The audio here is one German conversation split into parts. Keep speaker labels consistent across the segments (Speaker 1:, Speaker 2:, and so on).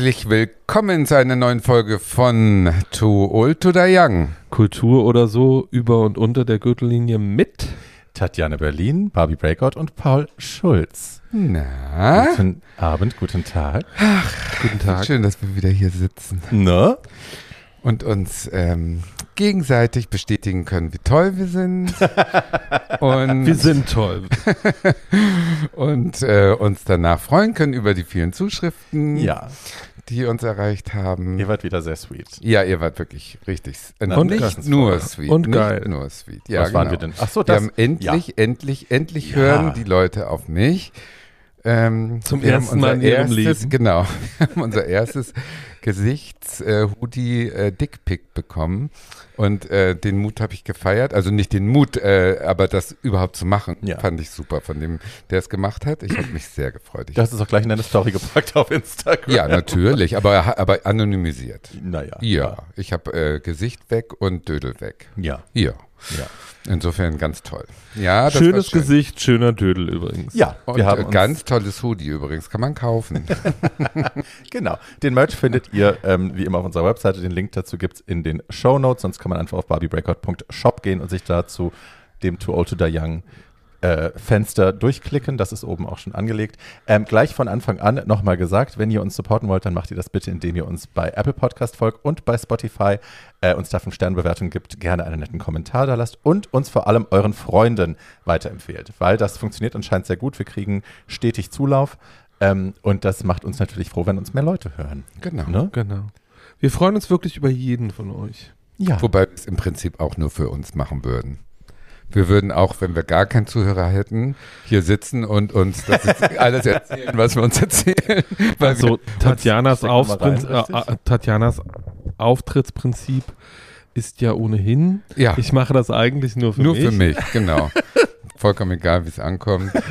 Speaker 1: Herzlich willkommen zu einer neuen Folge von Too Old to Die Young.
Speaker 2: Kultur oder so über und unter der Gürtellinie mit
Speaker 3: Tatjana Berlin, Barbie Breakout und Paul Schulz.
Speaker 1: Na?
Speaker 3: Guten Abend, guten Tag.
Speaker 2: Guten Tag.
Speaker 1: Schön, dass wir wieder hier sitzen
Speaker 3: Ne?
Speaker 1: und uns ähm, gegenseitig bestätigen können, wie toll wir sind. und
Speaker 2: Wir sind toll.
Speaker 1: und äh, uns danach freuen können über die vielen Zuschriften,
Speaker 3: Ja,
Speaker 1: die uns erreicht haben.
Speaker 3: ihr wart wieder sehr sweet.
Speaker 1: Ja, ihr wart wirklich richtig.
Speaker 3: Na,
Speaker 1: nicht
Speaker 3: ganz
Speaker 1: nur
Speaker 3: voll.
Speaker 1: sweet.
Speaker 2: Und
Speaker 1: nicht
Speaker 2: geil.
Speaker 1: nur sweet. Ja,
Speaker 3: Was waren
Speaker 1: genau.
Speaker 3: wir denn? Ach so,
Speaker 1: Wir
Speaker 3: das.
Speaker 1: haben endlich, endlich, endlich hören die Leute auf mich. Ähm,
Speaker 2: Zum ersten Mal in ihrem
Speaker 1: erstes,
Speaker 2: Leben.
Speaker 1: Genau, wir haben unser erstes Gesichts-Hoodie äh, Dickpick bekommen und äh, den Mut habe ich gefeiert. Also nicht den Mut, äh, aber das überhaupt zu machen,
Speaker 3: Ja.
Speaker 1: fand ich super von dem, der es gemacht hat. Ich habe mich sehr gefreut. Ich,
Speaker 3: Du hast es auch gleich in deine Story gepackt auf Instagram.
Speaker 1: ja, natürlich, aber, aber anonymisiert.
Speaker 3: Naja.
Speaker 1: Ja, ich habe äh, Gesicht weg und Dödel weg.
Speaker 3: Ja.
Speaker 1: Ja,
Speaker 3: Ja.
Speaker 1: Insofern ganz toll. Ja, das war
Speaker 2: Schönes
Speaker 1: schön.
Speaker 2: Gesicht, schöner Dödel übrigens.
Speaker 3: Ja,
Speaker 1: Und
Speaker 3: wir haben
Speaker 1: äh,
Speaker 3: uns,
Speaker 1: ganz tolles Hoodie übrigens, kann man kaufen.
Speaker 3: Genau. Den Merch findet ihr ähm, wie immer auf unserer Webseite. Den Link dazu gibt es in den Show Notes. Sonst kann man einfach auf barbiebreakout.shop gehen und sich dazu dem Too Old to Die Young äh, Fenster durchklicken. Das ist oben auch schon angelegt. Ähm, gleich von Anfang an nochmal gesagt, wenn ihr uns supporten wollt, dann macht ihr das bitte, indem ihr uns bei Apple Podcast folgt und bei Spotify äh, uns da fünf Sternbewertung gibt, gerne einen netten Kommentar da lasst und uns vor allem euren Freunden weiterempfehlt, weil das funktioniert anscheinend sehr gut. Wir kriegen stetig Zulauf. Ähm, und das macht uns natürlich froh, wenn uns mehr Leute hören.
Speaker 1: genau.
Speaker 3: Ne?
Speaker 2: Genau. Wir freuen uns wirklich über jeden von euch.
Speaker 3: Ja.
Speaker 1: Wobei wir es im Prinzip auch nur für uns machen würden. Wir würden auch, wenn wir gar keinen Zuhörer hätten, hier sitzen und uns das jetzt alles erzählen, was wir uns erzählen. Weil
Speaker 2: Also Tatjanas, Aufprin-
Speaker 3: rein,
Speaker 2: äh, äh, Tatjanas Auftrittsprinzip ist ja ohnehin,
Speaker 1: ja,
Speaker 2: ich mache das eigentlich nur für
Speaker 1: nur
Speaker 2: mich.
Speaker 1: für mich, genau. Vollkommen egal, wie es ankommt.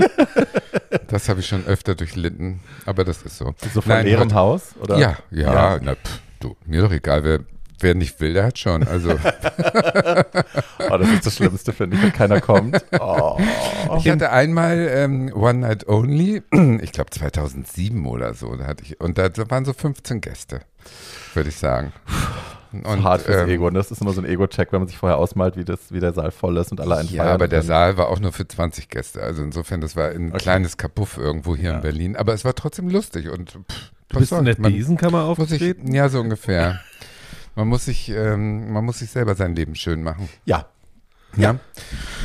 Speaker 1: Das habe ich schon öfter durchlitten, aber das ist so.
Speaker 3: so von
Speaker 1: Nein, heute-
Speaker 3: Haus? Oder?
Speaker 1: Ja, ja,
Speaker 3: Ja.
Speaker 1: Na, pff, du, mir doch egal, wer, wer nicht will, der hat schon. Also
Speaker 3: Oh, das ist das Schlimmste, finde ich, wenn keiner kommt. Oh.
Speaker 1: Ich hatte einmal ähm, One Night Only, ich glaube 2007 oder so, da hatte ich, und da, waren so 15 Gäste, würde ich sagen. Und,
Speaker 3: Hart fürs
Speaker 1: ähm,
Speaker 3: Ego. Und das ist immer so ein Ego-Check, wenn man sich vorher ausmalt, wie, das, wie der Saal voll ist und alle einen
Speaker 1: Ja, aber der. Saal war auch nur für 20 Gäste, also insofern, das war ein
Speaker 3: Okay.
Speaker 1: kleines Kapuff irgendwo hier
Speaker 3: Ja.
Speaker 1: in Berlin, aber es war trotzdem lustig und pff,
Speaker 2: Du bist in der Besenkammer aufgetreten?
Speaker 1: Ja, so ungefähr. Man muss sich, ähm, man muss sich selber sein Leben schön machen.
Speaker 3: Ja.
Speaker 1: Ja.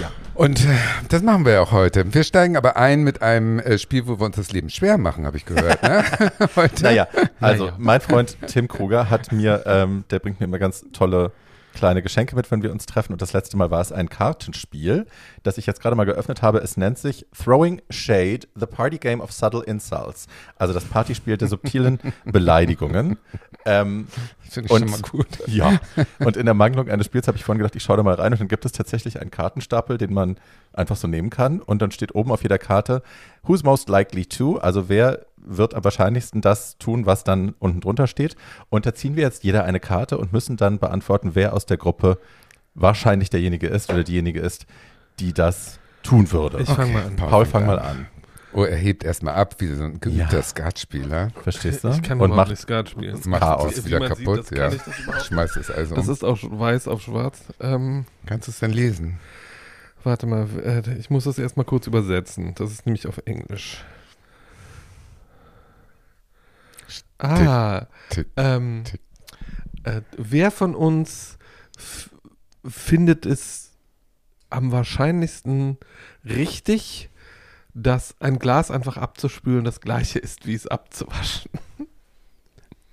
Speaker 3: Ja.
Speaker 1: Und äh, das machen wir ja auch heute. Wir steigen aber ein mit einem äh, Spiel, wo wir uns das Leben schwer machen, habe ich gehört. Ne? heute.
Speaker 3: Naja, also
Speaker 2: Naja.
Speaker 3: mein Freund Tim Kruger hat mir, ähm, der bringt mir immer ganz tolle kleine Geschenke mit, wenn wir uns treffen. Und das letzte Mal war es ein Kartenspiel, das ich jetzt gerade mal geöffnet habe. Es nennt sich Throwing Shade, the Party Game of Subtle Insults. Also das Partyspiel der subtilen Beleidigungen. Ähm,
Speaker 1: Finde ich
Speaker 3: und-
Speaker 1: schon mal gut.
Speaker 3: ja, und in der Mangelung eines Spiels habe ich vorhin gedacht, ich schaue da mal rein und dann gibt es tatsächlich einen Kartenstapel, den man einfach so nehmen kann und dann steht oben auf jeder Karte, who's most likely to, also wer wird am wahrscheinlichsten das tun, was dann unten drunter steht. Und da ziehen wir jetzt jeder eine Karte und müssen dann beantworten, wer aus der Gruppe wahrscheinlich derjenige ist oder diejenige ist, die das tun würde.
Speaker 2: Ich fange mal an.
Speaker 3: Paul, fang mal an.
Speaker 1: Oh, er hebt erstmal ab, wie so ein geübter
Speaker 3: Ja.
Speaker 1: Skatspieler.
Speaker 3: Verstehst du?
Speaker 2: Ich kann
Speaker 3: und macht
Speaker 2: nicht Skat spielen.
Speaker 1: Macht
Speaker 3: Chaos.
Speaker 1: wieder
Speaker 2: sieht,
Speaker 1: kaputt.
Speaker 2: das kann
Speaker 1: ja.
Speaker 2: das
Speaker 1: Schmeißt es also
Speaker 2: Das
Speaker 1: um.
Speaker 2: ist auch weiß auf schwarz. Ähm,
Speaker 1: Kannst du es denn lesen?
Speaker 2: warte mal, äh, ich muss das erstmal kurz übersetzen. Das ist nämlich auf Englisch. Ah,
Speaker 1: tick,
Speaker 2: ähm,
Speaker 1: tick.
Speaker 2: äh, wer von uns findet es am wahrscheinlichsten richtig, dass ein Glas einfach abzuspülen das gleiche ist, wie es abzuwaschen?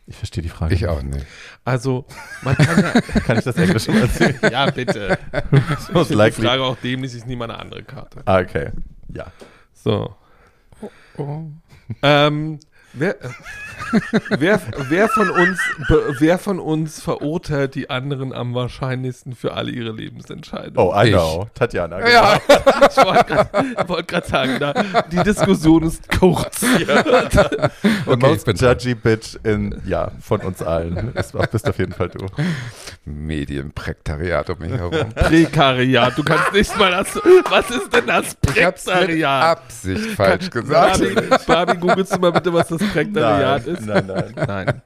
Speaker 3: Ich verstehe die Frage.
Speaker 1: Ich auch nicht.
Speaker 2: Also, man kann ja.
Speaker 3: Kann ich das Englisch schon erzählen?
Speaker 2: ja, bitte. Die
Speaker 3: likely.
Speaker 2: Frage auch dämlich, ich nehme eine andere Karte.
Speaker 3: Ah, okay. Ja.
Speaker 2: So.
Speaker 1: Oh.
Speaker 2: Ähm, wer, äh, wer, wer, von uns, wer von uns verurteilt die anderen am wahrscheinlichsten für alle ihre Lebensentscheidungen?
Speaker 3: Oh, I
Speaker 1: Ich.
Speaker 3: know. Tatjana. genau.
Speaker 1: Ja,
Speaker 2: Ich wollte gerade sagen, da, die Diskussion ist kurz.
Speaker 3: The
Speaker 1: Okay,
Speaker 3: most
Speaker 1: ich bin dran.
Speaker 3: judgy bitch in, ja, von uns allen. Das bist auf jeden Fall du.
Speaker 1: Medienprektariat um mich herum.
Speaker 2: Prekariat, du kannst nicht mal das. Was ist denn das
Speaker 1: Ich hab's mit
Speaker 2: Prekariat?
Speaker 1: Absicht falsch gesagt.
Speaker 2: Barbie, Barbie, googelst du mal bitte, was das Prekariat gemeint ist?
Speaker 3: Nein, nein.
Speaker 2: Nein.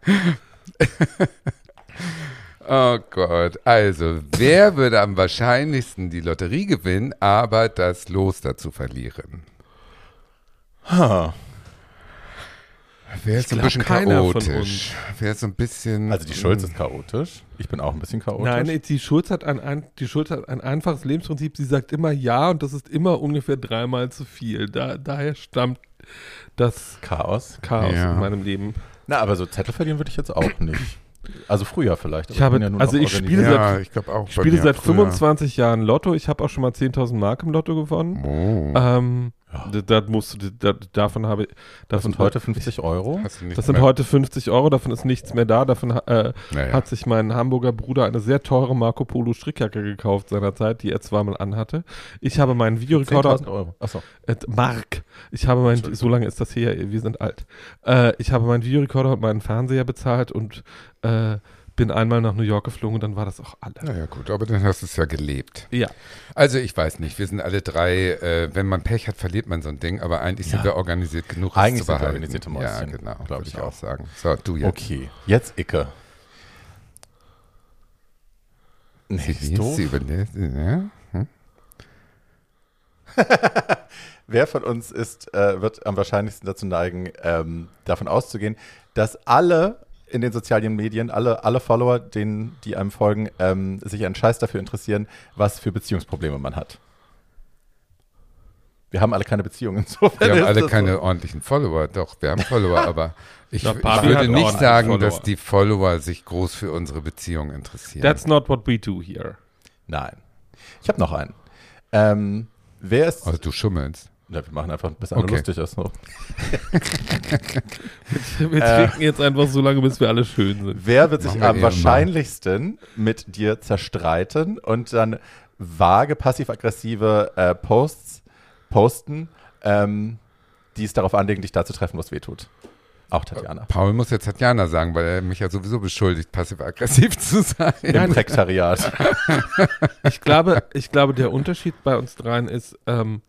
Speaker 1: Oh Gott. Also, wer würde am wahrscheinlichsten die Lotterie gewinnen, aber das Los dazu verlieren?
Speaker 3: Ha.
Speaker 1: Wer ist so ein bisschen
Speaker 2: keiner von
Speaker 1: chaotisch? Wer ist so ein bisschen.
Speaker 3: Also die Schulz ist chaotisch. Ich bin auch ein bisschen chaotisch.
Speaker 2: Nein, die Schulz, hat ein, ein, die Schulz hat ein einfaches Lebensprinzip. Sie sagt immer Ja und das ist immer ungefähr dreimal zu viel. Da, daher stammt das
Speaker 3: Chaos.
Speaker 2: Chaos
Speaker 1: Ja.
Speaker 2: in meinem Leben.
Speaker 3: Na, aber so Zettel verlieren würde ich jetzt auch nicht. Also früher vielleicht.
Speaker 2: Ich habe-
Speaker 3: bin ja nur
Speaker 2: also
Speaker 3: noch
Speaker 2: ich spiele
Speaker 1: ja,
Speaker 2: seit-
Speaker 1: ich glaube auch.
Speaker 2: Ich spiele seit
Speaker 1: früher.
Speaker 2: 25 Jahren Lotto. Ich habe auch schon mal 10.000 Mark im Lotto gewonnen.
Speaker 1: Oh.
Speaker 2: Ähm,
Speaker 3: Ja.
Speaker 2: d- das musst du, d- davon habe ich,
Speaker 3: Das
Speaker 2: davon
Speaker 3: sind heute 50 Euro.
Speaker 2: Das sind heute 50 Euro, davon ist nichts mehr da. Davon äh,
Speaker 1: Naja.
Speaker 2: hat sich mein Hamburger Bruder eine sehr teure Marco Polo Strickjacke gekauft seinerzeit, die er zwar mal anhatte. Ich habe meinen Videorekorder
Speaker 3: 10.000 Euro. Achso.
Speaker 2: Äh, Mark. Ich habe mein, so lange ist das her, wir sind alt. Äh, ich habe meinen Videorekorder und meinen Fernseher bezahlt und äh, bin einmal nach New York geflogen und dann war das auch alle.
Speaker 1: Naja, gut, aber dann hast du es ja gelebt.
Speaker 2: Ja.
Speaker 1: Also, ich weiß nicht, wir sind alle drei, äh, wenn man Pech hat, verliert man so ein Ding, aber eigentlich sind
Speaker 3: Ja.
Speaker 1: wir organisiert genug, es
Speaker 3: Eigentlich
Speaker 1: zu
Speaker 3: sind wir
Speaker 1: behalten.
Speaker 3: organisierte
Speaker 1: Ja,
Speaker 3: Mäuschen,
Speaker 1: genau,
Speaker 3: glaub
Speaker 1: würde
Speaker 3: ich
Speaker 1: auch sagen. So, du jetzt.
Speaker 3: Okay, jetzt Icke. Nee,
Speaker 1: Sie
Speaker 3: ist doof.
Speaker 1: sie ja?
Speaker 3: Wer von uns ist, äh, wird am wahrscheinlichsten dazu neigen, ähm, davon auszugehen, dass alle in den sozialen Medien, alle, alle Follower, denen, die einem folgen, ähm, sich einen Scheiß dafür interessieren, was für Beziehungsprobleme man hat. Wir haben alle keine Beziehungen. Insofern
Speaker 1: Wir haben alle keine
Speaker 3: So.
Speaker 1: ordentlichen Follower. Doch, wir haben Follower, aber ich, ich würde nicht sagen,
Speaker 2: Follower.
Speaker 1: dass die Follower sich groß für unsere Beziehung interessieren.
Speaker 2: That's not what we do here.
Speaker 3: Nein. Ich habe noch einen. Ähm, wer ist.
Speaker 1: also du schummelst.
Speaker 3: Ja, wir machen einfach, bis alle
Speaker 1: Okay.
Speaker 3: lustig ist. So.
Speaker 2: Wir
Speaker 3: Äh.
Speaker 2: trinken jetzt einfach so lange, bis wir alle schön sind.
Speaker 3: Wer wird sich
Speaker 1: wir
Speaker 3: am
Speaker 1: eh
Speaker 3: wahrscheinlichsten mit dir zerstreiten und dann vage, passiv-aggressive äh, Posts posten, ähm, die es darauf anlegen, dich da zu treffen, was weh tut? Auch Tatjana.
Speaker 1: Paul muss jetzt Tatjana sagen, weil er mich ja sowieso beschuldigt, passiv-aggressiv zu sein.
Speaker 3: Im Prektariat.
Speaker 2: Ich glaube, ich glaube, der Unterschied bei uns dreien ist, ähm,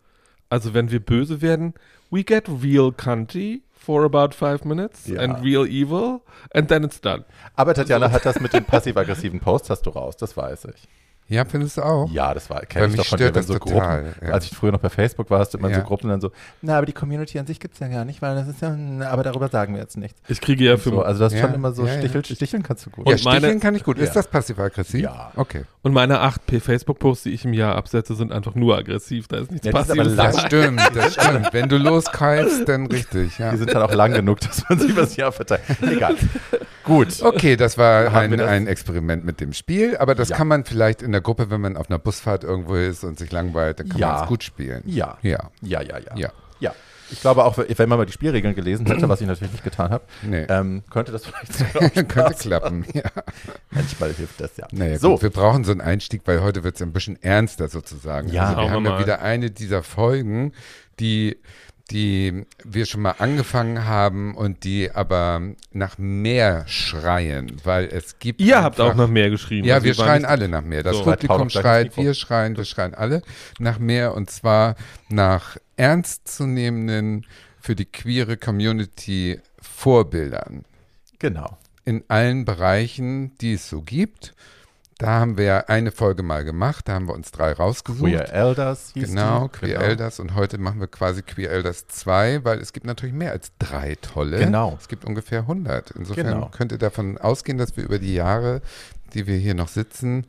Speaker 2: also wenn wir böse werden, we get real cunty for about five minutes
Speaker 3: Ja.
Speaker 2: and real evil and then it's done.
Speaker 3: Aber Tatjana hat das mit den passiv-aggressiven Posts, hast du raus, das weiß ich.
Speaker 1: Ja, findest du auch?
Speaker 3: Ja, das war, kenn ich doch von dir, wenn so
Speaker 1: total,
Speaker 3: Gruppen.
Speaker 1: ja.
Speaker 3: Als ich früher noch bei Facebook war, hast du immer
Speaker 1: Ja.
Speaker 3: so Gruppen dann so, na, aber die Community an sich gibt es ja gar nicht, weil das ist ja, aber darüber sagen wir jetzt nichts.
Speaker 2: Ich kriege ja für
Speaker 3: So, also das ist
Speaker 1: Ja,
Speaker 3: schon immer so,
Speaker 1: ja, ja.
Speaker 3: Stichel, sticheln kannst du gut.
Speaker 1: Ja,
Speaker 2: Und meine-
Speaker 1: sticheln kann ich gut. Ist
Speaker 3: Ja.
Speaker 1: das passiv-aggressiv?
Speaker 3: Ja.
Speaker 1: Okay.
Speaker 2: Und meine 8p Facebook-Posts, die ich im Jahr absetze, sind einfach nur aggressiv. Da ist nichts
Speaker 3: Ja, lang.
Speaker 1: Das stimmt, das stimmt. Wenn du loskeifst, dann richtig, ja.
Speaker 3: Die sind dann auch lang genug, dass man sie übers Jahr verteilt. Egal. Gut.
Speaker 1: Okay, das war ein,
Speaker 3: das?
Speaker 1: ein Experiment mit dem Spiel, aber das
Speaker 3: Ja.
Speaker 1: kann man vielleicht in der Gruppe, wenn man auf einer Busfahrt irgendwo ist und sich langweilt, dann kann
Speaker 3: Ja.
Speaker 1: man es gut spielen.
Speaker 3: Ja.
Speaker 1: Ja.
Speaker 3: Ja, ja, ja.
Speaker 1: Ja.
Speaker 3: Ja. Ich glaube auch, wenn man mal die Spielregeln gelesen hätte, was ich natürlich nicht getan habe,
Speaker 1: Nee.
Speaker 3: ähm, könnte das vielleicht
Speaker 1: Könnte klappen, ja.
Speaker 3: Manchmal hilft das ja.
Speaker 1: Naja,
Speaker 3: so,
Speaker 1: gut, wir brauchen so einen Einstieg, weil heute wird es ein bisschen ernster sozusagen.
Speaker 3: Ja.
Speaker 1: also wir haben
Speaker 2: wir
Speaker 1: ja
Speaker 2: mal.
Speaker 1: wieder eine dieser Folgen, die, die wir schon mal angefangen haben und die aber nach mehr schreien, weil es gibt.
Speaker 2: Ihr habt auch noch mehr geschrieben.
Speaker 1: Ja,
Speaker 2: Also
Speaker 1: wir schreien alle nach mehr. Das
Speaker 2: So.
Speaker 1: Publikum
Speaker 3: Schreit
Speaker 1: wir schreien, wir schreien alle nach mehr und zwar nach ernstzunehmenden für die queere Community Vorbildern
Speaker 3: genau.
Speaker 1: in allen Bereichen, die es so gibt. Da haben wir eine Folge mal gemacht, da haben wir uns drei rausgesucht.
Speaker 3: Queer Elders hieß
Speaker 1: Genau,
Speaker 3: die.
Speaker 1: Queer Elders und heute machen wir quasi Queer Elders 2, weil es gibt natürlich mehr als drei tolle.
Speaker 3: Genau.
Speaker 1: Es gibt ungefähr 100. Insofern
Speaker 3: Genau.
Speaker 1: könnt ihr davon ausgehen, dass wir über die Jahre, die wir hier noch sitzen,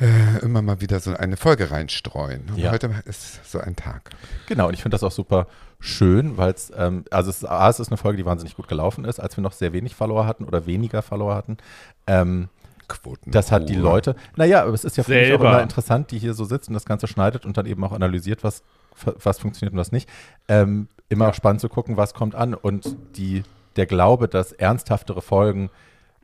Speaker 1: äh, immer mal wieder so eine Folge reinstreuen. Und
Speaker 3: Ja.
Speaker 1: heute ist so ein Tag.
Speaker 3: Genau, und ich finde das auch super schön, weil es, ähm, also es, A, es ist eine Folge, die wahnsinnig gut gelaufen ist, als wir noch sehr wenig Follower hatten oder weniger Follower hatten. Ähm,
Speaker 1: Quoten.
Speaker 3: das hat die. Leute, naja, aber es ist ja für mich auch immer interessant, die hier so sitzt und das Ganze schneidet und dann eben auch analysiert, was, was funktioniert und was nicht. Ähm, immer auch spannend zu gucken, was kommt an und die, der Glaube, dass ernsthaftere Folgen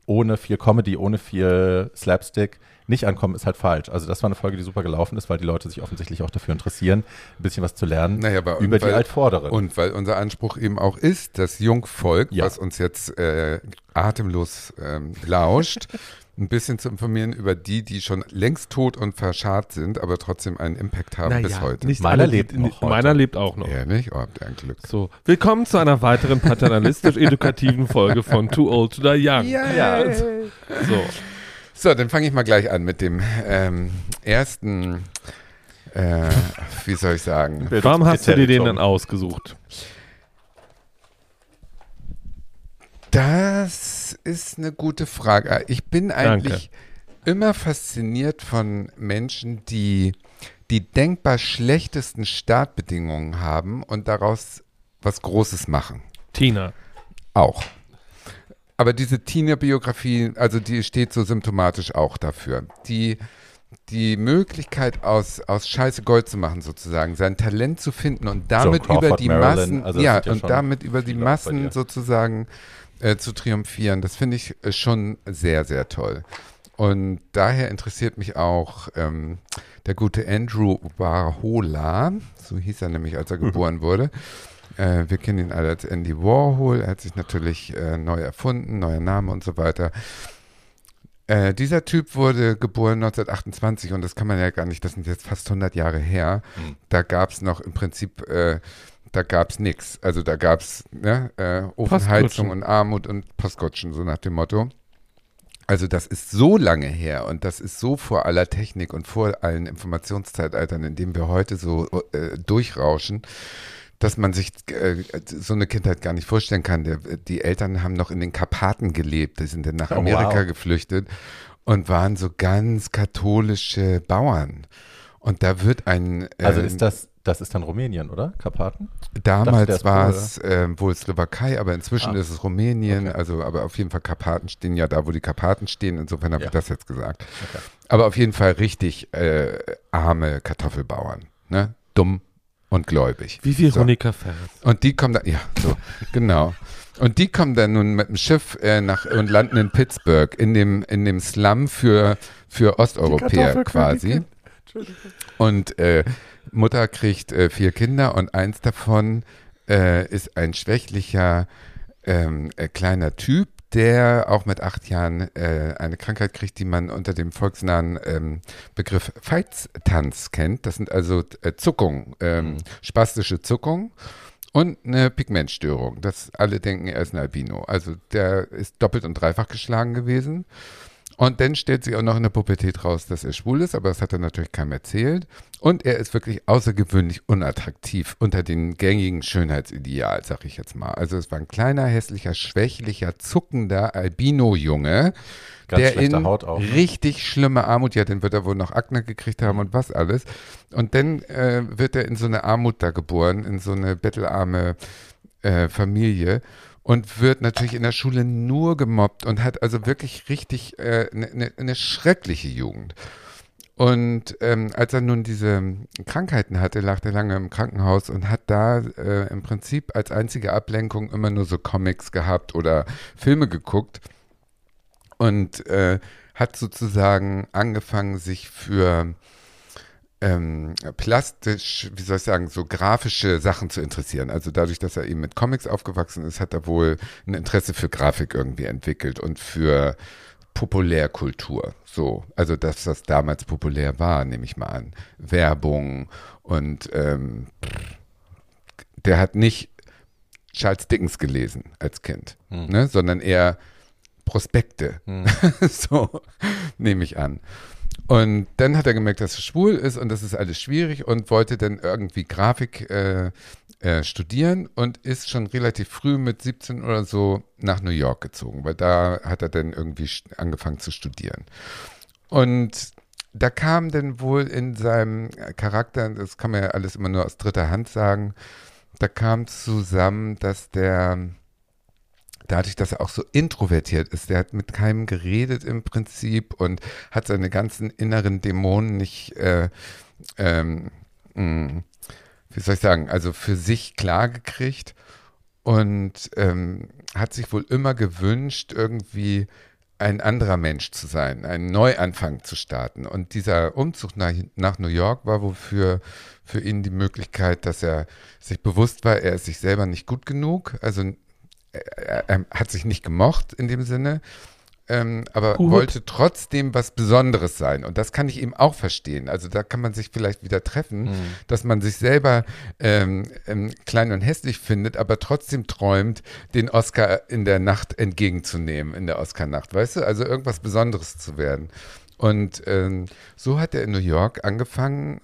Speaker 3: ohne viel Comedy, ohne viel Slapstick nicht ankommen, ist halt falsch. Also das war eine Folge, die super gelaufen ist, weil die Leute sich offensichtlich auch dafür interessieren, ein bisschen was zu lernen
Speaker 1: Naja, aber
Speaker 3: über die
Speaker 1: weil-
Speaker 3: Altvorderen.
Speaker 1: Und weil unser Anspruch eben auch ist, das Jungvolk,
Speaker 3: Ja.
Speaker 1: was uns jetzt äh, atemlos ähm, lauscht, ein bisschen zu informieren über die, die schon längst tot und verscharrt sind, aber trotzdem einen Impact haben bis heute.
Speaker 2: Nicht
Speaker 3: Meiner lebt noch heute.
Speaker 2: Meiner lebt auch noch.
Speaker 1: Ehrlich? Oh, habt ihr ein Glück.
Speaker 2: So, willkommen zu einer weiteren paternalistisch-edukativen Folge von Too Old to Die Young.
Speaker 3: Ja.
Speaker 2: So,
Speaker 1: So, dann fange ich mal gleich an mit dem ähm, ersten, äh, wie soll ich sagen?
Speaker 2: warum hast du dir den dann ausgesucht?
Speaker 1: Das ist eine gute Frage. Ich bin eigentlich immer fasziniert von Menschen, die die denkbar schlechtesten Startbedingungen haben und daraus was Großes machen.
Speaker 2: Tina.
Speaker 1: Auch. Aber diese Tina-Biografie, also die steht so symptomatisch auch dafür. Die, die Möglichkeit aus, aus Scheiße Gold zu machen, sozusagen, sein Talent zu finden und damit
Speaker 3: Crawford,
Speaker 1: über die Massen,
Speaker 3: also das
Speaker 1: ja,
Speaker 3: ja
Speaker 1: und damit über die Massen sozusagen äh, zu triumphieren, das finde ich äh, schon sehr, sehr toll. Und daher interessiert mich auch ähm, der gute Andrew Warhola, so hieß er nämlich, als er
Speaker 3: Mhm.
Speaker 1: geboren wurde. Äh, wir kennen ihn alle als Andy Warhol. Er hat sich natürlich äh, neu erfunden, neuer Name und so weiter. Äh, dieser Typ wurde geboren 1928 und das kann man ja gar nicht, das sind jetzt fast 100 Jahre her.
Speaker 3: Mhm.
Speaker 1: Da gab es noch im Prinzip, äh, da gab es nichts. Also da gab es ne, äh, Ofenheizung und Armut und Postkutschen, so nach dem Motto. Also das ist so lange her und das ist so vor aller Technik und vor allen Informationszeitaltern, in denen wir heute so äh, durchrauschen, dass man sich äh, so eine Kindheit gar nicht vorstellen kann. Der, die Eltern haben noch in den Karpaten gelebt, die sind dann nach
Speaker 3: Oh,
Speaker 1: Amerika
Speaker 3: wow.
Speaker 1: geflüchtet und waren so ganz katholische Bauern. Und da wird ein
Speaker 3: Also
Speaker 1: ähm,
Speaker 3: ist das, das ist dann Rumänien, oder? Karpaten?
Speaker 1: Damals war es ähm, wohl Slowakei, aber inzwischen
Speaker 3: Ah.
Speaker 1: ist es Rumänien.
Speaker 3: Okay.
Speaker 1: Also, aber auf jeden Fall Karpaten stehen ja da, wo die Karpaten stehen. Insofern habe
Speaker 3: Ja.
Speaker 1: ich das jetzt gesagt.
Speaker 3: Okay.
Speaker 1: Aber auf jeden Fall richtig äh, arme Kartoffelbauern. Ne? Dumm und gläubig.
Speaker 2: Wie
Speaker 1: So.
Speaker 2: Veronika Ferris.
Speaker 1: Und die kommen dann, ja, so, genau. Und die kommen dann nun mit dem Schiff äh, nach und landen in Pittsburgh, in dem, in dem Slum für, für Osteuropäer quasi. Und äh, Mutter kriegt äh, vier Kinder und eins davon äh, ist ein schwächlicher ähm, äh, kleiner Typ, der auch mit acht Jahren äh, eine Krankheit kriegt, die man unter dem volksnahen ähm, Begriff Feitstanz kennt. Das sind also äh, Zuckungen, ähm,
Speaker 3: Mhm.
Speaker 1: spastische Zuckungen und eine Pigmentstörung. Das alle denken, er ist ein Albino. Also der ist doppelt und dreifach geschlagen gewesen. Und dann stellt sich auch noch in der Pubertät raus, dass er schwul ist, aber das hat er natürlich keinem erzählt. Und er ist wirklich außergewöhnlich unattraktiv unter den gängigen Schönheitsideal, sag ich jetzt mal. Also es war ein kleiner, hässlicher, schwächlicher, zuckender Albino-Junge, der in
Speaker 3: Haut auch. ne?
Speaker 1: richtig schlimme Armut, ja, dann wird er wohl noch Akne gekriegt haben und was alles. Und dann äh, wird er in so eine Armut da geboren, in so eine bettelarme äh, Familie und wird natürlich in der Schule nur gemobbt und hat also wirklich richtig eine äh, ne, ne, schreckliche Jugend. Und ähm, als er nun diese Krankheiten hatte, lag er lange im Krankenhaus und hat da äh, im Prinzip als einzige Ablenkung immer nur so Comics gehabt oder Filme geguckt und äh, hat sozusagen angefangen, sich für ähm, plastisch, wie soll ich sagen, so grafische Sachen zu interessieren. Also dadurch, dass er eben mit Comics aufgewachsen ist, hat er wohl ein Interesse für Grafik irgendwie entwickelt und für Populärkultur. So, also das, was damals populär war, nehme ich mal an. Werbung und ähm, der hat nicht Charles Dickens gelesen als Kind,
Speaker 3: Hm.
Speaker 1: ne, sondern eher Prospekte.
Speaker 3: Hm.
Speaker 1: so nehme ich an. Und dann hat er gemerkt, dass er schwul ist und das ist alles schwierig und wollte dann irgendwie Grafik äh, äh, studieren und ist schon relativ früh mit 17 oder so nach New York gezogen, weil da hat er dann irgendwie angefangen zu studieren. Und da kam dann wohl in seinem Charakter, das kann man ja alles immer nur aus dritter Hand sagen, da kam zusammen, dass der dadurch, dass er auch so introvertiert ist, der hat mit keinem geredet im Prinzip und hat seine ganzen inneren Dämonen nicht, äh, ähm, mh, wie soll ich sagen, also für sich klar gekriegt und ähm, hat sich wohl immer gewünscht, irgendwie ein anderer Mensch zu sein, einen Neuanfang zu starten. Und dieser Umzug nach, nach New York war wofür für ihn die Möglichkeit, dass er sich bewusst war, er ist sich selber nicht gut genug. Also er, er hat sich nicht gemocht in dem Sinne ähm, aber Gut. wollte trotzdem was Besonderes sein. Und das kann ich eben auch verstehen. Also da kann man sich vielleicht wieder treffen, mhm. dass man sich selber ähm, ähm, klein und hässlich findet, aber trotzdem träumt, den Oscar in der Nacht entgegenzunehmen, in der Oscar-Nacht. Weißt du? Also irgendwas Besonderes zu werden. Und ähm, so hat er in New York angefangen,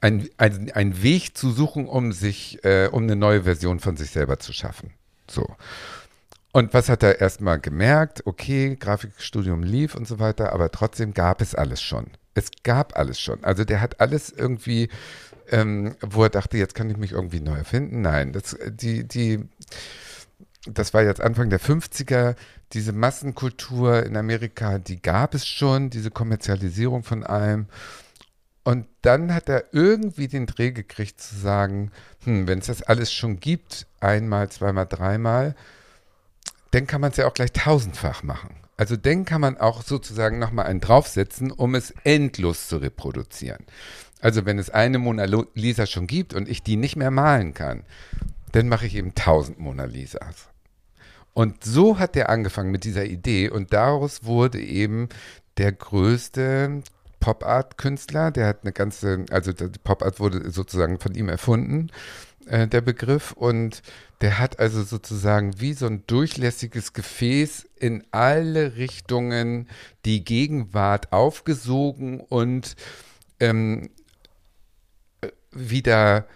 Speaker 1: einen ein Weg zu suchen, um sich, äh, um eine neue Version von sich selber zu schaffen. So. Und was hat er erstmal gemerkt? Okay, Grafikstudium lief und so weiter, aber trotzdem gab es alles schon. Es gab alles schon. Also der hat alles irgendwie, ähm, wo er dachte, jetzt kann ich mich irgendwie neu erfinden. Nein, das, die, die, das war jetzt Anfang der 50er. Diese Massenkultur in Amerika, die gab es schon, diese Kommerzialisierung von allem. Und dann hat er irgendwie den Dreh gekriegt zu sagen, hm, wenn es das alles schon gibt, einmal, zweimal, dreimal, dann kann man es ja auch gleich tausendfach machen. Also dann kann man auch sozusagen nochmal einen draufsetzen, um es endlos zu reproduzieren. Also wenn es eine Mona Lisa schon gibt und ich die nicht mehr malen kann, dann mache ich eben tausend Mona Lisas. Und so hat er angefangen mit dieser Idee und daraus wurde eben der größte Pop-Art-Künstler, der hat eine ganze, also Pop-Art wurde sozusagen von ihm erfunden, äh, der Begriff, und der hat also sozusagen wie so ein durchlässiges Gefäß in alle Richtungen die Gegenwart aufgesogen und ähm, wieder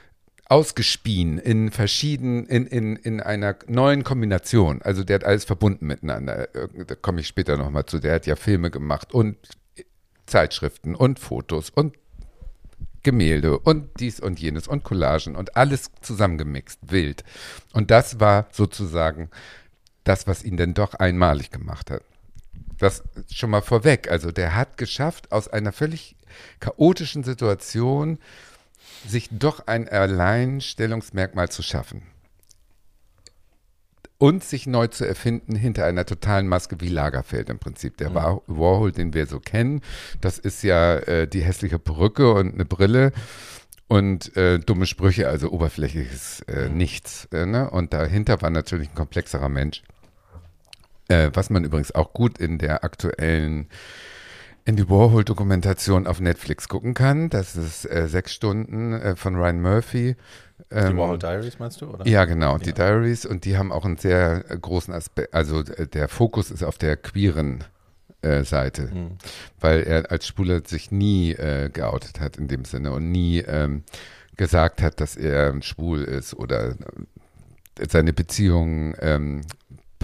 Speaker 1: ausgespien in verschiedenen, in, in, in einer neuen Kombination. Also der hat alles verbunden miteinander. Da komme ich später nochmal zu. Der hat ja Filme gemacht und Zeitschriften und Fotos und Gemälde und dies und jenes und Collagen und alles zusammengemixt, wild. Und das war sozusagen das, was ihn denn doch einmalig gemacht hat. Das schon mal vorweg. Also der hat geschafft, aus einer völlig chaotischen Situation sich doch ein Alleinstellungsmerkmal zu schaffen und sich neu zu erfinden hinter einer totalen Maske wie Lagerfeld im Prinzip. Der mhm. Warhol, den wir so kennen, das ist ja äh, die hässliche Perücke und eine Brille und äh, dumme Sprüche, also oberflächliches äh, mhm. Nichts. Äh, ne? Und dahinter war natürlich ein komplexerer Mensch. Äh, was man übrigens auch gut in der aktuellen Andy Warhol-Dokumentation auf Netflix gucken kann. Das ist äh, sechs Stunden äh, von Ryan Murphy.
Speaker 3: Ähm, die Warhol Diaries meinst du? Oder?
Speaker 1: Ja, genau, die Diaries. Und die haben auch einen sehr großen Aspekt. Also äh, der Fokus ist auf der queeren äh, Seite, mhm. weil er als Spuler sich nie äh, geoutet hat in dem Sinne und nie ähm, gesagt hat, dass er schwul ist oder äh, seine Beziehung ähm,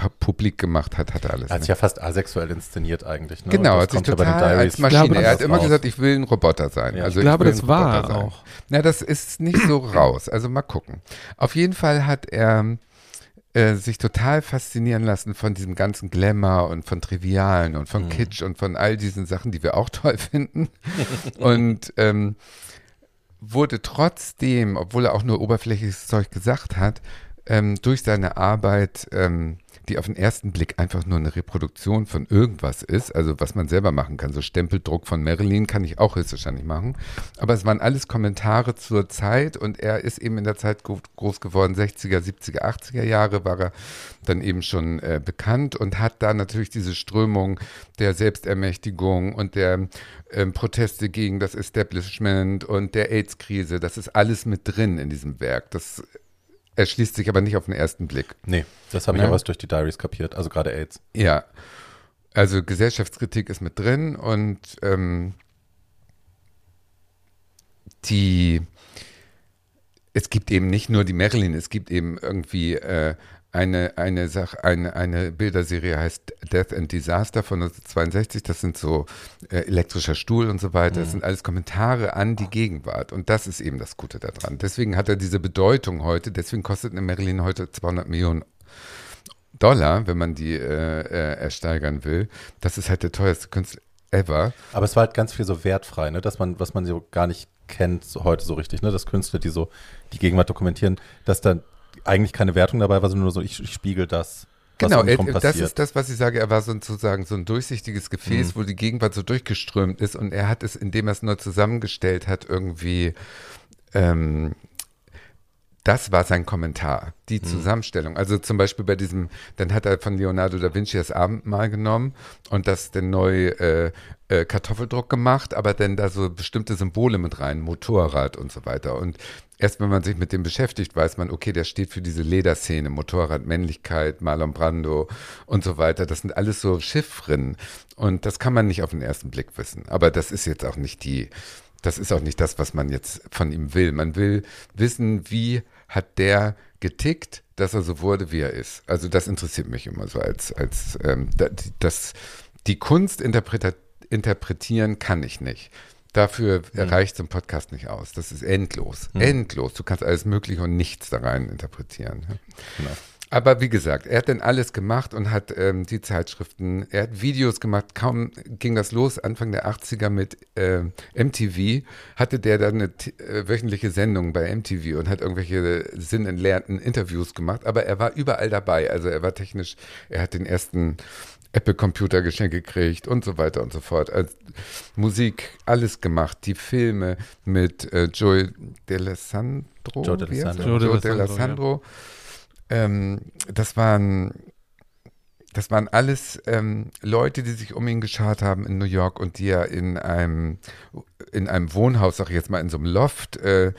Speaker 1: publik gemacht hat, hat er alles.
Speaker 3: Er hat sich ne? ja fast asexuell inszeniert eigentlich. Ne?
Speaker 1: Genau, hat sich total als Maschine. Glaube, er hat immer raus. gesagt, ich will ein Roboter sein.
Speaker 2: Ja, also ich glaube, das war sein. auch.
Speaker 1: Na, das ist nicht so raus. Also mal gucken. Auf jeden Fall hat er äh, sich total faszinieren lassen von diesem ganzen Glamour und von Trivialen und von mhm. Kitsch und von all diesen Sachen, die wir auch toll finden. und ähm, wurde trotzdem, obwohl er auch nur oberflächliches Zeug gesagt hat, ähm, durch seine Arbeit ähm, die auf den ersten Blick einfach nur eine Reproduktion von irgendwas ist, also was man selber machen kann. So Stempeldruck von Marilyn kann ich auch höchstwahrscheinlich machen. Aber es waren alles Kommentare zur Zeit und er ist eben in der Zeit groß geworden, 60er, 70er, 80er Jahre war er dann eben schon äh, bekannt und hat da natürlich diese Strömung der Selbstermächtigung und der ähm, Proteste gegen das Establishment und der AIDS-Krise, das ist alles mit drin in diesem Werk. Das erschließt sich aber nicht auf den ersten Blick.
Speaker 3: Nee, das habe ich ja. auch erst durch die Diaries kapiert, also gerade AIDS.
Speaker 1: Ja, also Gesellschaftskritik ist mit drin und ähm, die, es gibt eben nicht nur die Marilyn, es gibt eben irgendwie äh, eine, eine Sache, eine, eine Bilderserie heißt Death and Disaster von 1962. Das sind so äh, elektrischer Stuhl und so weiter. Das mhm. sind alles Kommentare an die Gegenwart. Und das ist eben das Gute daran. Deswegen hat er diese Bedeutung heute. Deswegen kostet eine Marilyn heute 200 Millionen Dollar, wenn man die äh, äh, ersteigern will. Das ist halt der teuerste Künstler ever.
Speaker 3: Aber es war halt ganz viel so wertfrei, ne? dass man, was man so gar nicht kennt so heute so richtig, ne? dass Künstler, die so die Gegenwart dokumentieren, dass dann eigentlich keine Wertung dabei war, sondern nur so, ich, ich spiegel das,
Speaker 1: Genau, er, das
Speaker 3: passiert.
Speaker 1: ist das, was ich sage. Er war sozusagen so ein durchsichtiges Gefäß,
Speaker 3: Mhm.
Speaker 1: wo die Gegenwart so durchgeströmt ist und er hat es, indem er es nur zusammengestellt hat, irgendwie ähm, das war sein Kommentar, die Zusammenstellung. Also zum Beispiel bei diesem, dann hat er von Leonardo da Vinci das Abendmahl genommen und das dann neu äh, äh, Kartoffeldruck gemacht, aber dann da so bestimmte Symbole mit rein, Motorrad und so weiter. Und erst wenn man sich mit dem beschäftigt, weiß man, okay, der steht für diese Lederszene, Motorrad, Männlichkeit, Marlon Brando und so weiter. Das sind alles so Chiffren und das kann man nicht auf den ersten Blick wissen. Aber das ist jetzt auch nicht die, das ist auch nicht das, was man jetzt von ihm will. Man will wissen, wie hat der getickt, dass er so wurde, wie er ist. Also das interessiert mich immer so als, als ähm, da- die- das, die Kunst interpretieren kann ich nicht. Dafür reicht so ein Podcast nicht aus. Das ist endlos. Endlos. Du kannst alles Mögliche und nichts da rein interpretieren.
Speaker 3: Genau.
Speaker 1: Aber wie gesagt, er hat dann alles gemacht und hat ähm, die Zeitschriften, er hat Videos gemacht, kaum ging das los, Anfang der 80er mit äh, MTV, hatte der dann eine äh, wöchentliche Sendung bei MTV und hat irgendwelche sinnentleerten Interviews gemacht, aber er war überall dabei, also er war technisch, er hat den ersten Apple-Computer geschenkt gekriegt und so weiter und so fort. Also, Musik, alles gemacht, die Filme mit äh, Joey D'Alessandro,
Speaker 3: Joe? D'Alessandro.
Speaker 2: Joe D'Alessandro.
Speaker 1: Ähm, das waren das waren alles ähm, Leute, die sich um ihn geschart haben in New York und die er in einem in einem Wohnhaus, sag ich jetzt mal, in so einem Loft, äh,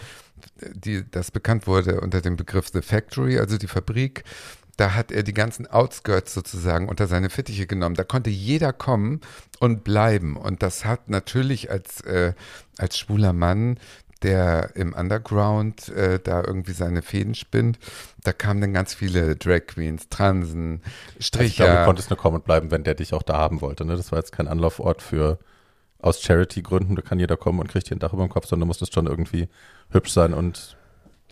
Speaker 1: die, das bekannt wurde unter dem Begriff The Factory, also die Fabrik, da hat er die ganzen Outskirts sozusagen unter seine Fittiche genommen. Da konnte jeder kommen und bleiben. Und das hat natürlich als, äh, als schwuler Mann, der im Underground äh, da irgendwie seine Fäden spinnt, da kamen dann ganz viele Drag Queens, Transen,
Speaker 3: Also ich
Speaker 1: Stricher.
Speaker 3: glaube, du konntest nur kommen und bleiben, wenn der dich auch da haben wollte. Ne? Das war jetzt kein Anlaufort für aus Charity-Gründen, da kann jeder kommen und kriegt hier ein Dach über dem Kopf, sondern du musstest schon irgendwie hübsch sein und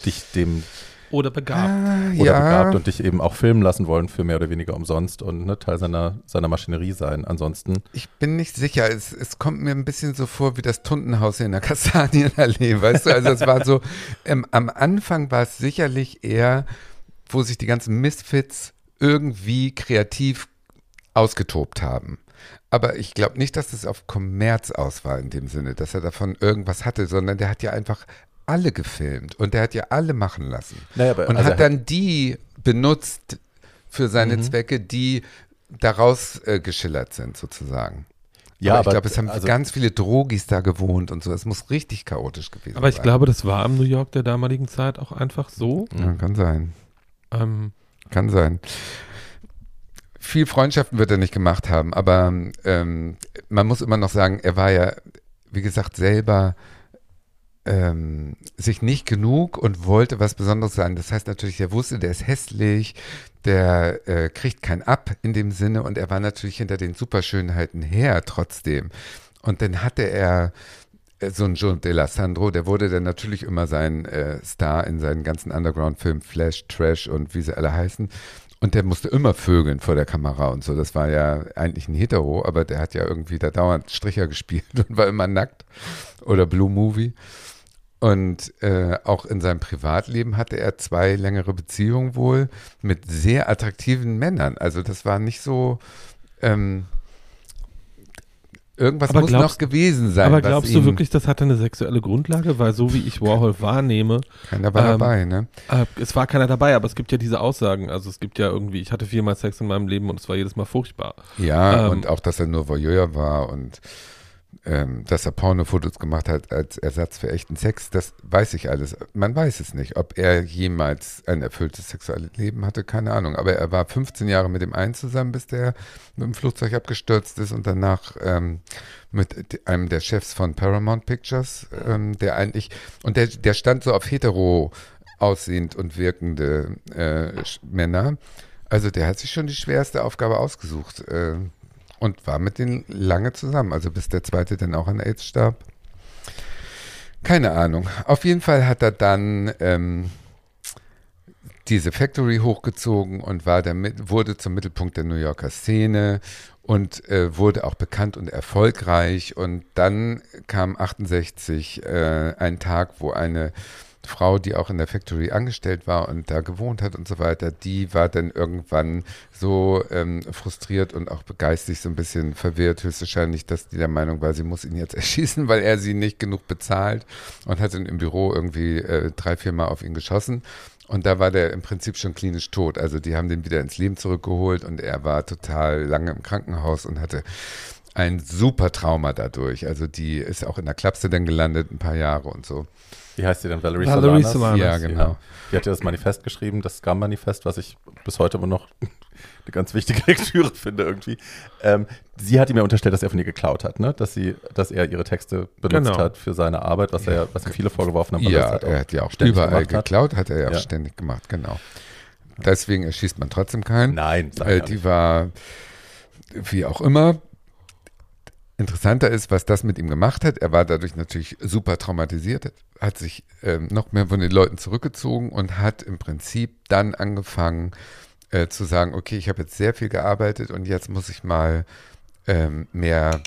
Speaker 3: dich dem
Speaker 2: Oder begabt.
Speaker 1: Ah,
Speaker 3: oder
Speaker 1: ja.
Speaker 3: begabt und dich eben auch filmen lassen wollen für mehr oder weniger umsonst und ne, Teil seiner, seiner Maschinerie sein. Ansonsten,
Speaker 1: Ich bin nicht sicher. Es, es kommt mir ein bisschen so vor wie das Tuntenhaus in der Kastanienallee, weißt du? Also es war so, ähm, am Anfang war es sicherlich eher, wo sich die ganzen Misfits irgendwie kreativ ausgetobt haben. Aber ich glaube nicht, dass es auf Kommerz aus war in dem Sinne, dass er davon irgendwas hatte, sondern der hat ja einfach alle gefilmt und der hat ja alle machen lassen.
Speaker 3: naja, aber
Speaker 1: Und
Speaker 3: also
Speaker 1: hat dann die benutzt für seine
Speaker 3: Mhm.
Speaker 1: Zwecke, die daraus äh, geschillert sind, sozusagen.
Speaker 3: ja,
Speaker 1: aber ich glaube, es haben
Speaker 3: also,
Speaker 1: ganz viele Drogis da gewohnt und so. Es muss richtig chaotisch gewesen sein.
Speaker 2: Aber ich glaube, das war am New York der damaligen Zeit auch einfach so.
Speaker 1: Ja, kann sein.
Speaker 2: Ähm,
Speaker 1: Kann sein. Viel Freundschaften wird er nicht gemacht haben, aber ähm, man muss immer noch sagen, er war ja, wie gesagt, selber ähm, sich nicht genug und wollte was Besonderes sein. Das heißt natürlich, er wusste, der ist hässlich, der äh, kriegt kein Ab in dem Sinne und er war natürlich hinter den Superschönheiten her trotzdem. Und dann hatte er äh, so ein John Sandro, der wurde dann natürlich immer sein äh, Star in seinen ganzen Underground-Filmen, Flash, Trash und wie sie alle heißen. Und der musste immer vögeln vor der Kamera und so. Das war ja eigentlich ein Hetero, aber der hat ja irgendwie da dauernd Stricher gespielt und war immer nackt. Oder Blue Movie. Und äh, auch in seinem Privatleben hatte er zwei längere Beziehungen wohl mit sehr attraktiven Männern. Also das war nicht so. Ähm, irgendwas
Speaker 2: Aber
Speaker 1: muss
Speaker 2: glaubst-
Speaker 1: noch gewesen sein.
Speaker 2: aber glaubst du wirklich, das hatte eine sexuelle Grundlage? Weil so wie ich Warhol wahrnehme,
Speaker 1: Keiner war
Speaker 2: ähm,
Speaker 1: dabei, ne?
Speaker 2: äh, es war keiner dabei, aber es gibt ja diese Aussagen. Also es gibt ja irgendwie, ich hatte viermal Sex in meinem Leben und es war jedes Mal furchtbar.
Speaker 1: Ja,
Speaker 2: ähm,
Speaker 1: und auch, dass er nur Voyeur war und ähm, dass er Pornofotos gemacht hat als Ersatz für echten Sex, das weiß ich alles. Man weiß es nicht, ob er jemals ein erfülltes sexuelles Leben hatte, keine Ahnung. Aber er war 15 Jahre mit dem einen zusammen, bis der mit dem Flugzeug abgestürzt ist und danach ähm, mit einem der Chefs von Paramount Pictures, ähm, der eigentlich, und der, der stand so auf hetero aussehend und wirkende äh, Männer. Also der hat sich schon die schwerste Aufgabe ausgesucht äh, und war mit denen lange zusammen, also bis der zweite dann auch an AIDS starb. Keine Ahnung. Auf jeden Fall hat er dann ähm, diese Factory hochgezogen und war der, wurde zum Mittelpunkt der New Yorker Szene und äh, wurde auch bekannt und erfolgreich. Und dann kam 68 äh, ein Tag, wo eine Frau, die auch in der Factory angestellt war und da gewohnt hat und so weiter, die war dann irgendwann so ähm, frustriert und auch begeistert, so ein bisschen verwirrt, höchstwahrscheinlich, dass die der Meinung war, sie muss ihn jetzt erschießen, weil er sie nicht genug bezahlt und hat dann im Büro irgendwie äh, drei, vier Mal auf ihn geschossen. Und da war der im Prinzip schon klinisch tot. Also die haben den wieder ins Leben zurückgeholt und er war total lange im Krankenhaus und hatte ein super Trauma dadurch. Also die ist auch in der Klapse dann gelandet, ein paar Jahre und so.
Speaker 3: Wie heißt die denn? Valerie,
Speaker 2: Valerie
Speaker 3: Solanas?
Speaker 2: Solanas.
Speaker 1: Ja, genau.
Speaker 3: Die hat ja das Manifest geschrieben, das Scum-Manifest, was ich bis heute immer noch eine ganz wichtige Lektüre finde irgendwie. Ähm, sie hat ihm ja unterstellt, dass er von ihr geklaut hat, ne? Dass sie, dass er ihre Texte benutzt
Speaker 2: Genau.
Speaker 3: hat für seine Arbeit, was er ja, was ihm viele vorgeworfen haben.
Speaker 1: Ja,
Speaker 3: das halt
Speaker 1: er hat ja auch
Speaker 3: ständig
Speaker 1: überall
Speaker 3: gemacht hat.
Speaker 1: geklaut, hat er ja auch
Speaker 3: Ja.
Speaker 1: ständig gemacht, genau. Deswegen erschießt man trotzdem keinen.
Speaker 3: Nein,
Speaker 1: Äh, die war, wie auch immer, interessanter ist, was das mit ihm gemacht hat. Er war dadurch natürlich super traumatisiert, hat sich ähm, noch mehr von den Leuten zurückgezogen und hat im Prinzip dann angefangen äh, zu sagen, okay, ich habe jetzt sehr viel gearbeitet und jetzt muss ich mal ähm, mehr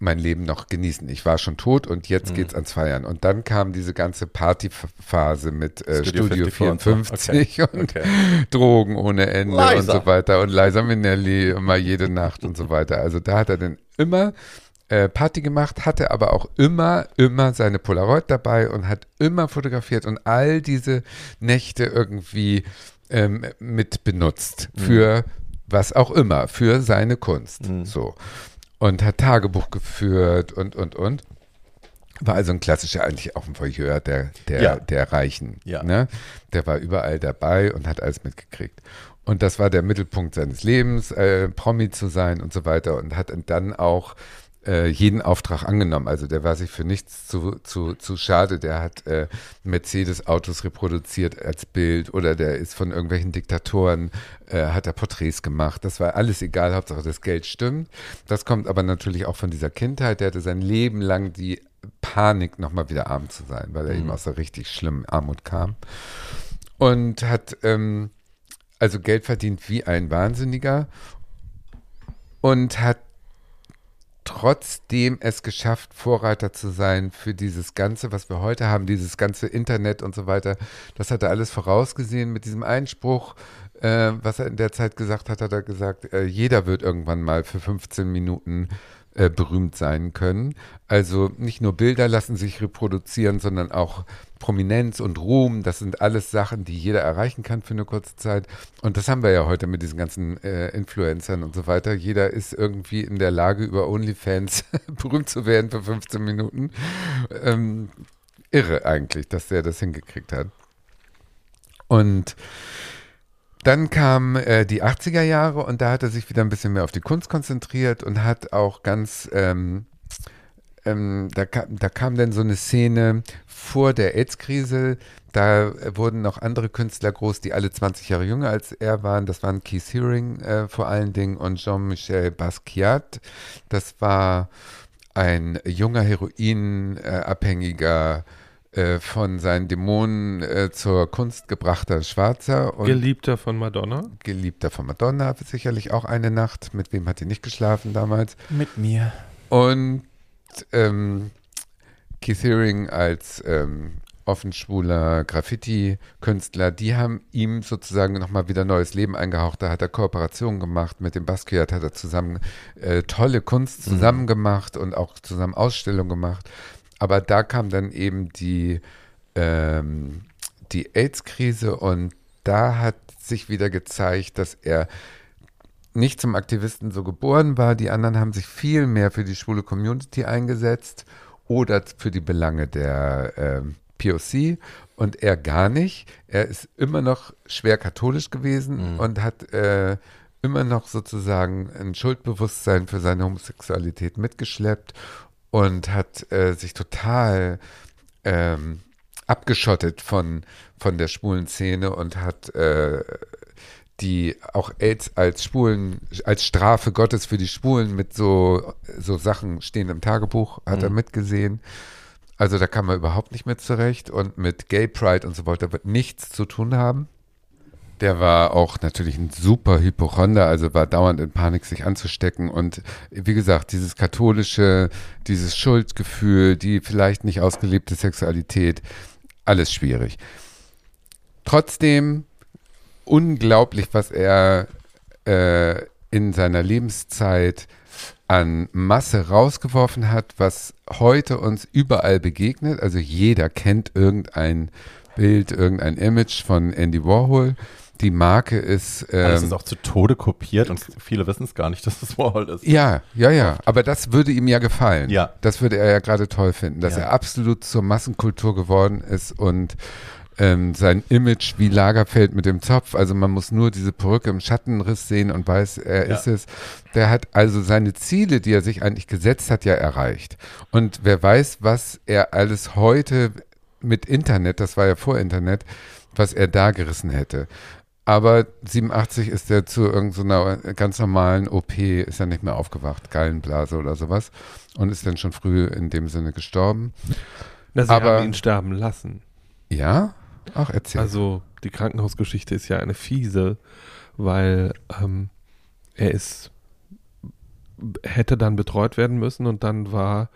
Speaker 1: mein Leben noch genießen. Ich war schon tot und jetzt
Speaker 3: Mhm.
Speaker 1: geht's ans Feiern. Und dann kam diese ganze Partyphase mit äh,
Speaker 3: Studio
Speaker 1: Studio
Speaker 3: 54
Speaker 1: 54
Speaker 3: und so.
Speaker 1: und,
Speaker 3: Okay.
Speaker 1: Drogen ohne Ende und
Speaker 3: Liza.
Speaker 1: so weiter und Liza Minnelli immer jede Nacht und so weiter. Also da hat er dann immer äh, Party gemacht, hatte aber auch immer, immer seine Polaroid dabei und hat immer fotografiert und all diese Nächte irgendwie ähm, mit benutzt für was auch immer, für seine Kunst.
Speaker 3: Mhm.
Speaker 1: So. Und hat Tagebuch geführt und, und, und. War also ein klassischer, eigentlich auch ein Voyeur der, der,
Speaker 3: Ja.
Speaker 1: der Reichen.
Speaker 3: Ja.
Speaker 1: Ne? Der war überall dabei und hat alles mitgekriegt. Und das war der Mittelpunkt seines Lebens, äh, Promi zu sein und so weiter. Und hat dann auch äh, jeden Auftrag angenommen. Also der war sich für nichts zu, zu, zu schade. Der hat äh, Mercedes-Autos reproduziert als Bild oder der ist von irgendwelchen Diktatoren, äh, hat er Porträts gemacht. Das war alles egal, Hauptsache das Geld stimmt. Das kommt aber natürlich auch von dieser Kindheit. Der hatte sein Leben lang die Panik, nochmal wieder arm zu sein, weil er eben aus einer richtig schlimmen Armut kam. Und hat ähm, also Geld verdient wie ein Wahnsinniger und hat trotzdem es geschafft, Vorreiter zu sein für dieses Ganze, was wir heute haben, dieses ganze Internet und so weiter. Das hat er alles vorausgesehen mit diesem Einspruch, äh, was er in der Zeit gesagt hat, hat er gesagt, äh, jeder wird irgendwann mal für 15 Minuten äh, berühmt sein können. Also nicht nur Bilder lassen sich reproduzieren, sondern auch Prominenz und Ruhm. Das sind alles Sachen, die jeder erreichen kann für eine kurze Zeit. Und das haben wir ja heute mit diesen ganzen äh, Influencern und so weiter. Jeder ist irgendwie in der Lage, über OnlyFans berühmt zu werden für 15 Minuten. Ähm, irre eigentlich, dass der das hingekriegt hat. Und dann kamen äh, die 80er Jahre und da hat er sich wieder ein bisschen mehr auf die Kunst konzentriert und hat auch ganz, ähm, ähm, da, kam, da kam dann so eine Szene vor der AIDS-Krise, da wurden noch andere Künstler groß, die alle 20 Jahre jünger als er waren. Das waren Keith Haring äh, vor allen Dingen und Jean-Michel Basquiat. Das war ein junger Heroinabhängiger, äh, von seinen Dämonen äh, zur Kunst gebrachter Schwarzer und
Speaker 2: Geliebter von Madonna.
Speaker 1: Geliebter von Madonna, sicherlich auch eine Nacht. Mit wem hat die nicht geschlafen damals?
Speaker 3: Mit mir.
Speaker 1: Und ähm, Keith Haring als ähm, offen schwuler Graffiti-Künstler, die haben ihm sozusagen nochmal wieder neues Leben eingehaucht. Da hat er Kooperationen gemacht mit dem Basquiat, hat er zusammen äh, tolle Kunst zusammen gemacht und auch zusammen Ausstellungen gemacht. Aber da kam dann eben die, ähm, die AIDS-Krise und da hat sich wieder gezeigt, dass er nicht zum Aktivisten so geboren war. Die anderen haben sich viel mehr für die schwule Community eingesetzt oder für die Belange der ähm, POC und er gar nicht. Er ist immer noch schwer katholisch gewesen
Speaker 3: Mhm.
Speaker 1: und hat äh, immer noch sozusagen ein Schuldbewusstsein für seine Homosexualität mitgeschleppt und hat äh, sich total ähm, abgeschottet von, von der schwulen Szene und hat äh, die auch AIDS als Schwulen, als Strafe Gottes für die Schwulen mit so, so Sachen stehen im Tagebuch, hat er mitgesehen. Also da kam er überhaupt nicht mit zurecht und mit Gay Pride und so weiter wird nichts zu tun haben. Der war auch natürlich ein super Hypochonder, also war dauernd in Panik, sich anzustecken. Und wie gesagt, dieses katholische, dieses Schuldgefühl, die vielleicht nicht ausgelebte Sexualität, alles schwierig. Trotzdem unglaublich, was er äh, in seiner Lebenszeit an Masse rausgeworfen hat, was heute uns überall begegnet. Also jeder kennt irgendein Bild, irgendein Image von Andy Warhol. Die Marke ist. Ähm,
Speaker 3: Alles ist auch zu Tode kopiert und viele wissen es gar nicht, dass es Warhol ist.
Speaker 1: Ja, ja, ja. Aber das würde ihm ja gefallen.
Speaker 3: Ja.
Speaker 1: Das würde er ja gerade toll finden, dass
Speaker 3: Ja.
Speaker 1: er absolut zur Massenkultur geworden ist und ähm, sein Image wie Lagerfeld mit dem Zopf. Also man muss nur diese Perücke im Schattenriss sehen und weiß, er
Speaker 3: Ja.
Speaker 1: ist es. Der hat also seine Ziele, die er sich eigentlich gesetzt hat, ja erreicht. Und wer weiß, was er alles heute mit Internet, das war ja vor Internet, was er da gerissen hätte. Aber 87 ist er zu irgendeiner ganz normalen OP, ist er nicht mehr aufgewacht, Gallenblase oder sowas. Und ist dann schon früh in dem Sinne gestorben.
Speaker 2: Na, sie
Speaker 1: Aber-
Speaker 2: haben ihn sterben lassen.
Speaker 1: Ja? Ach, erzähl.
Speaker 2: Also die Krankenhausgeschichte ist ja eine fiese, weil ähm, er ist hätte dann betreut werden müssen und dann war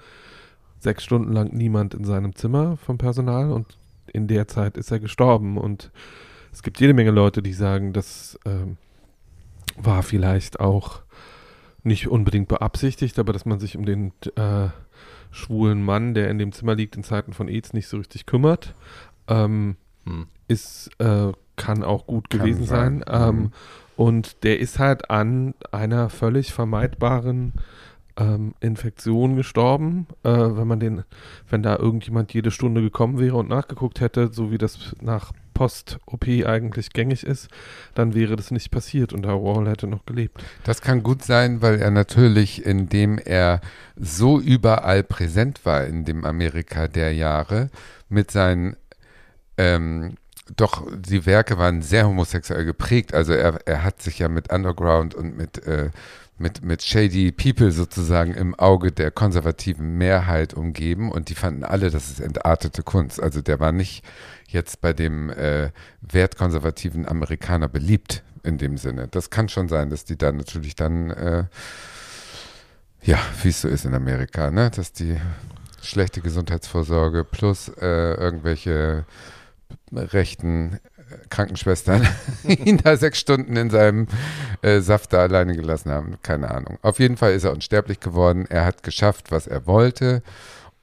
Speaker 2: sechs Stunden lang niemand in seinem Zimmer vom Personal und in der Zeit ist er gestorben und es gibt jede Menge Leute, die sagen, das ähm, war vielleicht auch nicht unbedingt beabsichtigt, aber dass man sich um den äh, schwulen Mann, der in dem Zimmer liegt, in Zeiten von AIDS nicht so richtig kümmert. Ähm,
Speaker 3: Hm.
Speaker 2: ist, äh, kann auch gut
Speaker 1: Kann
Speaker 2: gewesen sein.
Speaker 1: sein.
Speaker 2: Ähm,
Speaker 1: Mhm.
Speaker 2: Und der ist halt an einer völlig vermeidbaren ähm, Infektion gestorben. Äh, wenn man den, wenn da irgendjemand jede Stunde gekommen wäre und nachgeguckt hätte, so wie das nach Post-OP eigentlich gängig ist, dann wäre das nicht passiert und der Warhol hätte noch gelebt.
Speaker 1: Das kann gut sein, weil er natürlich, indem er so überall präsent war in dem Amerika der Jahre, mit seinen, ähm, doch die Werke waren sehr homosexuell geprägt. Also er, er hat sich ja mit Underground und mit, äh, mit, mit Shady People sozusagen im Auge der konservativen Mehrheit umgeben und die fanden alle, das ist entartete Kunst. Also der war nicht jetzt bei dem äh, wertkonservativen Amerikaner beliebt in dem Sinne. Das kann schon sein, dass die da natürlich dann, äh, ja, wie es so ist in Amerika, ne? dass die schlechte Gesundheitsvorsorge plus äh, irgendwelche rechten Krankenschwestern ihn da sechs Stunden in seinem äh, Saft da alleine gelassen haben. Keine Ahnung. Auf jeden Fall ist er unsterblich geworden. Er hat geschafft, was er wollte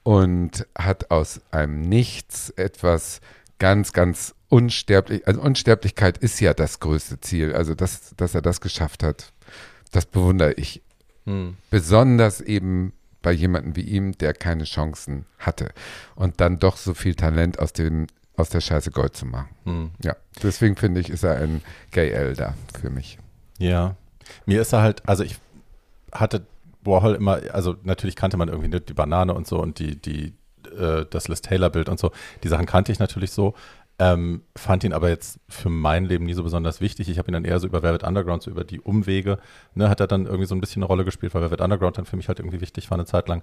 Speaker 1: und hat aus einem Nichts etwas ganz, ganz unsterblich. Also Unsterblichkeit ist ja das größte Ziel. Also dass, dass er das geschafft hat, das bewundere ich.
Speaker 3: Hm.
Speaker 1: Besonders eben bei jemandem wie ihm, der keine Chancen hatte. Und dann doch so viel Talent aus dem aus der Scheiße Gold zu machen.
Speaker 3: Hm.
Speaker 1: Ja, deswegen finde ich, ist er ein Gay Elder für mich.
Speaker 3: Ja. Mir ist er halt, also ich hatte Warhol immer, also natürlich kannte man irgendwie die Banane und so und die, die, äh, das Liz Taylor-Bild und so. Die Sachen kannte ich natürlich so. Ähm, fand ihn aber jetzt für mein Leben nie so besonders wichtig. Ich habe ihn dann eher so über Velvet Underground, so über die Umwege, ne, hat er dann irgendwie so ein bisschen eine Rolle gespielt, weil Velvet Underground dann für mich halt irgendwie wichtig war eine Zeit lang.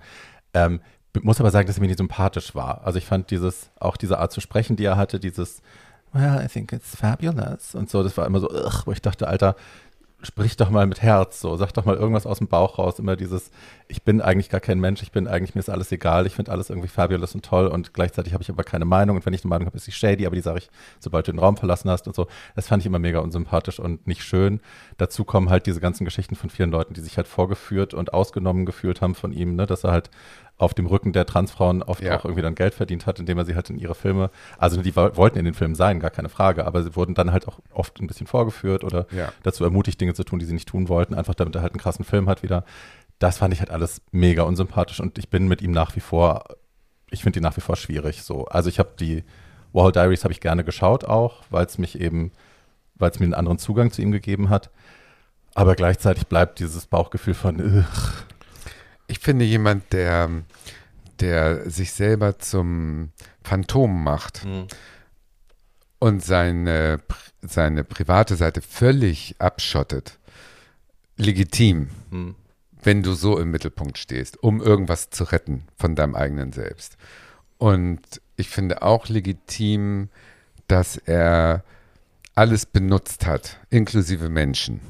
Speaker 3: Ähm, muss aber sagen, dass er mir nicht sympathisch war. Also ich fand dieses, auch diese Art zu sprechen, die er hatte, dieses, well, I think it's fabulous und so, das war immer so, ugh, wo ich dachte, Alter, sprich doch mal mit Herz, so, sag doch mal irgendwas aus dem Bauch raus, immer dieses, ich bin eigentlich gar kein Mensch, ich bin eigentlich, mir ist alles egal, ich finde alles irgendwie fabulous und toll und gleichzeitig habe ich aber keine Meinung und wenn ich eine Meinung habe, ist sie shady, aber die sage ich, sobald du den Raum verlassen hast und so. Das fand ich immer mega unsympathisch und nicht schön. Dazu kommen halt diese ganzen Geschichten von vielen Leuten, die sich halt vorgeführt und ausgenommen gefühlt haben von ihm, ne, dass er halt auf dem Rücken der Transfrauen oft
Speaker 1: Ja.
Speaker 3: auch irgendwie dann Geld verdient hat, indem er sie halt in ihre Filme, also die wo- wollten in den Filmen sein, gar keine Frage, aber sie wurden dann halt auch oft ein bisschen vorgeführt oder
Speaker 1: Ja.
Speaker 3: dazu ermutigt, Dinge zu tun, die sie nicht tun wollten, einfach damit er halt einen krassen Film hat wieder. Das fand ich halt alles mega unsympathisch und ich bin mit ihm nach wie vor, ich finde ihn nach wie vor schwierig so. Also ich habe die Warhol Diaries habe ich gerne geschaut auch, weil es mich eben, weil es mir einen anderen Zugang zu ihm gegeben hat. Aber gleichzeitig bleibt dieses Bauchgefühl von, ugh,
Speaker 1: Ich finde jemand, der, der sich selber zum Phantom macht und seine, seine private Seite völlig abschottet, legitim,
Speaker 3: hm,
Speaker 1: wenn du so im Mittelpunkt stehst, um irgendwas zu retten von deinem eigenen Selbst. Und ich finde auch legitim, dass er alles benutzt hat, inklusive Menschen.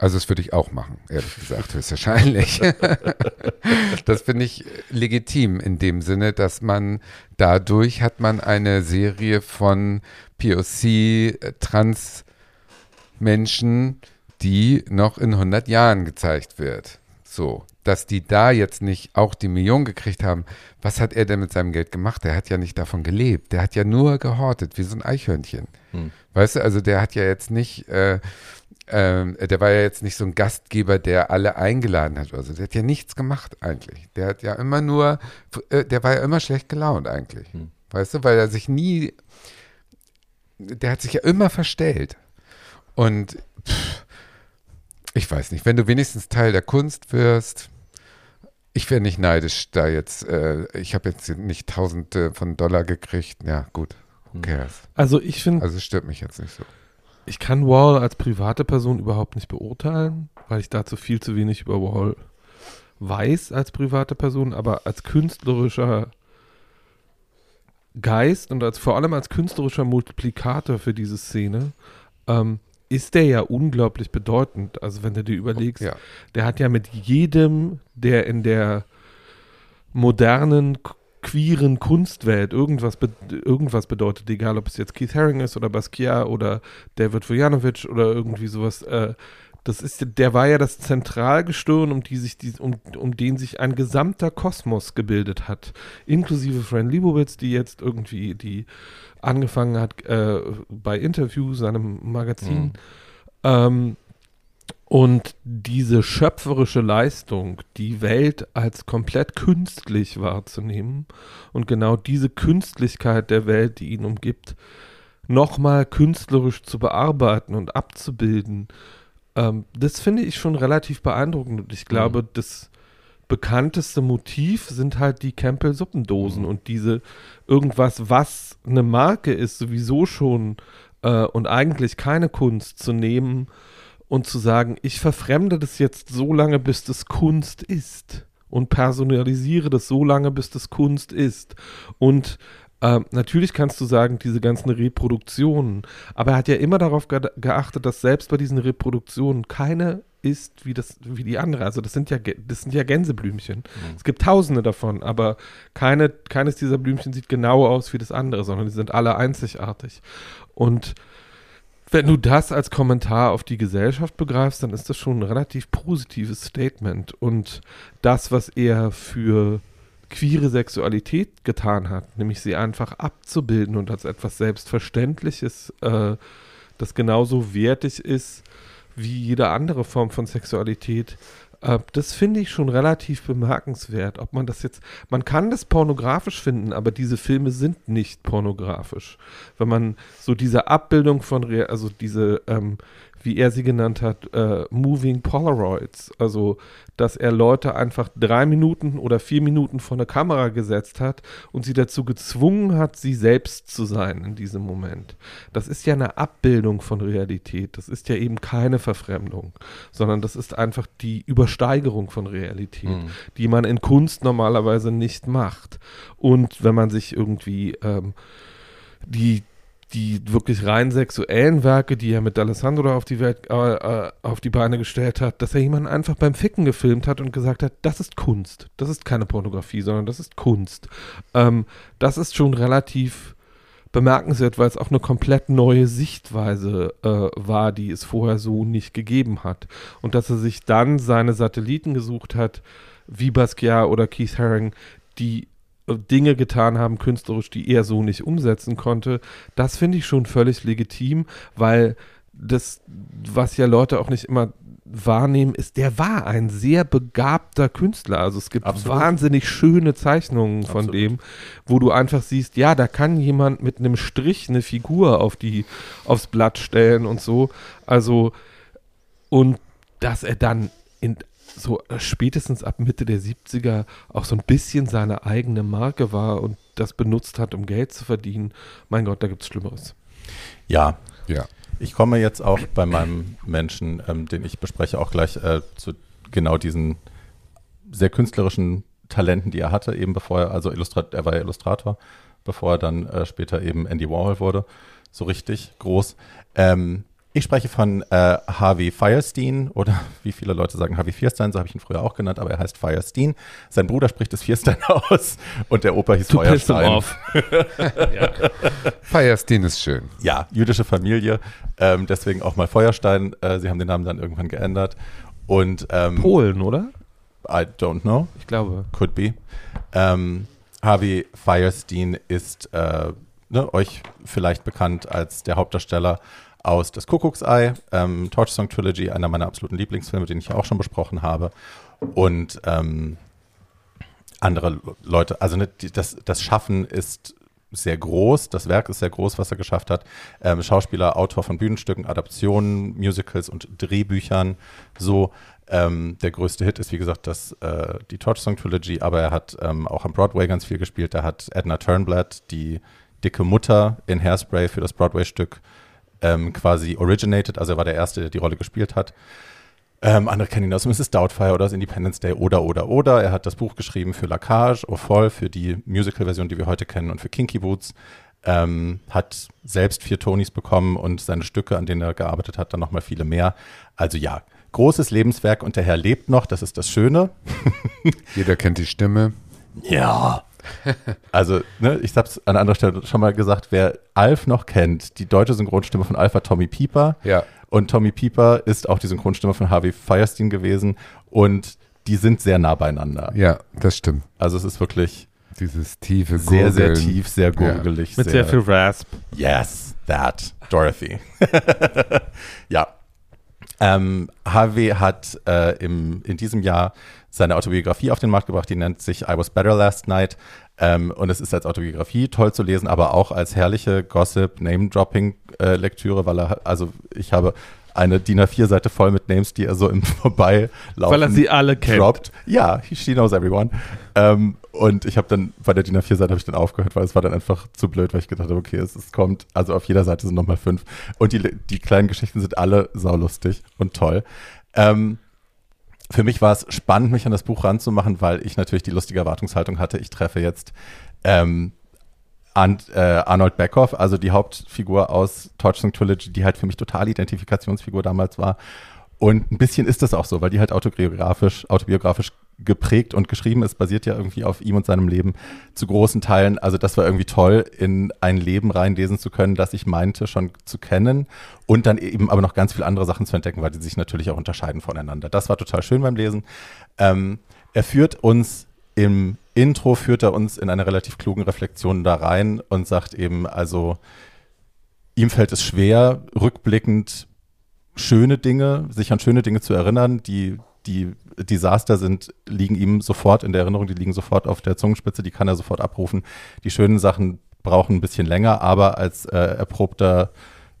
Speaker 1: Also das würde ich auch machen, ehrlich gesagt, höchstwahrscheinlich. das finde ich legitim in dem Sinne, dass man dadurch hat man eine Serie von POC-Trans-Menschen, die noch in 100 Jahren gezeigt wird. So, dass die da jetzt nicht auch die Million gekriegt haben. Was hat er denn mit seinem Geld gemacht? Der hat ja nicht davon gelebt. Der hat ja nur gehortet, wie so ein Eichhörnchen. Hm. Weißt du, also der hat ja jetzt nicht... Äh, ähm, der war ja jetzt nicht so ein Gastgeber, der alle eingeladen hat oder so. Der hat ja nichts gemacht eigentlich. Der hat ja immer nur, äh, der war ja immer schlecht gelaunt eigentlich. Hm. Weißt du, weil er sich nie, der hat sich ja immer verstellt. Und pff, ich weiß nicht, wenn du wenigstens Teil der Kunst wirst, ich wäre nicht neidisch da jetzt, äh, ich habe jetzt nicht Tausende von Dollar gekriegt. Ja, gut, who hm. cares?
Speaker 2: Also ich finde.
Speaker 1: Also stört mich jetzt nicht so.
Speaker 2: Ich kann Wall als private Person überhaupt nicht beurteilen, weil ich dazu viel zu wenig über Wall weiß als private Person, aber als künstlerischer Geist und als vor allem als künstlerischer Multiplikator für diese Szene ähm, ist der ja unglaublich bedeutend. Also wenn du dir überlegst, ja. der hat ja mit jedem, der in der modernen queeren Kunstwelt irgendwas, be irgendwas bedeutet, egal ob es jetzt Keith Haring ist oder Basquiat oder David Vujanovic oder irgendwie sowas. Äh, das ist, der war ja das Zentralgestirn, um, die sich die, um, um den sich ein gesamter Kosmos gebildet hat. Inklusive Fran Libowitz, die jetzt irgendwie, die angefangen hat äh, bei Interview, seinem Magazin. Mhm. Ähm, und diese schöpferische Leistung, die Welt als komplett künstlich wahrzunehmen und genau diese Künstlichkeit der Welt, die ihn umgibt, nochmal künstlerisch zu bearbeiten und abzubilden, ähm, das finde ich schon relativ beeindruckend. Und ich glaube, mhm. das bekannteste Motiv sind halt die Campbell-Suppendosen mhm. und diese irgendwas, was eine Marke ist, sowieso schon äh, und eigentlich keine Kunst zu nehmen und zu sagen, ich verfremde das jetzt so lange, bis das Kunst ist und personalisiere das so lange, bis das Kunst ist. Und äh, natürlich kannst du sagen, diese ganzen Reproduktionen, aber er hat ja immer darauf ge geachtet, dass selbst bei diesen Reproduktionen keine ist wie das wie die andere. Also das sind ja das sind ja Gänseblümchen. Mhm. Es gibt Tausende davon, aber keine keines dieser Blümchen sieht genau aus wie das andere, sondern die sind alle einzigartig. Und wenn du das als Kommentar auf die Gesellschaft begreifst, dann ist das schon ein relativ positives Statement. Und das, was er für queere Sexualität getan hat, nämlich sie einfach abzubilden und als etwas Selbstverständliches, äh, das genauso wertig ist wie jede andere Form von Sexualität, das finde ich schon relativ bemerkenswert. Ob man das jetzt, man kann das pornografisch finden, aber diese Filme sind nicht pornografisch. Wenn man so diese Abbildung von, also diese, ähm, wie er sie genannt hat, äh, Moving Polaroids. Also, dass er Leute einfach drei Minuten oder vier Minuten vor eine Kamera gesetzt hat und sie dazu gezwungen hat, sie selbst zu sein in diesem Moment. Das ist ja eine Abbildung von Realität. Das ist ja eben keine Verfremdung, sondern das ist einfach die Übersteigerung von Realität, mhm. die man in Kunst normalerweise nicht macht. Und wenn man sich irgendwie ähm, die die wirklich rein sexuellen Werke, die er mit D'Alessandro auf die Welt, äh, äh, auf die Beine gestellt hat, dass er jemanden einfach beim Ficken gefilmt hat und gesagt hat, das ist Kunst, das ist keine Pornografie, sondern das ist Kunst. Ähm, das ist schon relativ bemerkenswert, weil es auch eine komplett neue Sichtweise äh, war, die es vorher so nicht gegeben hat. Und dass er sich dann seine Satelliten gesucht hat, wie Basquiat oder Keith Haring, die Dinge getan haben, künstlerisch, die er so nicht umsetzen konnte. Das finde ich schon völlig legitim, weil das, was ja Leute auch nicht immer wahrnehmen, ist, der war ein sehr begabter Künstler. Also es gibt Absolut. wahnsinnig schöne Zeichnungen von Absolut. dem, wo du einfach siehst, ja, da kann jemand mit einem Strich eine Figur auf die, aufs Blatt stellen und so. Also, und dass er dann in so äh, spätestens ab Mitte der 70er auch so ein bisschen seine eigene Marke war und das benutzt hat, um Geld zu verdienen. Mein Gott, da gibt es Schlimmeres.
Speaker 3: Ja. Ja. Ich komme jetzt auch bei meinem Menschen, ähm, den ich bespreche, auch gleich äh, zu genau diesen sehr künstlerischen Talenten, die er hatte, eben bevor er, also Illustrat er war ja Illustrator, bevor er dann äh, später eben Andy Warhol wurde, so richtig groß. Ähm, Ich spreche von äh, Harvey Firestein oder wie viele Leute sagen Harvey Fierstein, so habe ich ihn früher auch genannt, aber er heißt Firestein. Sein Bruder spricht das Fierstein aus und der Opa hieß
Speaker 2: Du
Speaker 3: Feuerstein.
Speaker 2: auf. ja.
Speaker 1: Firestein ist schön.
Speaker 3: Ja, jüdische Familie, ähm, deswegen auch mal Feuerstein. Äh, sie haben den Namen dann irgendwann geändert. Und ähm,
Speaker 2: Polen, oder?
Speaker 3: I don't know,
Speaker 2: Ich glaube.
Speaker 3: could be. Ähm, Harvey Firestein ist äh, ne, euch vielleicht bekannt als der Hauptdarsteller aus Das Kuckucksei, ähm, Torch Song Trilogy, einer meiner absoluten Lieblingsfilme, den ich auch schon besprochen habe. Und ähm, andere Leute, also ne, das, das Schaffen ist sehr groß, das Werk ist sehr groß, was er geschafft hat. Ähm, Schauspieler, Autor von Bühnenstücken, Adaptionen, Musicals und Drehbüchern. So, ähm, der größte Hit ist, wie gesagt, das, äh, die Torch Song Trilogy, aber er hat ähm, auch am Broadway ganz viel gespielt. Er hat Edna Turnblad, die dicke Mutter in Hairspray für das Broadway-Stück ähm, quasi originated, also er war der Erste, der die Rolle gespielt hat. Ähm, andere kennen ihn aus Mrs. Doubtfire oder aus Independence Day oder, oder, oder. Er hat das Buch geschrieben für La Cage, Au Foll, für die Musical-Version, die wir heute kennen und für Kinky Boots. Ähm, hat selbst vier Tonys bekommen und seine Stücke, an denen er gearbeitet hat, dann nochmal viele mehr. Also ja, großes Lebenswerk und der Herr lebt noch, das ist das Schöne.
Speaker 1: Jeder kennt die Stimme.
Speaker 3: Ja. Also, ne, ich habe es an anderer Stelle schon mal gesagt, wer Alf noch kennt, die deutsche Synchronstimme von Alf war Tommy Pieper.
Speaker 1: Ja.
Speaker 3: Und Tommy Pieper ist auch die Synchronstimme von Harvey Firestein gewesen. Und die sind sehr nah beieinander.
Speaker 1: Ja, das stimmt.
Speaker 3: Also es ist wirklich
Speaker 1: Dieses tiefe
Speaker 3: sehr, sehr
Speaker 1: Gurgeln.
Speaker 3: tief, sehr gurgelig.
Speaker 2: Mit sehr, viel Rasp.
Speaker 3: Yes, that, Dorothy. ja. Ähm, Harvey hat äh, im, in diesem Jahr seine Autobiografie auf den Markt gebracht, die nennt sich I Was Better Last Night. Ähm, und es ist als Autobiografie toll zu lesen, aber auch als herrliche Gossip, Name-Dropping-Lektüre, weil er, also ich habe eine DIN A4-Seite voll mit Names, die er so im Vorbeilaufen
Speaker 2: Weil er sie alle kennt.
Speaker 3: droppt. Ja, he, she knows everyone. Ähm, und ich habe dann bei der DIN A4-Seite habe ich dann aufgehört, weil es war dann einfach zu blöd, weil ich gedacht habe, okay, es, es kommt, also auf jeder Seite sind nochmal fünf. Und die, die kleinen Geschichten sind alle saulustig und toll. Ähm, für mich war es spannend, mich an das Buch ranzumachen, weil ich natürlich die lustige Erwartungshaltung hatte, ich treffe jetzt ähm, An, äh, Arnold Beckhoff, also die Hauptfigur aus Torchsong Trilogy, die halt für mich total Identifikationsfigur damals war. Und ein bisschen ist das auch so, weil die halt autobiografisch, autobiografisch geprägt und geschrieben ist, basiert ja irgendwie auf ihm und seinem Leben zu großen Teilen. Also das war irgendwie toll, in ein Leben reinlesen zu können, das ich meinte schon zu kennen und dann eben aber noch ganz viele andere Sachen zu entdecken, weil die sich natürlich auch unterscheiden voneinander. Das war total schön beim Lesen. Ähm, er führt uns im Intro, führt er uns in eine relativ klugen Reflexion da rein und sagt eben, also ihm fällt es schwer, rückblickend schöne Dinge, sich an schöne Dinge zu erinnern, die die Desaster sind, liegen ihm sofort in der Erinnerung, die liegen sofort auf der Zungenspitze, die kann er sofort abrufen. Die schönen Sachen brauchen ein bisschen länger, aber als äh, erprobter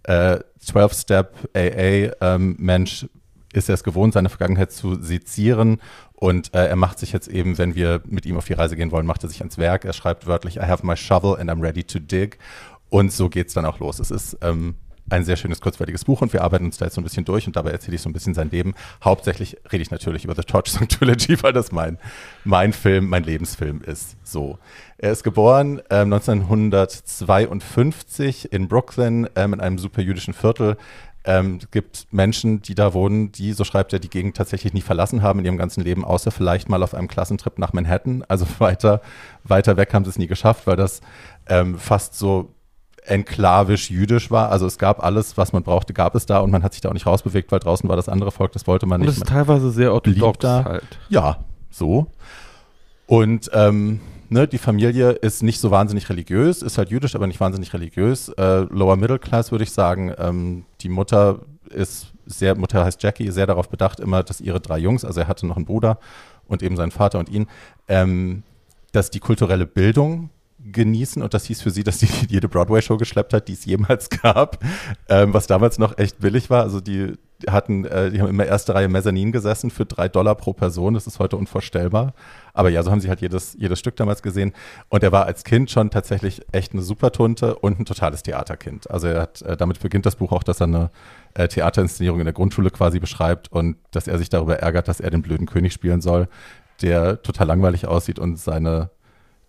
Speaker 3: äh, 12-Step-AA-Mensch ist er es gewohnt, seine Vergangenheit zu sezieren. Und äh, er macht sich jetzt eben, wenn wir mit ihm auf die Reise gehen wollen, macht er sich ans Werk. Er schreibt wörtlich, I have my shovel and I'm ready to dig. Und so geht's dann auch los. Es ist ähm, ein sehr schönes, kurzweiliges Buch und wir arbeiten uns da jetzt so ein bisschen durch und dabei erzähle ich so ein bisschen sein Leben. Hauptsächlich rede ich natürlich über The Torch Song Trilogy, weil das mein, mein Film, mein Lebensfilm ist. So. Er ist geboren ähm, 1952 in Brooklyn ähm, in einem super jüdischen Viertel. Ähm, es gibt Menschen, die da wohnen, die, so schreibt er, die Gegend tatsächlich nie verlassen haben in ihrem ganzen Leben, außer vielleicht mal auf einem Klassentrip nach Manhattan. Also weiter, weiter weg haben sie es nie geschafft, weil das ähm, fast so enklavisch jüdisch war. Also es gab alles, was man brauchte, gab es da und man hat sich da auch nicht rausbewegt, weil draußen war das andere Volk, das wollte man
Speaker 2: Und
Speaker 3: nicht.
Speaker 2: das ist teilweise sehr orthodox
Speaker 3: da.
Speaker 2: halt.
Speaker 3: Ja, so. Und ähm, ne, die Familie ist nicht so wahnsinnig religiös, ist halt jüdisch, aber nicht wahnsinnig religiös. Äh, Lower Middle Class würde ich sagen. Ähm, die Mutter ist sehr, Mutter heißt Jackie, sehr darauf bedacht immer, dass ihre drei Jungs, also er hatte noch einen Bruder und eben seinen Vater und ihn, ähm, dass die kulturelle Bildung genießen und das hieß für sie, dass sie jede Broadway-Show geschleppt hat, die es jemals gab, ähm, was damals noch echt billig war. Also die hatten, äh, die haben immer erste Reihe Mezzanin gesessen für drei Dollar pro Person. Das ist heute unvorstellbar. Aber ja, so haben sie halt jedes, jedes Stück damals gesehen. Und er war als Kind schon tatsächlich echt eine Supertunte und ein totales Theaterkind. Also er hat, äh, damit beginnt das Buch auch, dass er eine äh, Theaterinszenierung in der Grundschule quasi beschreibt und dass er sich darüber ärgert, dass er den blöden König spielen soll, der total langweilig aussieht und seine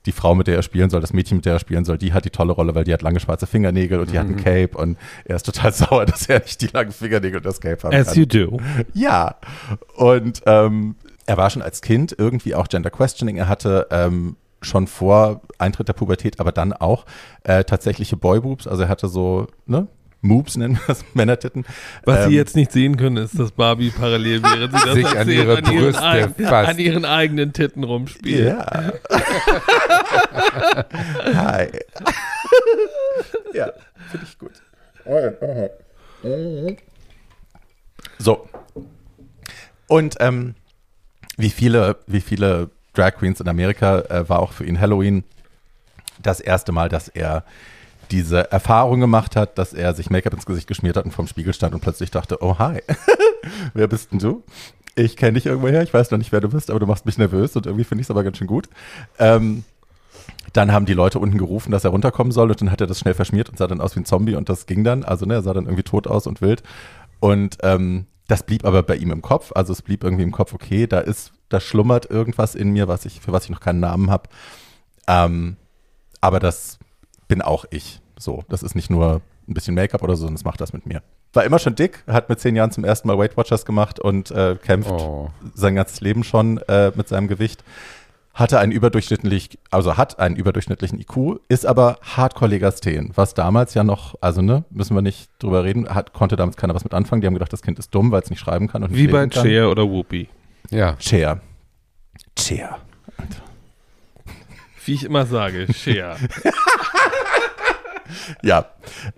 Speaker 3: die Frau, mit der er spielen soll, das Mädchen, mit der er spielen soll, die hat die tolle Rolle, weil die hat lange schwarze Fingernägel und die hat ein
Speaker 2: Mhm.
Speaker 3: Cape und er ist total sauer, dass er nicht die langen Fingernägel und das Cape haben
Speaker 2: As
Speaker 3: kann.
Speaker 2: you do.
Speaker 3: Ja. Und ähm, er war schon als Kind irgendwie auch Gender Questioning. Er hatte ähm, schon vor Eintritt der Pubertät, aber dann auch äh, tatsächliche Boyboobs. Also er hatte so, ne? Moobs nennen wir das, Männertitten.
Speaker 2: Was
Speaker 3: Ähm,
Speaker 2: Sie jetzt nicht sehen können, ist, dass Barbie parallel, während sie das
Speaker 1: Sich an ihre
Speaker 2: an, ihren
Speaker 1: Brüste
Speaker 2: eigen- an ihren eigenen Titten rumspielt.
Speaker 3: Ja. Hi. ja, finde ich gut. So. Und ähm, wie viele, wie viele Drag Queens in Amerika äh, war auch für ihn Halloween das erste Mal, dass er diese Erfahrung gemacht hat, dass er sich Make-up ins Gesicht geschmiert hat und vorm Spiegel stand und plötzlich dachte, oh hi, wer bist denn du? Ich kenne dich irgendwoher, ich weiß noch nicht, wer du bist, aber du machst mich nervös und irgendwie finde ich es aber ganz schön gut. Ähm, dann haben die Leute unten gerufen, dass er runterkommen soll und dann hat er das schnell verschmiert und sah dann aus wie ein Zombie und das ging dann. Also ne, er sah dann irgendwie tot aus und wild. Und ähm, das blieb aber bei ihm im Kopf. Also es blieb irgendwie im Kopf, okay, da ist, da schlummert irgendwas in mir, was ich, für was ich noch keinen Namen habe. Ähm, aber das bin auch ich. So, das ist nicht nur ein bisschen Make-up oder so, sondern es macht das mit mir. War immer schon dick, hat mit zehn Jahren zum ersten Mal Weight Watchers gemacht und äh, kämpft
Speaker 1: Oh.
Speaker 3: sein ganzes Leben schon äh, mit seinem Gewicht. Hatte einen überdurchschnittlich, also hat einen überdurchschnittlichen IQ, ist aber Hardcore-Legasthен, was damals ja noch, also ne, müssen wir nicht drüber reden, hat, konnte damals keiner was mit anfangen. Die haben gedacht, das Kind ist dumm, weil es nicht schreiben kann und nicht
Speaker 2: Wie bei. Cher oder Whoopi.
Speaker 1: Ja.
Speaker 3: Cher. Cher.
Speaker 2: Wie ich immer sage, Cher.
Speaker 3: Ja.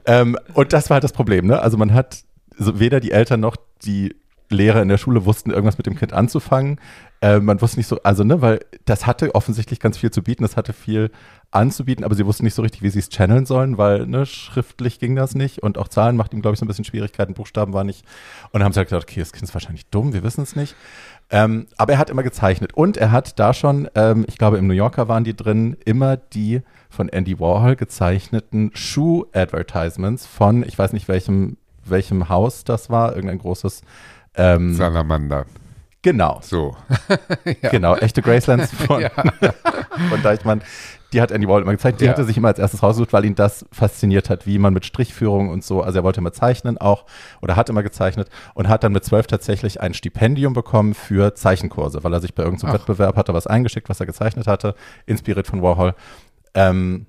Speaker 3: Ähm, und das war halt das Problem, ne? Also man hat so weder die Eltern noch die Lehrer in der Schule wussten, irgendwas mit dem Kind anzufangen. Äh, man wusste nicht so, also ne, weil das hatte offensichtlich ganz viel zu bieten, das hatte viel anzubieten, aber sie wussten nicht so richtig, wie sie es channeln sollen, weil ne, schriftlich ging das nicht und auch Zahlen macht ihm, glaube ich, so ein bisschen Schwierigkeiten, Buchstaben war nicht. Und dann haben sie halt gedacht, okay, das Kind ist wahrscheinlich dumm, wir wissen es nicht. Ähm, aber er hat immer gezeichnet und er hat da schon, ähm, ich glaube, im New Yorker waren die drin, immer die von Andy Warhol gezeichneten Shoe-Advertisements von, ich weiß nicht welchem, welchem Haus das war, irgendein großes. Ähm,
Speaker 1: Salamander.
Speaker 3: genau,
Speaker 1: So.
Speaker 3: genau, echte Gracelands von, von Deichmann. Die hat Andy Warhol immer gezeigt. Die
Speaker 1: Ja.
Speaker 3: hat er sich immer als erstes rausgesucht, weil ihn das fasziniert hat, wie man mit Strichführung und so, also er wollte immer zeichnen auch oder hat immer gezeichnet und hat dann mit zwölf tatsächlich ein Stipendium bekommen für Zeichenkurse, weil er sich bei irgendeinem
Speaker 1: Ach.
Speaker 3: Wettbewerb hatte was eingeschickt, was er gezeichnet hatte, inspiriert von Warhol. Ähm,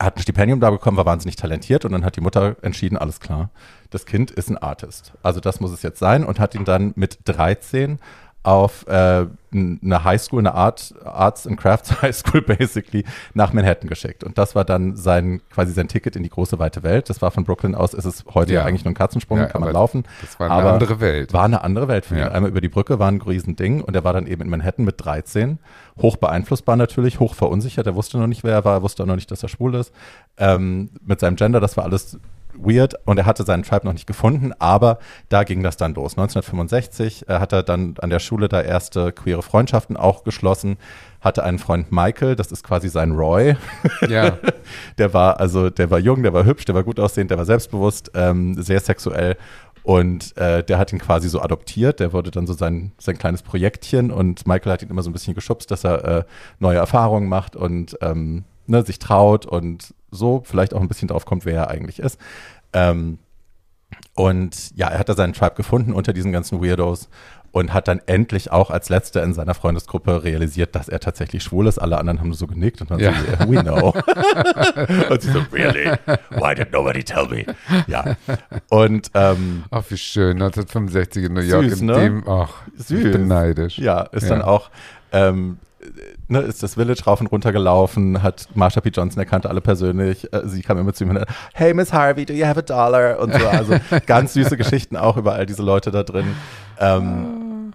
Speaker 3: hat ein Stipendium da bekommen, war wahnsinnig talentiert und dann hat die Mutter entschieden, alles klar, das Kind ist ein Artist. Also das muss es jetzt sein und hat ihn dann mit 13 auf äh, eine Highschool, eine Art, Arts and Crafts Highschool basically nach Manhattan geschickt. Und das war dann sein, quasi sein Ticket in die große weite Welt. Das war von Brooklyn aus, ist es heute ja, eigentlich nur ein Katzensprung,
Speaker 1: Ja,
Speaker 3: kann man laufen.
Speaker 1: Das war eine
Speaker 3: Aber
Speaker 1: andere Welt.
Speaker 3: War eine andere Welt für ihn.
Speaker 1: Ja.
Speaker 3: Einmal über die Brücke war ein Riesending und er war dann eben in Manhattan mit 13. Hoch beeinflussbar natürlich, hoch verunsichert. Er wusste noch nicht, wer er war, er wusste auch noch nicht, dass er schwul ist. Ähm, mit seinem Gender, das war alles weird und er hatte seinen Tribe noch nicht gefunden, aber da ging das dann los. 1965 äh, hat er dann an der Schule da erste queere Freundschaften auch geschlossen, hatte einen Freund Michael, das ist quasi sein Roy.
Speaker 1: Ja.
Speaker 3: Der war also, der war jung, der war hübsch, der war gut aussehend, der war selbstbewusst, ähm, sehr sexuell und äh, der hat ihn quasi so adoptiert. Der wurde dann so sein, sein kleines Projektchen und Michael hat ihn immer so ein bisschen geschubst, dass er äh, neue Erfahrungen macht und ähm, ne, sich traut und so vielleicht auch ein bisschen drauf kommt, wer er eigentlich ist. Ähm, und ja, er hat da seinen Tribe gefunden unter diesen ganzen Weirdos und hat dann endlich auch als letzter in seiner Freundesgruppe realisiert, dass er tatsächlich schwul ist. Alle anderen haben so genickt und dann
Speaker 1: Ja.
Speaker 3: so, we know. und sie so, really? Why did nobody tell me? Ja. Und ähm,
Speaker 1: Ach, wie schön. 1965 in New York.
Speaker 3: Süß,
Speaker 1: in
Speaker 3: ne?
Speaker 1: dem, ach,
Speaker 3: Süß.
Speaker 1: ich bin neidisch.
Speaker 3: ja, ist
Speaker 1: Ja.
Speaker 3: dann auch, ähm, ne, ist das Village rauf und runter gelaufen, hat Marsha P. Johnson, er kannte alle persönlich. Äh, sie kam immer zu ihm und hat, hey Miss Harvey, do you have a dollar? Und so, also ganz süße Geschichten auch über all diese Leute da drin. Ähm,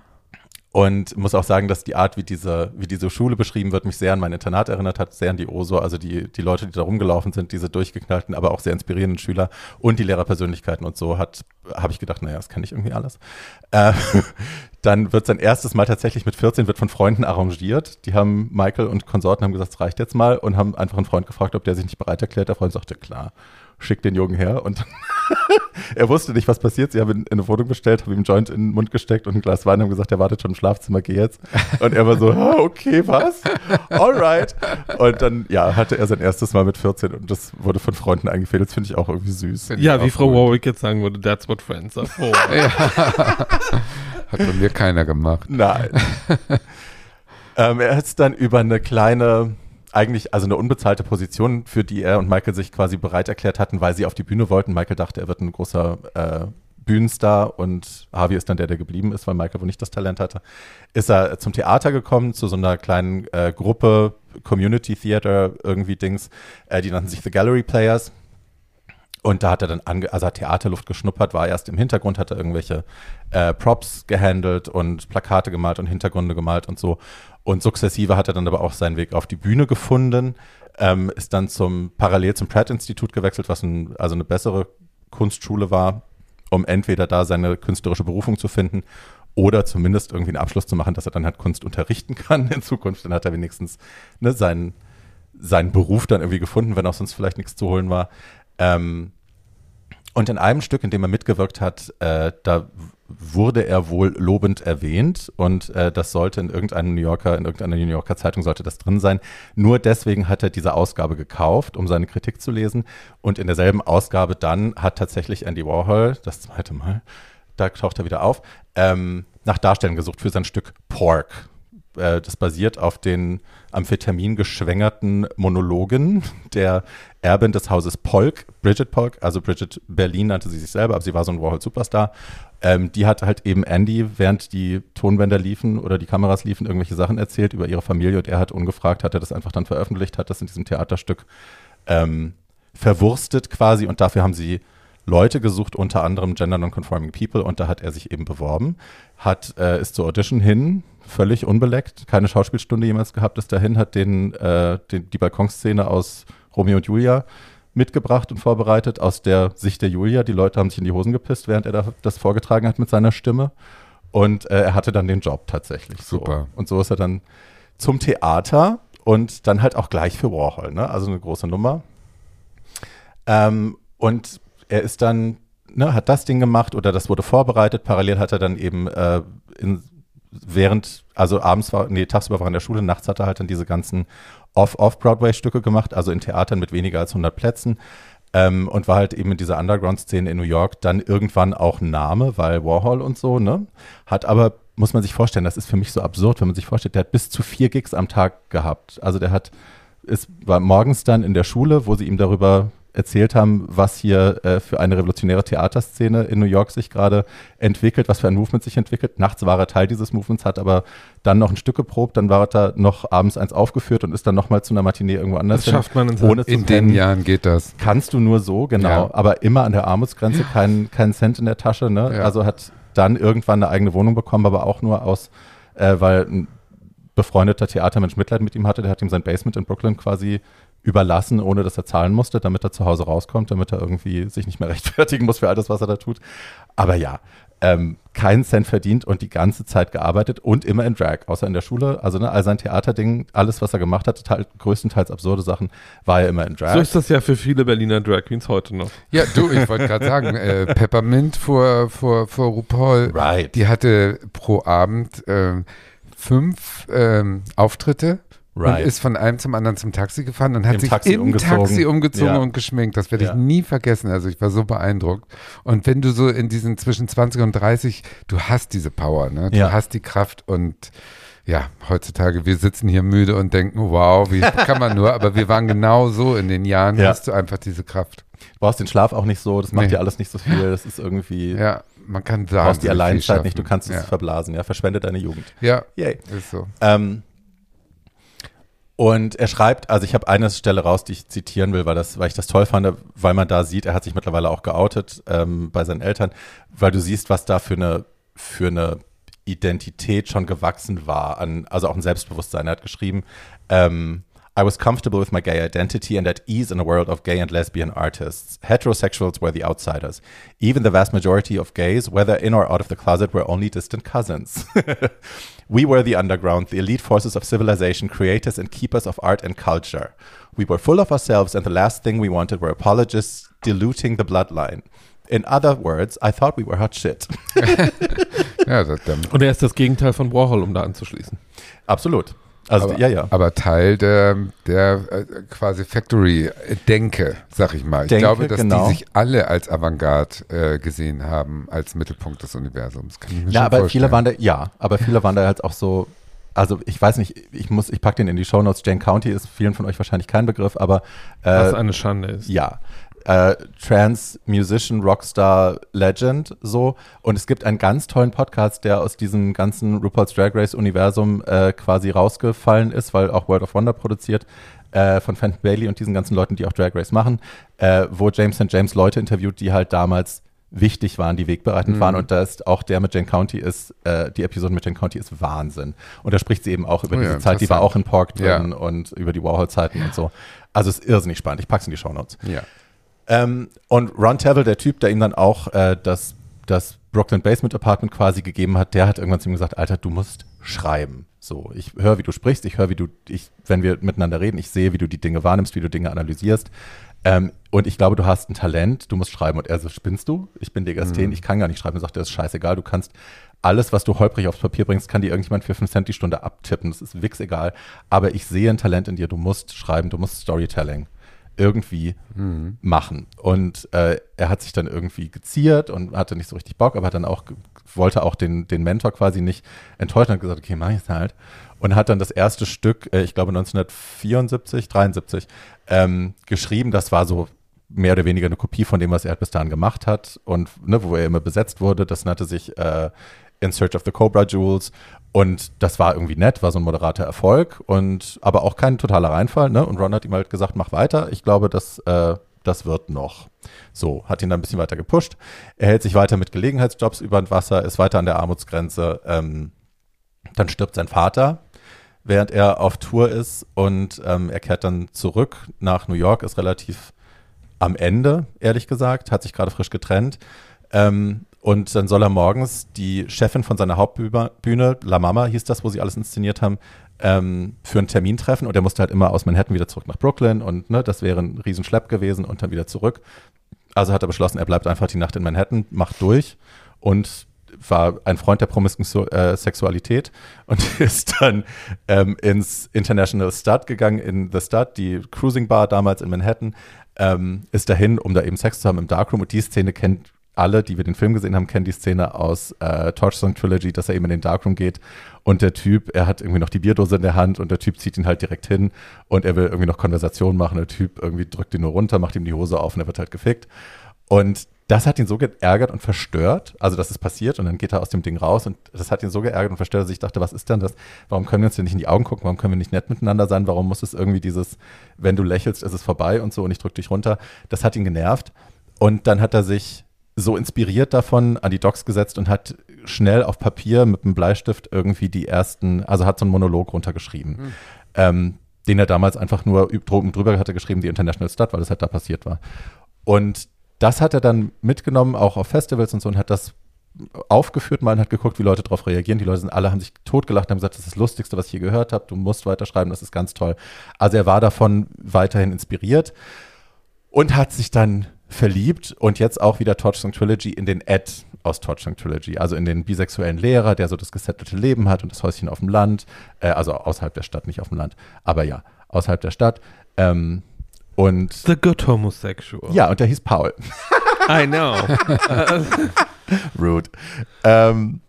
Speaker 3: und muss auch sagen, dass die Art, wie diese, wie diese Schule beschrieben wird, mich sehr an mein Internat erinnert hat, sehr an die OSO, also die, die Leute, die da rumgelaufen sind, diese durchgeknallten, aber auch sehr inspirierenden Schüler und die Lehrerpersönlichkeiten und so, hat, habe ich gedacht, naja, das kenne ich irgendwie alles. Äh, dann wird sein erstes Mal tatsächlich mit 14 wird von Freunden arrangiert. Die haben Michael und Konsorten haben gesagt, es reicht jetzt mal und haben einfach einen Freund gefragt, ob der sich nicht bereit erklärt. Der Freund sagte, klar. schick den Jungen her. Und er wusste nicht, was passiert. Sie haben ihn in eine Wohnung bestellt, haben ihm einen Joint in den Mund gesteckt und ein Glas Wein und haben gesagt, er wartet schon im Schlafzimmer, geh jetzt. Und er war so, ah, okay, was? Alright. Und dann, ja, hatte er sein erstes Mal mit 14 und das wurde von Freunden eingefädelt. Das finde ich auch irgendwie süß.
Speaker 2: Ja, wie Frau. Warwick jetzt sagen würde, that's what friends are for.
Speaker 1: Hat bei mir keiner gemacht.
Speaker 3: Nein. ähm, er es dann über eine kleine, eigentlich, also eine unbezahlte Position, für die er und Michael sich quasi bereit erklärt hatten, weil sie auf die Bühne wollten. Michael dachte, er wird ein großer äh, Bühnenstar und Harvey ist dann der, der geblieben ist, weil Michael wohl nicht das Talent hatte. Ist er zum Theater gekommen, zu so einer kleinen äh, Gruppe, Community Theater, irgendwie Dings, äh, die nannten sich The Gallery Players. Und da hat er dann ange also hat Theaterluft geschnuppert, war erst im Hintergrund, hat er irgendwelche äh, Props gehandelt und Plakate gemalt und Hintergründe gemalt und so. Und sukzessive hat er dann aber auch seinen Weg auf die Bühne gefunden, ähm, ist dann zum parallel zum Pratt-Institut gewechselt, was ein, also eine bessere Kunstschule war, um entweder da seine künstlerische Berufung zu finden oder zumindest irgendwie einen Abschluss zu machen, dass er dann halt Kunst unterrichten kann in Zukunft. Dann hat er wenigstens ne, seinen, seinen Beruf dann irgendwie gefunden, wenn auch sonst vielleicht nichts zu holen war. Ähm, und in einem Stück, in dem er mitgewirkt hat, äh, da wurde er wohl lobend erwähnt und äh, das sollte in irgendeinem New Yorker, in irgendeiner New Yorker Zeitung sollte das drin sein. Nur deswegen hat er diese Ausgabe gekauft, um seine Kritik zu lesen. Und in derselben Ausgabe dann hat tatsächlich Andy Warhol, das zweite Mal, da taucht er wieder auf, ähm, nach Darstellern gesucht für sein Stück Pork. Äh, das basiert auf den Amphetamin geschwängerten Monologen der Erbin des Hauses Polk, Bridget Polk, also Bridget Berlin nannte sie sich selber, aber sie war so ein Warhol-Superstar. Ähm, die hat halt eben Andy, während die Tonbänder liefen oder die Kameras liefen, irgendwelche Sachen erzählt über ihre Familie und er hat ungefragt, hat er das einfach dann veröffentlicht, hat das in diesem Theaterstück ähm, verwurstet quasi und dafür haben sie Leute gesucht, unter anderem Gender Non-Conforming People und da hat er sich eben beworben, hat, äh, ist zur Audition hin, völlig unbeleckt, keine Schauspielstunde jemals gehabt, ist dahin, hat den, äh, den, die Balkonszene aus Romeo und Julia mitgebracht und vorbereitet aus der Sicht der Julia. Die Leute haben sich in die Hosen gepisst, während er da das vorgetragen hat mit seiner Stimme. Und äh, er hatte dann den Job tatsächlich. So.
Speaker 1: Super.
Speaker 3: Und so ist er dann zum Theater und dann halt auch gleich für Warhol. Ne? Also eine große Nummer. Ähm, und er ist dann, ne, hat das Ding gemacht oder das wurde vorbereitet. Parallel hat er dann eben äh, in, während, also abends war, nee, tagsüber war er in der Schule, nachts hat er halt dann diese ganzen Off-Off-Broadway-Stücke gemacht, also in Theatern mit weniger als 100 Plätzen. Ähm, und war halt eben in dieser Underground-Szene in New York dann irgendwann auch Name, weil Warhol und so, ne? Hat aber, muss man sich vorstellen, das ist für mich so absurd, wenn man sich vorstellt, der hat bis zu vier Gigs am Tag gehabt. Also der hat, ist, war morgens dann in der Schule, wo sie ihm darüber erzählt haben, was hier äh, für eine revolutionäre Theaterszene in New York sich gerade entwickelt, was für ein Movement sich entwickelt. Nachts war er Teil dieses Movements, hat aber dann noch ein Stück geprobt, dann war er da noch abends eins aufgeführt und ist dann nochmal zu einer Matinee irgendwo anders
Speaker 2: Das schafft man in,
Speaker 3: ohne
Speaker 1: In den
Speaker 3: pennen.
Speaker 1: Jahren geht das.
Speaker 3: Kannst du nur so, genau,
Speaker 1: Ja.
Speaker 3: aber immer an der Armutsgrenze, kein, kein Cent in der Tasche, ne?
Speaker 1: Ja.
Speaker 3: Also hat dann irgendwann eine eigene Wohnung bekommen, aber auch nur aus, äh, weil ein befreundeter Theatermensch Mitleid mit ihm hatte, der hat ihm sein Basement in Brooklyn quasi überlassen, ohne dass er zahlen musste, damit er zu Hause rauskommt, damit er irgendwie sich nicht mehr rechtfertigen muss für all das, was er da tut. Aber ja, ähm, keinen Cent verdient und die ganze Zeit gearbeitet und immer in Drag, außer in der Schule. Also ne, all sein Theaterding, alles, was er gemacht hat, teil, größtenteils absurde Sachen, war er immer in Drag.
Speaker 2: So ist das ja für viele Berliner Drag Queens heute noch.
Speaker 1: Ja, du, ich wollte gerade sagen, äh, Peppermint vor, vor, vor RuPaul,
Speaker 3: right.
Speaker 1: die hatte pro Abend ähm, fünf ähm, Auftritte
Speaker 3: Right.
Speaker 1: und ist von einem zum anderen zum Taxi gefahren und hat
Speaker 3: Im
Speaker 1: sich
Speaker 3: Taxi
Speaker 1: im
Speaker 3: umgezogen.
Speaker 1: Taxi umgezogen
Speaker 3: Ja.
Speaker 1: und geschminkt. Das werde ich
Speaker 3: Ja.
Speaker 1: nie vergessen. Also ich war so beeindruckt. Und wenn du so in diesen zwischen 20 und 30, du hast diese Power, ne? Du
Speaker 3: Ja.
Speaker 1: hast die Kraft und ja, heutzutage, wir sitzen hier müde und denken, wow, wie kann man nur, aber wir waren genau so in den Jahren,
Speaker 3: Ja.
Speaker 1: hast du einfach diese Kraft.
Speaker 3: Du brauchst den Schlaf auch nicht so, das macht
Speaker 1: Nee.
Speaker 3: dir alles nicht so viel, das ist irgendwie,
Speaker 1: Ja, man kann
Speaker 3: du
Speaker 1: sagen.
Speaker 3: brauchst die Alleinzeit nicht, du kannst es
Speaker 1: ja.
Speaker 3: verblasen, ja, verschwende deine Jugend.
Speaker 1: Ja,
Speaker 3: Yay.
Speaker 1: ist so.
Speaker 3: Ähm, und er schreibt, also ich habe eine Stelle raus, die ich zitieren will, weil, das, weil ich das toll fand, weil man da sieht, er hat sich mittlerweile auch geoutet ähm, bei seinen Eltern, weil du siehst, was da für eine, für eine Identität schon gewachsen war, an, also auch ein Selbstbewusstsein. Er hat geschrieben, ähm, I was comfortable with my gay identity and at ease in a world of gay and lesbian artists. Heterosexuals were the outsiders. Even the vast majority of gays, whether in or out of the closet, were only distant cousins. we were the underground, the elite forces of civilization, creators and keepers of art and culture. We were full of ourselves, and the last thing we wanted were apologists diluting the bloodline. In other words, I thought we were hot shit.
Speaker 1: Ja, das, der,
Speaker 2: Und er ist das Gegenteil von Warhol, um da anzuschließen.
Speaker 3: Absolut. Also,
Speaker 1: aber,
Speaker 3: ja, ja.
Speaker 1: aber Teil der, der äh, quasi Factory-Denke, sag ich mal. Ich
Speaker 3: Denke,
Speaker 1: glaube, dass
Speaker 3: genau.
Speaker 1: die sich alle als Avantgarde äh, gesehen haben, als Mittelpunkt des Universums. Kann ich mir
Speaker 3: Ja, aber
Speaker 1: vorstellen.
Speaker 3: viele waren da, ja, aber viele waren da halt auch so, also ich weiß nicht, ich muss, ich packe den in die Shownotes. Jane County ist vielen von euch wahrscheinlich kein Begriff, aber
Speaker 2: Was
Speaker 3: äh,
Speaker 2: eine Schande ist.
Speaker 3: ja. Äh, Trans Musician, Rockstar, Legend, so. Und es gibt einen ganz tollen Podcast, der aus diesem ganzen RuPaul's Drag Race Universum äh, quasi rausgefallen ist, weil auch World of Wonder produziert, äh, von Fenton Bailey und diesen ganzen Leuten, die auch Drag Race machen, äh, wo James St. James Leute interviewt, die halt damals wichtig waren, die wegbereitend waren. Und da ist auch der mit Jane County ist, äh, die Episode mit Jane County ist Wahnsinn. Und da spricht sie eben auch über
Speaker 1: Oh ja,
Speaker 3: diese Zeit, die war auch in Pork drin
Speaker 1: Ja.
Speaker 3: und über die Warhol-Zeiten und so. Also es ist irrsinnig spannend. Ich pack's in die Shownotes.
Speaker 1: Ja.
Speaker 3: Ähm, und Ron Tavel, der Typ, der ihm dann auch äh, das, das Brooklyn Basement Apartment quasi gegeben hat, der hat irgendwann zu ihm gesagt, Alter, du musst schreiben. So, ich höre, wie du sprichst, ich höre, wie du, ich, wenn wir miteinander reden, ich sehe, wie du die Dinge wahrnimmst, wie du Dinge analysierst. Ähm, und ich glaube, du hast ein Talent, du musst schreiben. Und er so, spinnst du? Ich bin Legasthен, ich kann gar nicht schreiben. Er sagt, das ist scheißegal, du kannst alles, was du holprig aufs Papier bringst, kann dir irgendjemand für 5 Cent die Stunde abtippen. Das ist wix egal. Aber ich sehe ein Talent in dir, du musst schreiben, du musst Storytelling irgendwie machen. Und äh, er hat sich dann irgendwie geziert und hatte nicht so richtig Bock, aber hat dann auch, wollte auch den, den Mentor quasi nicht enttäuschen und hat gesagt, okay, mach ich halt. Und hat dann das erste Stück, äh, ich glaube 1974, 73, ähm, geschrieben. Das war so mehr oder weniger eine Kopie von dem, was er bis dahin gemacht hat und ne, wo er immer besetzt wurde. Das nannte sich äh, In Search of the Cobra Jewels. Und das war irgendwie nett, war so ein moderater Erfolg und aber auch kein totaler Reinfall. Ne? Und Ron hat ihm halt gesagt, mach weiter. Ich glaube, das, äh, das wird noch. So, hat ihn dann ein bisschen weiter gepusht. Er hält sich weiter mit Gelegenheitsjobs über das Wasser, ist weiter an der Armutsgrenze. Ähm, dann stirbt sein Vater, während er auf Tour ist und ähm, er kehrt dann zurück nach New York, ist relativ am Ende, ehrlich gesagt, hat sich gerade frisch getrennt. Ähm, und dann soll er morgens die Chefin von seiner Hauptbühne, La Mama hieß das, wo sie alles inszeniert haben, ähm, für einen Termin treffen. Und er musste halt immer aus Manhattan wieder zurück nach Brooklyn und ne, das wäre ein Riesenschlepp gewesen und dann wieder zurück. Also hat er beschlossen, er bleibt einfach die Nacht in Manhattan, macht durch und war ein Freund der promisken äh, Sexualität und ist dann ähm, ins International Stud gegangen, in The Stud, die Cruising Bar damals in Manhattan, ähm, ist dahin, um da eben Sex zu haben im Darkroom und die Szene kennt alle, die wir den Film gesehen haben, kennen die Szene aus äh, Torchstone Trilogy, dass er eben in den Darkroom geht und der Typ, er hat irgendwie noch die Bierdose in der Hand und der Typ zieht ihn halt direkt hin und er will irgendwie noch Konversation machen. Der Typ irgendwie drückt ihn nur runter, macht ihm die Hose auf und er wird halt gefickt. Und das hat ihn so geärgert und verstört, also das ist passiert und dann geht er aus dem Ding raus und das hat ihn so geärgert und verstört, dass ich dachte, was ist denn das? Warum können wir uns denn nicht in die Augen gucken? Warum können wir nicht nett miteinander sein? Warum muss es irgendwie dieses, wenn du lächelst, ist es vorbei und so und ich drück dich runter? Das hat ihn genervt und dann hat er sich so inspiriert davon an die Docs gesetzt und hat schnell auf Papier mit einem Bleistift irgendwie die ersten, also hat so einen Monolog runtergeschrieben,
Speaker 1: Hm.
Speaker 3: ähm, den er damals einfach nur drüber hatte geschrieben, die International Stud, weil das halt da passiert war. Und das hat er dann mitgenommen, auch auf Festivals und so, und hat das aufgeführt mal und hat geguckt, wie Leute darauf reagieren. Die Leute sind alle, haben sich totgelacht, haben gesagt, das ist das Lustigste, was ich je gehört habe, du musst weiterschreiben, das ist ganz toll. Also er war davon weiterhin inspiriert und hat sich dann verliebt und jetzt auch wieder Torchstone Trilogy in den Ed aus Torchstone Trilogy, also in den bisexuellen Lehrer, der so das gesettelte Leben hat und das Häuschen auf dem Land, äh, also außerhalb der Stadt, nicht auf dem Land, aber ja, außerhalb der Stadt. Ähm, und
Speaker 2: The good homosexual.
Speaker 3: ja, und der hieß Paul.
Speaker 2: I know.
Speaker 3: Rude. Ähm,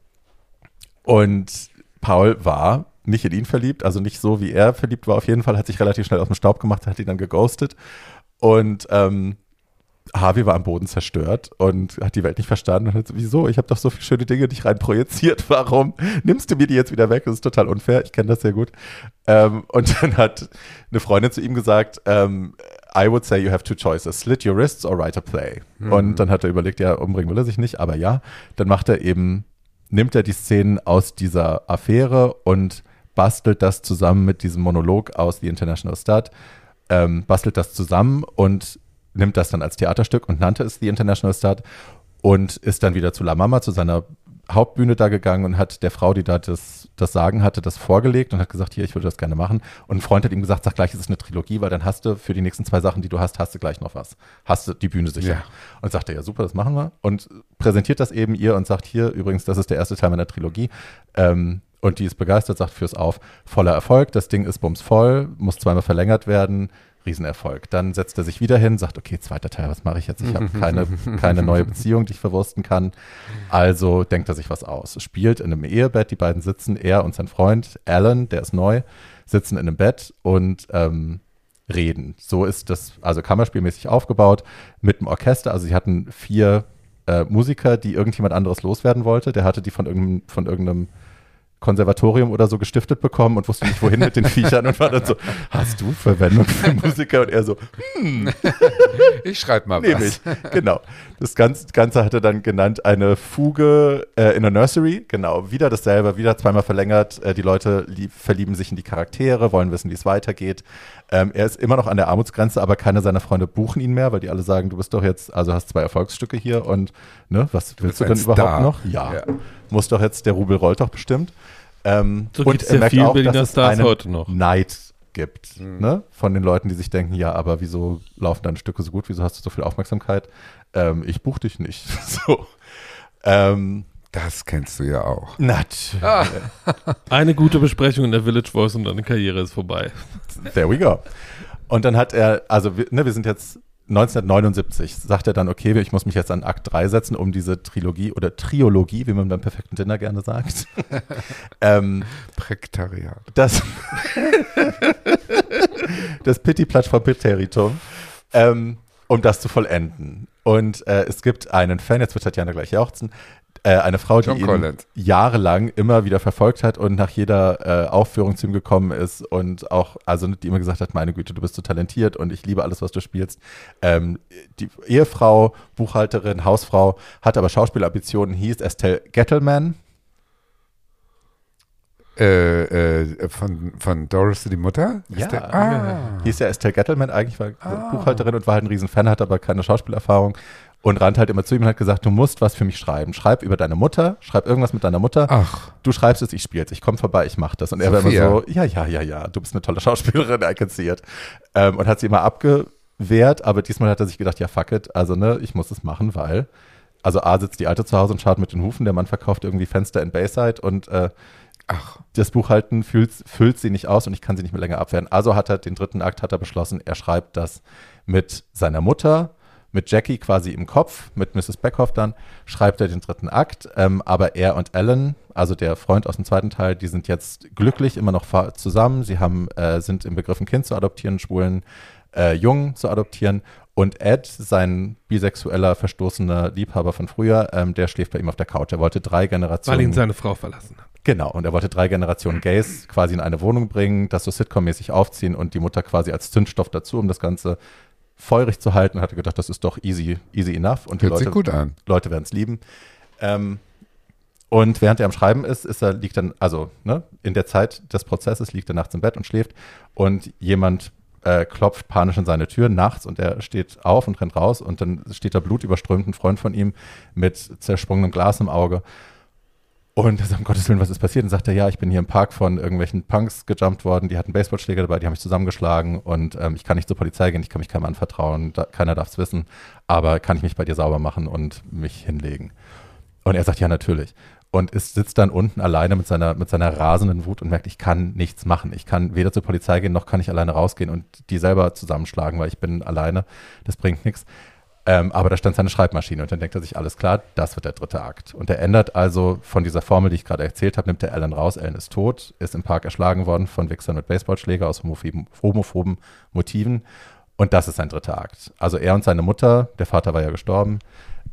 Speaker 3: und Paul war nicht in ihn verliebt, also nicht so, wie er verliebt war. Auf jeden Fall hat sich relativ schnell aus dem Staub gemacht, hat ihn dann geghostet. Und ähm, Harvey war am Boden zerstört und hat die Welt nicht verstanden und hat so, wieso? Ich habe doch so viele schöne Dinge dich rein projiziert. Warum nimmst du mir die jetzt wieder weg? Das ist total unfair. Ich kenne das sehr gut. Ähm, und dann hat eine Freundin zu ihm gesagt, ähm, I would say you have two choices, slit your wrists or write a play. Und dann hat er überlegt, ja, umbringen will er sich nicht, aber ja. Dann macht er eben, nimmt er die Szenen aus dieser Affäre und bastelt das zusammen mit diesem Monolog aus The International Stud, ähm, bastelt das zusammen und nimmt das dann als Theaterstück und nannte es The International Stud und ist dann wieder zu La Mama, zu seiner Hauptbühne da gegangen und hat der Frau, die da das, das Sagen hatte, das vorgelegt und hat gesagt, hier, ich würde das gerne machen. Und ein Freund hat ihm gesagt, sag gleich, es ist eine Trilogie, weil dann hast du für die nächsten zwei Sachen, die du hast, hast du gleich noch was. Hast du die Bühne sicher.
Speaker 1: Ja.
Speaker 3: Und sagte, ja super, das machen wir. Und präsentiert das eben ihr und sagt, hier, übrigens, das ist der erste Teil meiner Trilogie. Ähm, und die ist begeistert, sagt, fürs Auf, voller Erfolg, das Ding ist bumsvoll, muss zweimal verlängert werden, Riesenerfolg. Dann setzt er sich wieder hin, sagt, okay, zweiter Teil, was mache ich jetzt? Ich habe keine, keine neue Beziehung, die ich verwursten kann. Also denkt er sich was aus. Spielt in einem Ehebett, die beiden sitzen, er und sein Freund Alan, der ist neu, sitzen in einem Bett und ähm, reden. So ist das, also kammerspielmäßig aufgebaut mit dem Orchester. Also sie hatten vier äh, Musiker, die irgendjemand anderes loswerden wollte. Der hatte die von irgendeinem, von irgendeinem Konservatorium oder so gestiftet bekommen und wusste nicht, wohin mit den Viechern und war dann so, hast du Verwendung für Musiker? Und er so,
Speaker 1: Ich schreibe mal
Speaker 3: nehme
Speaker 1: was.
Speaker 3: ich. Genau. Das Ganze, Ganze hat er dann genannt, eine Fuge äh, in a Nursery. Genau, wieder dasselbe, wieder zweimal verlängert. Äh, die Leute lieb, verlieben sich in die Charaktere, wollen wissen, wie es weitergeht. Ähm, er ist immer noch an der Armutsgrenze, aber keine seiner Freunde buchen ihn mehr, weil die alle sagen, du bist doch jetzt, also hast zwei Erfolgsstücke hier und ne, was willst
Speaker 1: bist
Speaker 3: du denn überhaupt noch? Ja.
Speaker 1: Ja.
Speaker 3: Muss doch jetzt, der Rubel rollt doch bestimmt. Ähm,
Speaker 2: So
Speaker 3: und er
Speaker 2: ja
Speaker 3: merkt
Speaker 2: vielen
Speaker 3: auch,
Speaker 2: Berliner
Speaker 3: dass es
Speaker 2: Stars
Speaker 3: einen
Speaker 2: heute noch.
Speaker 3: Neid gibt, ne? Von den Leuten, die sich denken, ja, aber wieso laufen deine Stücke so gut, wieso hast du so viel Aufmerksamkeit? Ähm, ich buch dich nicht. so. Ähm,
Speaker 1: Das kennst du ja auch.
Speaker 3: natürlich.
Speaker 2: Eine gute Besprechung in der Village Voice und deine Karriere ist vorbei.
Speaker 3: There we go. Und dann hat er, also wir, ne, wir sind jetzt 1979, sagt er dann, okay, ich muss mich jetzt an Akt 3 setzen, um diese Trilogie oder Triologie, wie man beim perfekten Dinner gerne sagt, ähm,
Speaker 1: Prektariat.
Speaker 3: das, das Pitti-Platsch vom Präteritum, ähm, um das zu vollenden. Und äh, es gibt einen Fan, jetzt wird Tatjana gleich jauchzen, äh, eine Frau, die
Speaker 1: John
Speaker 3: ihn
Speaker 1: Collins.
Speaker 3: jahrelang immer wieder verfolgt hat und nach jeder äh, Aufführung zu ihm gekommen ist und auch, also die immer gesagt hat, meine Güte, du bist so talentiert und ich liebe alles, was du spielst. Ähm, die Ehefrau, Buchhalterin, Hausfrau, hat aber Schauspielambitionen, hieß Estelle Gettelman.
Speaker 1: Äh, äh, von, von Doris die Mutter?
Speaker 3: Ja.
Speaker 1: Ist der, ah.
Speaker 3: Hieß ja Estelle Gettelman eigentlich, war Buchhalterin und war halt ein Riesenfan, hatte aber keine Schauspielerfahrung und rannte halt immer zu ihm und hat gesagt, du musst was für mich schreiben. Schreib über deine Mutter, schreib irgendwas mit deiner Mutter.
Speaker 1: Ach,
Speaker 3: Du schreibst es, ich spiel's, ich komme vorbei, ich mach das. Und er war immer so, ja, ja, ja, ja, du bist eine tolle Schauspielerin, I can see it. Ähm, und hat sie immer abgewehrt, aber diesmal hat er sich gedacht, ja, fuck it, also ne, ich muss es machen, weil, also A sitzt die Alte zu Hause und schaut mit den Hufen, der Mann verkauft irgendwie Fenster in Bayside und äh,
Speaker 1: ach.
Speaker 3: das Buchhalten füllt, füllt sie nicht aus und ich kann sie nicht mehr länger abwehren. Also hat er den dritten Akt hat er beschlossen, er schreibt das mit seiner Mutter, mit Jackie quasi im Kopf, mit Mrs. Beckhoff dann, schreibt er den dritten Akt. Ähm, aber er und Alan, also der Freund aus dem zweiten Teil, die sind jetzt glücklich immer noch zusammen. Sie haben, äh, sind im Begriff, ein Kind zu adoptieren, schwulen äh, Jungen zu adoptieren. Und Ed, sein bisexueller, verstoßener Liebhaber von früher, ähm, der schläft bei ihm auf der Couch. Er wollte drei Generationen.
Speaker 2: Weil ihn seine Frau verlassen hat.
Speaker 3: Genau, und er wollte drei Generationen Gays quasi in eine Wohnung bringen, das so Sitcom-mäßig aufziehen und die Mutter quasi als Zündstoff dazu, um das Ganze feurig zu halten. Und hatte gedacht, das ist doch easy, easy enough. Und die
Speaker 1: Hört sich
Speaker 3: Leute,
Speaker 1: gut an.
Speaker 3: Leute werden es lieben. Ähm, und während er am Schreiben ist, ist er, liegt dann, also ne, in der Zeit des Prozesses liegt er nachts im Bett und schläft und jemand äh, klopft panisch an seine Tür nachts und er steht auf und rennt raus und dann steht da blutüberströmt ein Freund von ihm mit zersprungenem Glas im Auge. Und er sagt, um Gottes Willen, was ist passiert? Und sagt er, ja, ich bin hier im Park von irgendwelchen Punks gejumpt worden, die hatten Baseballschläger dabei, die haben mich zusammengeschlagen und ähm, ich kann nicht zur Polizei gehen, ich kann mich keinem anvertrauen, da, keiner darf es wissen, aber kann ich mich bei dir sauber machen und mich hinlegen? Und er sagt, ja, natürlich. Und ist, sitzt dann unten alleine mit seiner, mit seiner rasenden Wut und merkt, ich kann nichts machen. Ich kann weder zur Polizei gehen, noch kann ich alleine rausgehen und die selber zusammenschlagen, weil ich bin alleine. Das bringt nichts. Ähm, aber da stand seine Schreibmaschine und dann denkt er sich, alles klar, das wird der dritte Akt. Und er ändert also von dieser Formel, die ich gerade erzählt habe, nimmt er Alan raus. Alan ist tot, ist im Park erschlagen worden von Wichsern mit Baseballschläger aus homophoben, homophoben Motiven. Und das ist sein dritter Akt. Also er und seine Mutter, der Vater war ja gestorben,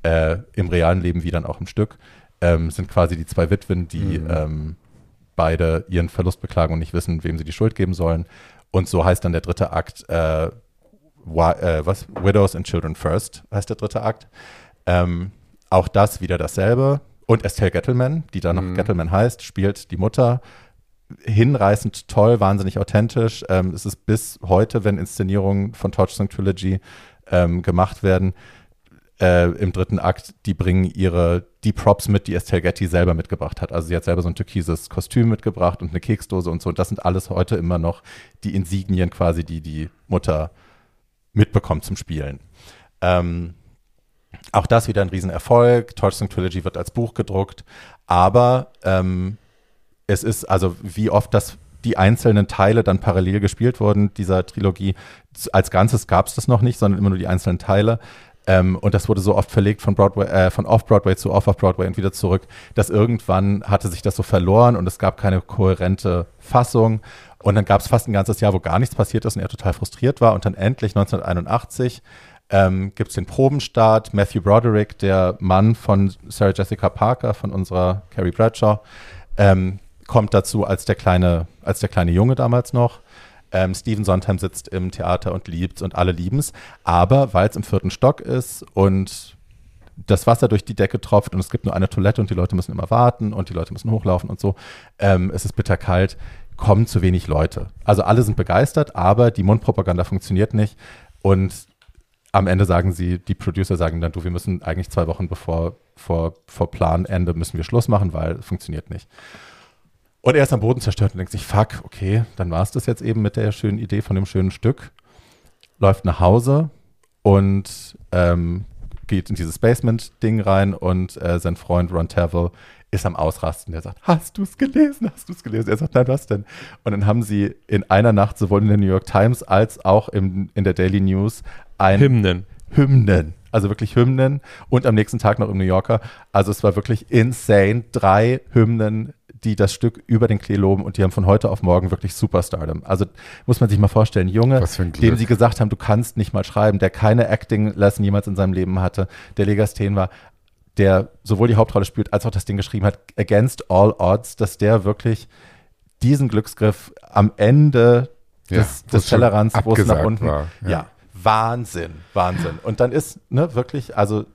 Speaker 3: äh, im realen Leben wie dann auch im Stück, ähm, sind quasi die zwei Witwen, die ähm, beide ihren Verlust beklagen und nicht wissen, wem sie die Schuld geben sollen. Und so heißt dann der dritte Akt, äh, äh, was? Widows and Children First heißt der dritte Akt. Ähm, auch das wieder dasselbe. Und Estelle Gettelman, die da noch Gettelman heißt, spielt die Mutter. hinreißend toll, wahnsinnig authentisch. Ähm, es ist bis heute, wenn Inszenierungen von Torchstone Trilogy ähm, gemacht werden, äh, im dritten Akt, die bringen ihre, die Props mit, die Estelle Getty selber mitgebracht hat. Also sie hat selber so ein türkises Kostüm mitgebracht und eine Keksdose und so. Und das sind alles heute immer noch die Insignien quasi, die die Mutter mitbekommt zum Spielen. Ähm, auch das wieder ein Riesenerfolg. Torchstone Trilogy wird als Buch gedruckt. Aber ähm, es ist, also wie oft das die einzelnen Teile dann parallel gespielt wurden, dieser Trilogie. Als Ganzes gab es das noch nicht, sondern immer nur die einzelnen Teile. Ähm, und das wurde so oft verlegt von Broadway, äh, von Off-Broadway zu Off-Broadway und wieder zurück, dass irgendwann hatte sich das so verloren und es gab keine kohärente Fassung. Und dann gab es fast ein ganzes Jahr, wo gar nichts passiert ist und er total frustriert war. Und dann endlich 1981 ähm, gibt es den Probenstart. Matthew Broderick, der Mann von Sarah Jessica Parker, von unserer Carrie Bradshaw, ähm, kommt dazu als der kleine, als der kleine Junge damals noch. Ähm, Steven Sondheim sitzt im Theater und liebt und alle lieben es. Aber weil es im vierten Stock ist und das Wasser durch die Decke tropft und es gibt nur eine Toilette und die Leute müssen immer warten und die Leute müssen hochlaufen und so, ähm, es ist bitterkalt, kommen zu wenig Leute. Also alle sind begeistert, aber die Mundpropaganda funktioniert nicht und am Ende sagen sie, die Producer sagen dann, du, wir müssen eigentlich zwei Wochen bevor vor, vor Planende müssen wir Schluss machen, weil es funktioniert nicht. Und er ist am Boden zerstört und denkt sich, fuck, okay, dann war es das jetzt eben mit der schönen Idee von dem schönen Stück. Läuft nach Hause und ähm, geht in dieses Basement-Ding rein und äh, sein Freund Ron Tavel ist am Ausrasten. Der sagt, hast du es gelesen? Hast du es gelesen? Er sagt, nein, was denn? Und dann haben sie in einer Nacht sowohl in der New York Times als auch im, in der Daily News ein
Speaker 2: Hymnen.
Speaker 3: Hymnen. Also wirklich Hymnen und am nächsten Tag noch im New Yorker. Also es war wirklich insane. Drei Hymnen die das Stück über den Klee loben und die haben von heute auf morgen wirklich Superstardom. Also muss man sich mal vorstellen, Junge, dem sie gesagt haben, du kannst nicht mal schreiben, der keine Acting-Lesson jemals in seinem Leben hatte, der Legasthен war, der sowohl die Hauptrolle spielt, als auch das Ding geschrieben hat, Against All Odds, dass der wirklich diesen Glücksgriff am Ende des, ja, des Tellerrands, wo es nach unten war. Ja. ja. Wahnsinn, Wahnsinn. Und dann ist ne, wirklich, also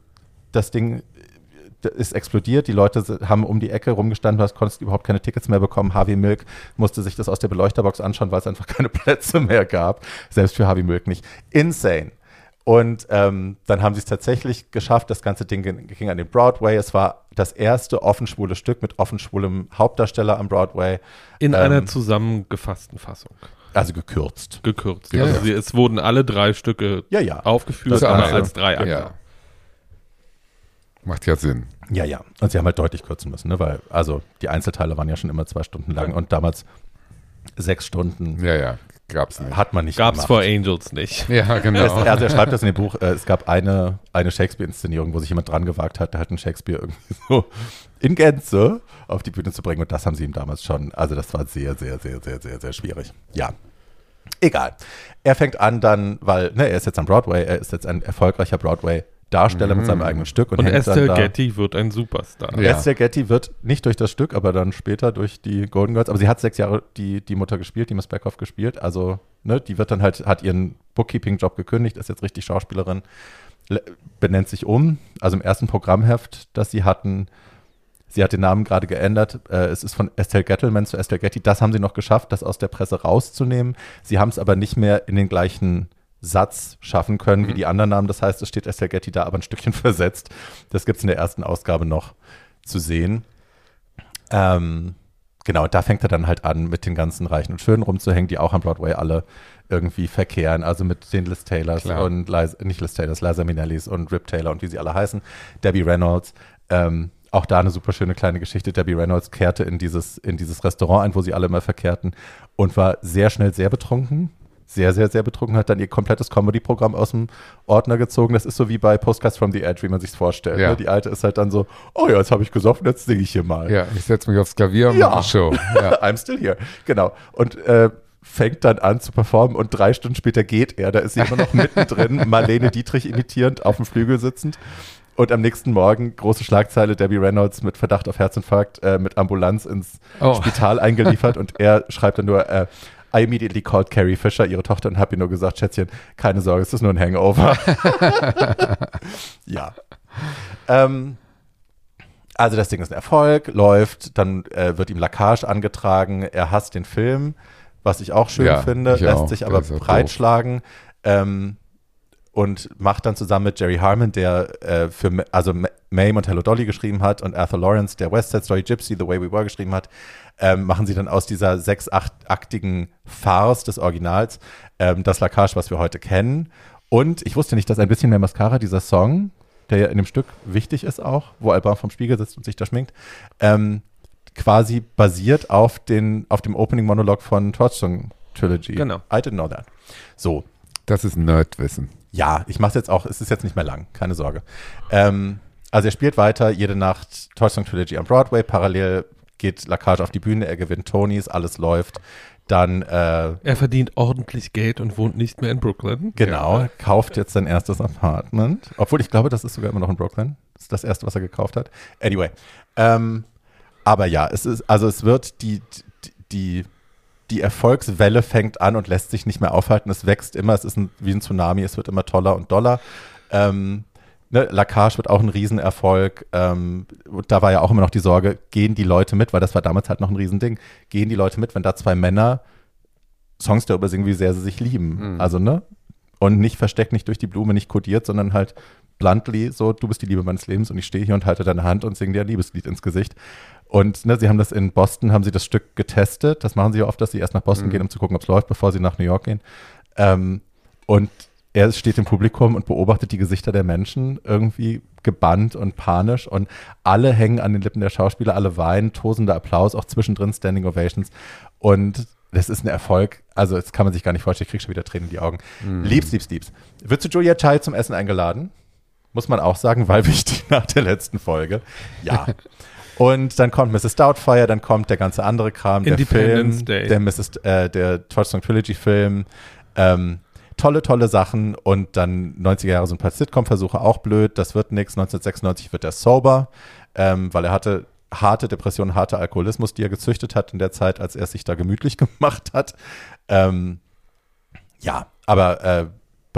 Speaker 3: das Ding ist explodiert. Die Leute haben um die Ecke rumgestanden, du konntest überhaupt keine Tickets mehr bekommen. Harvey Milk musste sich das aus der Beleuchterbox anschauen, weil es einfach keine Plätze mehr gab. Selbst für Harvey Milk nicht. Insane. Und ähm, dann haben sie es tatsächlich geschafft. Das ganze Ding ging, ging, an den Broadway. Es war das erste offenschwule Stück mit offenschwulem Hauptdarsteller am Broadway.
Speaker 2: In ähm, einer zusammengefassten Fassung.
Speaker 3: Also gekürzt.
Speaker 2: Gekürzt. Ja, also ja. es wurden alle drei Stücke
Speaker 3: ja, ja.
Speaker 2: aufgeführt, aber als drei Akte. Ja.
Speaker 1: Macht ja Sinn.
Speaker 3: Ja, ja. Und sie haben halt deutlich kürzen müssen, ne? weil, also die Einzelteile waren ja schon immer zwei Stunden lang und damals sechs Stunden.
Speaker 1: Ja, ja. Gab's nicht.
Speaker 3: Hat man nicht
Speaker 2: Gab's vor Angels nicht.
Speaker 3: Ja, genau. Es, also er schreibt das in dem Buch, äh, es gab eine, eine Shakespeare-Inszenierung, wo sich jemand dran gewagt hat, halt einen Shakespeare irgendwie so in Gänze auf die Bühne zu bringen. Und das haben sie ihm damals schon, also das war sehr, sehr, sehr, sehr, sehr, sehr schwierig. Ja. Egal. Er fängt an dann, weil, ne, er ist jetzt am Broadway, er ist jetzt ein erfolgreicher Broadway- Darsteller mhm. mit seinem mhm. eigenen Stück.
Speaker 2: Und, und Estelle Getty wird ein Superstar.
Speaker 3: Ja. Estelle Getty wird nicht durch das Stück, aber dann später durch die Golden Girls. Aber sie hat sechs Jahre die, die Mutter gespielt, die Miss Beckhoff gespielt. Also, ne, die wird dann halt, hat ihren Bookkeeping-Job gekündigt, ist jetzt richtig Schauspielerin, benennt sich um. Also im ersten Programmheft, das sie hatten, sie hat den Namen gerade geändert. Äh, es ist von Estelle Gettleman zu Estelle Getty. Das haben sie noch geschafft, das aus der Presse rauszunehmen. Sie haben es aber nicht mehr in den gleichen Satz schaffen können mhm. wie die anderen Namen. Das heißt, es steht Estelle Getty da, aber ein Stückchen versetzt. Das gibt es in der ersten Ausgabe noch zu sehen. Ähm, genau, da fängt er dann halt an, mit den ganzen Reichen und Schönen rumzuhängen, die auch am Broadway alle irgendwie verkehren. Also mit den Liz Taylors Klar. und Liza, nicht Liz Taylors, Liza Minnellis und Rip Taylor und wie sie alle heißen. Debbie Reynolds. Ähm, auch da eine super schöne kleine Geschichte. Debbie Reynolds kehrte in dieses, in dieses Restaurant ein, wo sie alle immer verkehrten und war sehr schnell sehr betrunken sehr, sehr, sehr betrunken, hat dann ihr komplettes Comedy-Programm aus dem Ordner gezogen. Das ist so wie bei Postcards from the Edge, wie man sich vorstellt. Ja. Ne? Die alte ist halt dann so, oh ja, jetzt habe ich gesoffen, jetzt singe ich hier mal.
Speaker 1: Ja, ich setze mich aufs Klavier und ja. mache Show.
Speaker 3: Ja. I'm still here. Genau. Und äh, fängt dann an zu performen und drei Stunden später geht er. Da ist sie immer noch mittendrin, Marlene Dietrich imitierend, auf dem Flügel sitzend. Und am nächsten Morgen große Schlagzeile, Debbie Reynolds mit Verdacht auf Herzinfarkt äh, mit Ambulanz ins oh. Spital eingeliefert und er schreibt dann nur, äh, I immediately called Carrie Fisher, ihre Tochter, und habe ihr nur gesagt, Schätzchen, keine Sorge, es ist nur ein Hangover. ja. Ähm, Also das Ding ist ein Erfolg, läuft, dann äh, wird ihm Lackage angetragen, er hasst den Film, was ich auch schön
Speaker 1: Ja,
Speaker 3: finde, lässt
Speaker 1: auch.
Speaker 3: sich aber breitschlagen ähm, und macht dann zusammen mit Jerry Harmon, der äh, für also Ma- Mame und Hello Dolly geschrieben hat und Arthur Lawrence, der West Side Story Gypsy, The Way We Were geschrieben hat, ähm, machen sie dann aus dieser sechs-, achtaktigen Farce des Originals ähm, das Lackage, was wir heute kennen. Und ich wusste nicht, dass ein bisschen mehr Mascara, dieser Song, der ja in dem Stück wichtig ist auch, wo Alban vom Spiegel sitzt und sich da schminkt, ähm, quasi basiert auf, den, auf dem Opening-Monolog von Torchstone Trilogy.
Speaker 2: Genau.
Speaker 3: I didn't know that. So,
Speaker 1: Das ist Nerdwissen.
Speaker 3: ja, ich mache es jetzt auch, es ist jetzt nicht mehr lang, keine Sorge. Ähm, also er spielt weiter jede Nacht Toy Story Trilogy am Broadway, parallel geht Lacage auf die Bühne, er gewinnt Tonys, alles läuft. Dann, äh,
Speaker 2: Er verdient ordentlich Geld und wohnt nicht mehr in Brooklyn.
Speaker 3: genau, kauft jetzt sein erstes Apartment. Obwohl ich glaube, das ist sogar immer noch in Brooklyn. Das ist das erste, was er gekauft hat. Anyway. Ähm, aber ja, es ist, also es wird die, die, die, die Erfolgswelle fängt an und lässt sich nicht mehr aufhalten. Es wächst immer, es ist ein, wie ein Tsunami, es wird immer toller und doller. Ähm, ne, Lacage wird auch ein Riesenerfolg. Ähm, und da war ja auch immer noch die Sorge, gehen die Leute mit, weil das war damals halt noch ein Riesending. Gehen die Leute mit, wenn da zwei Männer Songs darüber singen, wie sehr sie sich lieben.
Speaker 1: Mhm.
Speaker 3: Also, ne? Und nicht versteckt, nicht durch die Blume, nicht kodiert, sondern halt bluntly so, du bist die Liebe meines Lebens und ich stehe hier und halte deine Hand und singe dir ein Liebeslied ins Gesicht. Und ne, sie haben das in Boston, haben sie das Stück getestet. Das machen sie ja oft, dass sie erst nach Boston
Speaker 1: Mhm.
Speaker 3: gehen, um zu gucken, ob es läuft, bevor sie nach New York gehen. Ähm, und er steht im Publikum und beobachtet die Gesichter der Menschen irgendwie gebannt und panisch und alle hängen an den Lippen der Schauspieler, alle weinen, tosender Applaus, auch zwischendrin Standing Ovations und das ist ein Erfolg, also das kann man sich gar nicht vorstellen, ich krieg schon wieder Tränen in die Augen. Liebs, liebs, liebs. Wird zu Julia Child zum Essen eingeladen? Muss man auch sagen, weil wichtig nach der letzten Folge. Ja. Und dann kommt Mrs. Doubtfire, dann kommt der ganze andere Kram, der Film,
Speaker 2: Day.
Speaker 3: der Mrs. Äh, der Trilogy Film. Ähm, tolle, tolle Sachen und dann 90er Jahre so ein paar Sitcom-Versuche, auch blöd. Das wird nichts. 1996 wird er sober, ähm, weil er hatte harte Depressionen, harte Alkoholismus, die er gezüchtet hat in der Zeit, als er sich da gemütlich gemacht hat. Ähm, ja, aber äh,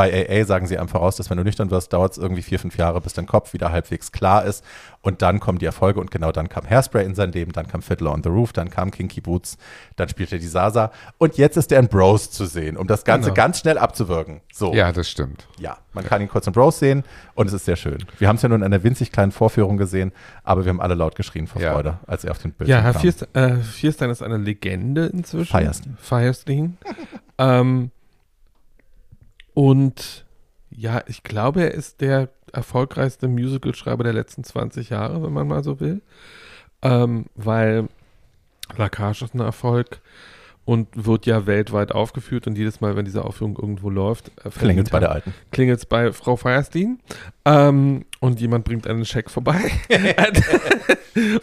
Speaker 3: bei AA sagen sie einem voraus, dass wenn du nüchtern wirst, dauert es irgendwie vier, fünf Jahre, bis dein Kopf wieder halbwegs klar ist. Und dann kommen die Erfolge und genau dann kam Hairspray in sein Leben, dann kam Fiddler on the Roof, dann kam Kinky Boots, dann spielte die Sasa. Und jetzt ist er in Bros zu sehen, um das Ganze
Speaker 2: Genau.
Speaker 3: ganz schnell abzuwirken. So,
Speaker 1: Ja, das stimmt.
Speaker 3: ja, man kann ihn kurz in Bros sehen und es ist sehr schön. Wir haben es ja nur in einer winzig kleinen Vorführung gesehen, aber wir haben alle laut geschrien vor
Speaker 1: Ja.
Speaker 3: Freude, als er auf den Bildschirm
Speaker 2: Ja, Herr
Speaker 3: kam.
Speaker 2: Fierstein, äh, Fierstein ist eine Legende inzwischen.
Speaker 3: Firestein.
Speaker 2: Firestein. ähm, und ja, ich glaube, er ist der erfolgreichste Musicalschreiber der letzten 20 Jahre, wenn man mal so will. Ähm, weil Lacage ist ein Erfolg und wird ja weltweit aufgeführt und jedes Mal, wenn diese Aufführung irgendwo läuft, äh,
Speaker 3: Klingelt bei
Speaker 2: verdient
Speaker 3: der
Speaker 2: er-
Speaker 3: Alten.
Speaker 2: klingelt's bei Frau Feierstein ähm, und jemand bringt einen Scheck vorbei.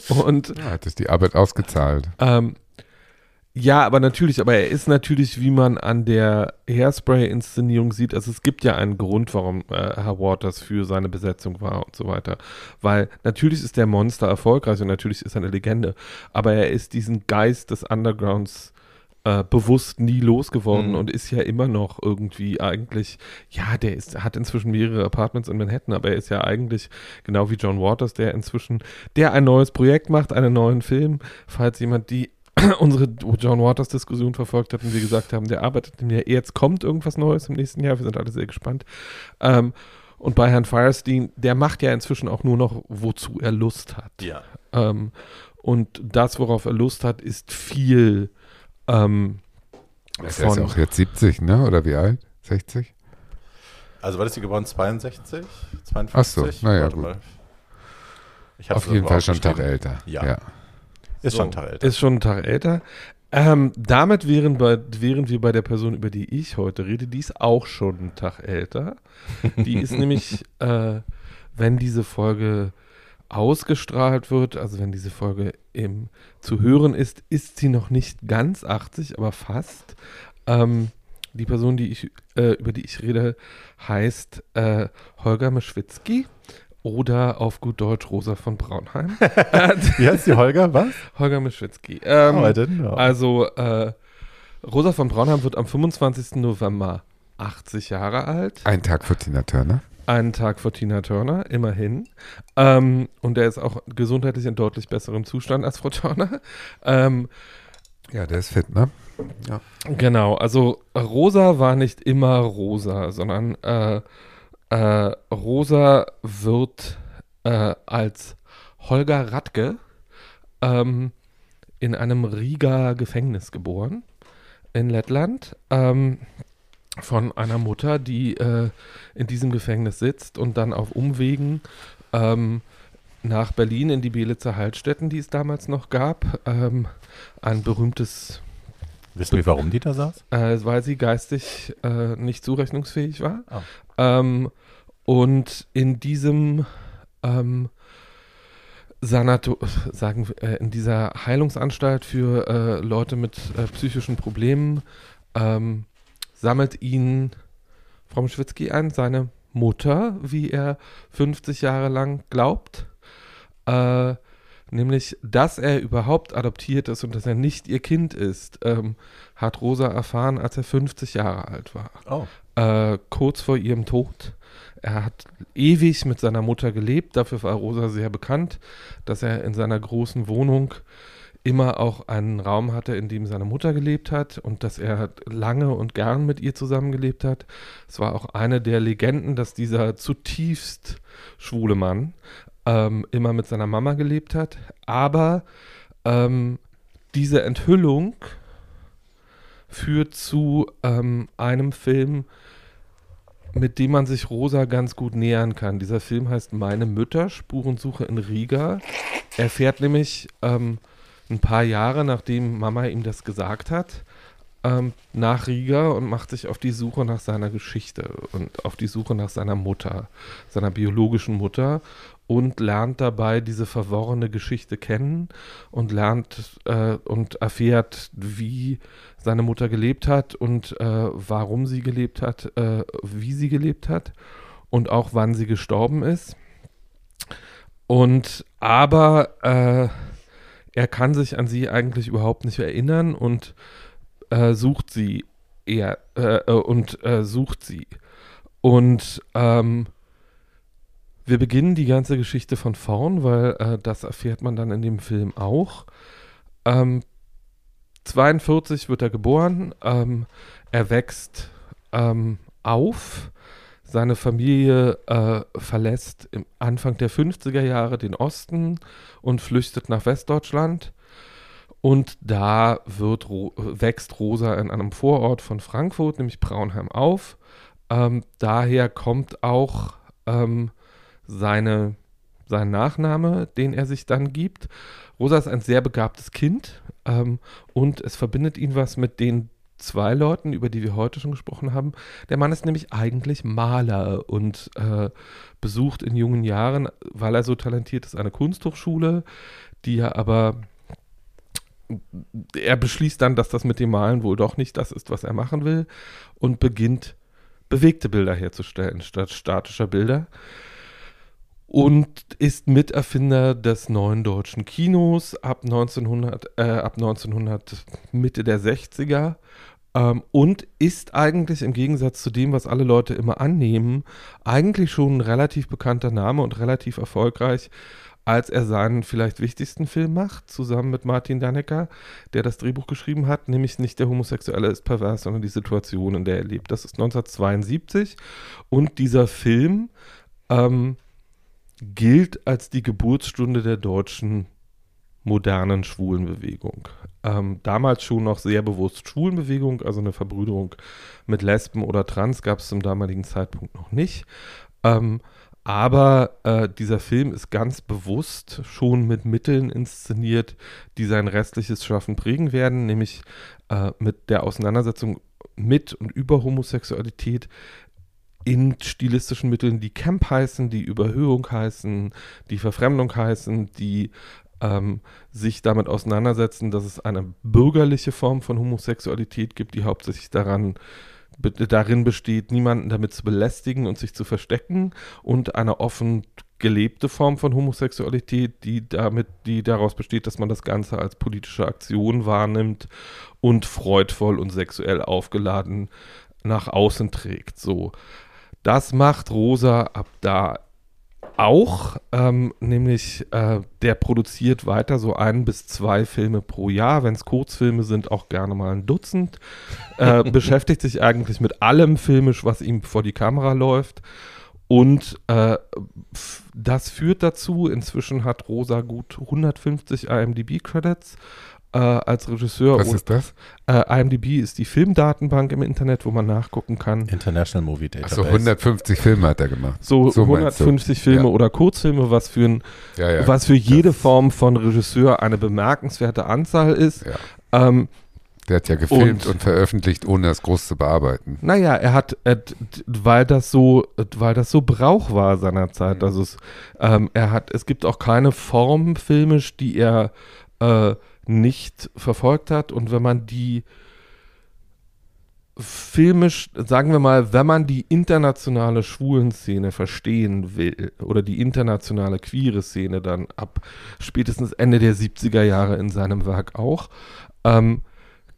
Speaker 2: und
Speaker 1: Ja, hat es die Arbeit ausgezahlt.
Speaker 2: ähm, ja, aber natürlich, aber er ist natürlich, wie man an der Hairspray-Inszenierung sieht, also es gibt ja einen Grund, warum äh, Herr Waters für seine Besetzung war und so weiter. Weil natürlich ist der Monster erfolgreich und natürlich ist er eine Legende, aber er ist diesen Geist des Undergrounds äh, bewusst nie losgeworden
Speaker 3: Mhm.
Speaker 2: und ist ja immer noch irgendwie eigentlich, ja, der ist, hat inzwischen mehrere Apartments in Manhattan, aber er ist ja eigentlich genau wie John Waters, der inzwischen, der ein neues Projekt macht, einen neuen Film, falls jemand die unsere John Waters Diskussion verfolgt hat und wir gesagt haben, der arbeitet im Jahr, jetzt kommt irgendwas Neues im nächsten Jahr, wir sind alle sehr gespannt. Ähm, und bei Herrn Firestein, der macht ja inzwischen auch nur noch, wozu er Lust hat.
Speaker 3: Ja.
Speaker 2: Ähm, und das, worauf er Lust hat, ist viel ähm,
Speaker 1: Er ist ja auch jetzt 70, ne? Oder wie alt? 60?
Speaker 3: Also war das die geboren 62? 52?
Speaker 1: Ach so, na ja,
Speaker 3: Warte
Speaker 1: gut. Auf jeden Fall schon einen Tag älter.
Speaker 3: Ja. Ist schon ein Tag älter.
Speaker 2: Ist schon ein Tag älter. Ähm, damit wären, bei, wären wir bei der Person, über die ich heute rede, die ist auch schon einen Tag älter. Die ist nämlich, äh, wenn diese Folge ausgestrahlt wird, also wenn diese Folge im, zu hören ist, ist sie noch nicht ganz 80, aber fast. Ähm, die Person, die ich, äh, über die ich rede, heißt äh, Holger Mischwitzki oder auf gut Deutsch Rosa von Braunheim.
Speaker 3: Wie heißt die Holger? Was?
Speaker 2: Holger Mischwitzki. Ähm,
Speaker 3: oh, I didn't know.
Speaker 2: also, äh, Rosa von Braunheim wird am 25. November 80 Jahre alt.
Speaker 1: Ein Tag für Tina Turner.
Speaker 2: einen Tag vor Tina Turner, immerhin. Ähm, und er ist auch gesundheitlich in deutlich besserem Zustand als Frau Turner. Ähm,
Speaker 1: Ja, der ist fit, ne? Ja.
Speaker 2: Genau, also Rosa war nicht immer Rosa, sondern äh, äh, Rosa wird äh, als Holger Radke ähm, in einem Riga Gefängnis geboren in Lettland ähm, von einer Mutter, die äh, in diesem Gefängnis sitzt und dann auf Umwegen ähm, nach Berlin in die Belitzer Heilstätten, die es damals noch gab, ähm, ein berühmtes
Speaker 3: Wissen wir, warum die da saß?
Speaker 2: äh, weil sie geistig äh, nicht zurechnungsfähig war.
Speaker 3: Oh.
Speaker 2: Ähm, und in diesem ähm, Sanato sagen wir, äh, in dieser Heilungsanstalt für äh, Leute mit äh, psychischen Problemen ähm, sammelt ihn Frau Schwitzky ein, seine Mutter, wie er 50 Jahre lang glaubt. Äh, nämlich, dass er überhaupt adoptiert ist und dass er nicht ihr Kind ist, ähm, hat Rosa erfahren, als er 50 Jahre alt war
Speaker 3: Oh.
Speaker 2: äh, kurz vor ihrem Tod. Er hat ewig mit seiner Mutter gelebt. Dafür war Rosa sehr bekannt, dass er in seiner großen Wohnung immer auch einen Raum hatte, in dem seine Mutter gelebt hat und dass er lange und gern mit ihr zusammengelebt hat. Es war auch eine der Legenden, dass dieser zutiefst schwule Mann ähm, immer mit seiner Mama gelebt hat. Aber ähm, diese Enthüllung führt zu ähm, einem Film, mit dem man sich Rosa ganz gut nähern kann. Dieser Film heißt Meine Mütter, Spurensuche in Riga. Er fährt nämlich ähm, ein paar Jahre, nachdem Mama ihm das gesagt hat, ähm, nach Riga und macht sich auf die Suche nach seiner Geschichte und auf die Suche nach seiner Mutter, seiner biologischen Mutter und lernt dabei diese verworrene Geschichte kennen und lernt äh, und erfährt, wie seine Mutter gelebt hat und äh, warum sie gelebt hat, äh, wie sie gelebt hat und auch wann sie gestorben ist. Und aber äh, er kann sich an sie eigentlich überhaupt nicht erinnern und äh, sucht sie eher äh, und sucht sie. Und ähm, wir beginnen die ganze Geschichte von vorn, weil äh, das erfährt man dann in dem Film auch. Ähm, 42 wird er geboren, ähm, er wächst ähm, auf, seine Familie äh, verlässt im Anfang der 50er Jahre den Osten und flüchtet nach Westdeutschland. Und da wird, wächst Rosa in einem Vorort von Frankfurt, nämlich Braunheim, auf. Ähm, daher kommt auch ähm, seine, sein Nachname, den er sich dann gibt. Rosa ist ein sehr begabtes Kind ähm, und es verbindet ihn was mit den zwei Leuten, über die wir heute schon gesprochen haben. Der Mann ist nämlich eigentlich Maler und äh, besucht in jungen Jahren, weil er so talentiert ist, eine Kunsthochschule, die er aber er beschließt dann, dass das mit dem Malen wohl doch nicht das ist, was er machen will und beginnt bewegte Bilder herzustellen statt statischer Bilder und ist Miterfinder des neuen deutschen Kinos ab 1900, äh, ab 1900 Mitte der 60er ähm, und ist eigentlich im Gegensatz zu dem, was alle Leute immer annehmen, eigentlich schon ein relativ bekannter Name und relativ erfolgreich, als er seinen vielleicht wichtigsten Film macht, zusammen mit Martin Dannecker, der das Drehbuch geschrieben hat, nämlich nicht der Homosexuelle ist pervers, sondern die Situation, in der er lebt. Das ist 1972 und dieser Film ähm, gilt als die Geburtsstunde der deutschen modernen Schwulenbewegung. Ähm, damals schon noch sehr bewusst Schwulenbewegung, also eine Verbrüderung mit Lesben oder Trans gab es zum damaligen Zeitpunkt noch nicht. Ähm, aber äh, dieser Film ist ganz bewusst schon mit Mitteln inszeniert, die sein restliches Schaffen prägen werden, nämlich äh, mit der Auseinandersetzung mit und über Homosexualität in stilistischen Mitteln, die Camp heißen, die Überhöhung heißen, die Verfremdung heißen, die ähm, sich damit auseinandersetzen, dass es eine bürgerliche Form von Homosexualität gibt, die hauptsächlich daran darin besteht, niemanden damit zu belästigen und sich zu verstecken und eine offen gelebte Form von Homosexualität, die damit, die daraus besteht, dass man das Ganze als politische Aktion wahrnimmt und freudvoll und sexuell aufgeladen nach außen trägt. So. Das macht Rosa ab da auch, ähm, nämlich äh, der produziert weiter so ein bis zwei Filme pro Jahr, wenn es Kurzfilme sind, auch gerne mal ein Dutzend. Äh, beschäftigt sich eigentlich mit allem filmisch, was ihm vor die Kamera läuft. Und äh, das führt dazu, inzwischen hat Rosa gut 150 IMDb-Credits äh, als Regisseur.
Speaker 1: Was ist das?
Speaker 2: Äh, IMDb ist die Filmdatenbank im Internet, wo man nachgucken kann.
Speaker 3: International Movie Database.
Speaker 1: Achso, 150 Filme hat er gemacht.
Speaker 2: So,
Speaker 1: So meinst du?
Speaker 2: 150 Filme
Speaker 1: Ja.
Speaker 2: oder Kurzfilme, was für, ein,
Speaker 1: Ja, ja.
Speaker 2: was für jede Form von Regisseur eine bemerkenswerte Anzahl ist.
Speaker 1: Ja.
Speaker 2: Ähm,
Speaker 1: Der hat ja gefilmt
Speaker 2: Und-
Speaker 1: und, veröffentlicht, ohne das groß zu bearbeiten.
Speaker 2: Naja, er hat, weil das so, weil das so Brauch war seinerzeit. Also es, ähm, er hat, es gibt auch keine Form filmisch, die er äh, nicht verfolgt hat. Und wenn man die filmisch, sagen wir mal, wenn man die internationale Schwulenszene verstehen will oder die internationale queere Szene dann ab spätestens Ende der 70er Jahre in seinem Werk auch, ähm,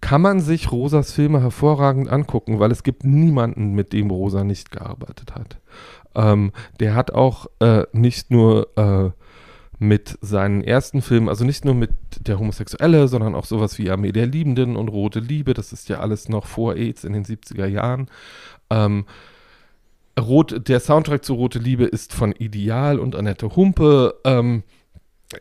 Speaker 2: kann man sich Rosas Filme hervorragend angucken, weil es gibt niemanden, mit dem Rosa nicht gearbeitet hat. Ähm, der hat auch äh, nicht nur äh, mit seinen ersten Filmen, also nicht nur mit der Homosexuelle, sondern auch sowas wie Armee der Liebenden und Rote Liebe, das ist ja alles noch vor AIDS in den 70er Jahren. Ähm, Rot, der Soundtrack zu Rote Liebe ist von Ideal und Annette Humpe. Ähm,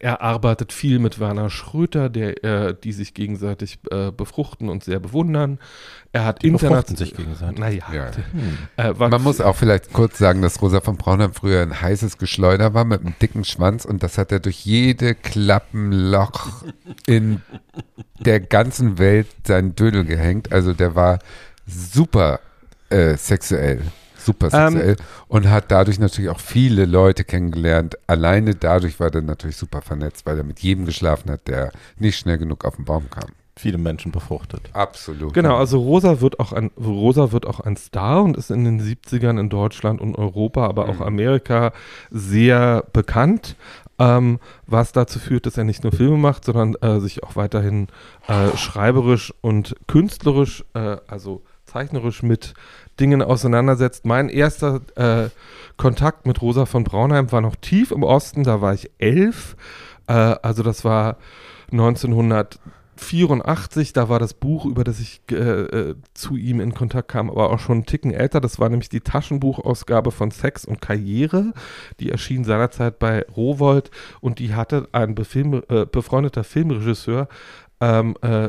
Speaker 2: er arbeitet viel mit Werner Schröter, der, äh, die sich gegenseitig äh, befruchten und sehr bewundern. Er hat international.
Speaker 3: sich gegenseitig.
Speaker 2: Naja,
Speaker 1: Ja.
Speaker 2: äh, war
Speaker 1: Man muss auch vielleicht kurz sagen, dass Rosa von Braunheim früher ein heißes Geschleuder war mit einem dicken Schwanz und das hat er durch jede Klappenloch in der ganzen Welt seinen Dödel gehängt. Also der war super äh, sexuell. Super
Speaker 2: Ähm,
Speaker 1: sexuell und hat dadurch natürlich auch viele Leute kennengelernt. Alleine dadurch war er natürlich super vernetzt, weil er mit jedem geschlafen hat, der nicht schnell genug auf den Baum kam.
Speaker 3: Viele Menschen befruchtet.
Speaker 1: Absolut.
Speaker 2: Genau, also Rosa wird auch ein Rosa wird auch ein Star und ist in den 70ern in Deutschland und Europa, aber auch Amerika sehr bekannt. Ähm, was dazu führt, dass er nicht nur Filme macht, sondern äh, sich auch weiterhin äh, schreiberisch und künstlerisch, äh, also zeichnerisch mit Dingen auseinandersetzt. Mein erster äh, Kontakt mit Rosa von Braunheim war noch tief im Osten, da war ich elf. Äh, also das war 1984, da war das Buch, über das ich äh, äh, zu ihm in Kontakt kam, aber auch schon einen Ticken älter. Das war nämlich die Taschenbuchausgabe von Sex und Karriere. Die erschien seinerzeit bei Rowold und die hatte ein befilm, äh, befreundeter Filmregisseur, ähm, äh,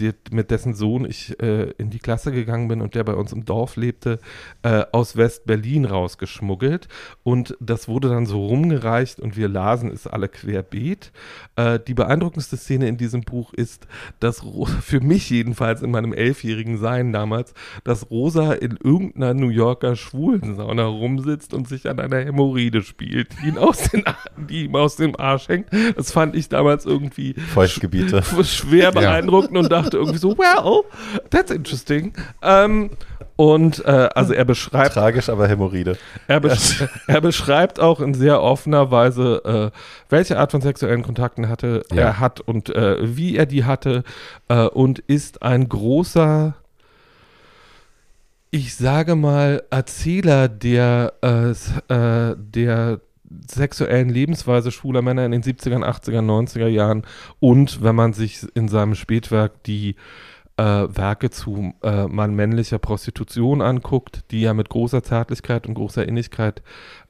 Speaker 2: die, mit dessen Sohn ich äh, in die Klasse gegangen bin und der bei uns im Dorf lebte, äh, aus West-Berlin rausgeschmuggelt. Und das wurde dann so rumgereicht und wir lasen es alle querbeet. Äh, die beeindruckendste Szene in diesem Buch ist, dass für mich jedenfalls in meinem elfjährigen Sein damals, dass Rosa in irgendeiner New Yorker Schwulensauna rumsitzt und sich an einer Hämorrhoide spielt, die, ihn aus den, die ihm aus dem Arsch hängt. Das fand ich damals irgendwie
Speaker 3: Feuchtgebiete.
Speaker 2: schwer beeindruckend und dachte irgendwie so, well, that's interesting. Ähm, und äh, also er beschreibt,
Speaker 3: Tragisch, aber Hämorrhoide.
Speaker 2: er, besch er beschreibt auch in sehr offener Weise, äh, welche Art von sexuellen Kontakten hatte
Speaker 1: Ja.
Speaker 2: er hat und äh, wie er die hatte äh, und ist ein großer ich sage mal, Erzähler der, äh, äh, der sexuellen Lebensweise schwuler Männer in den 70ern, 80ern, 90er Jahren und wenn man sich in seinem Spätwerk die äh, Werke zu äh, Mann männlicher Prostitution anguckt, die er mit großer Zärtlichkeit und großer Innigkeit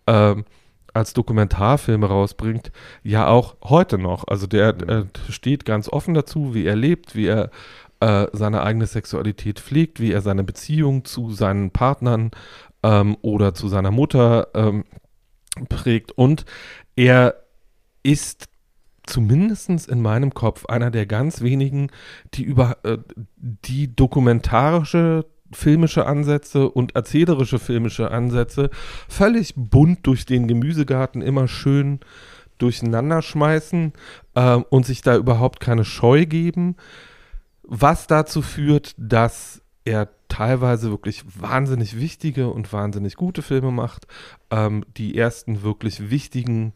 Speaker 2: ähm, als Dokumentarfilme rausbringt, ja auch heute noch. Also der äh, steht ganz offen dazu, wie er lebt, wie er äh, seine eigene Sexualität pflegt, wie er seine Beziehung zu seinen Partnern ähm, oder zu seiner Mutter ähm, prägt. Und er ist zumindest in meinem Kopf einer der ganz wenigen, die über äh, die dokumentarische filmische Ansätze und erzählerische filmische Ansätze völlig bunt durch den Gemüsegarten immer schön durcheinander schmeißen ähm, und sich da überhaupt keine Scheu geben, was dazu führt, dass er teilweise wirklich wahnsinnig wichtige und wahnsinnig gute Filme macht. Ähm, die ersten wirklich wichtigen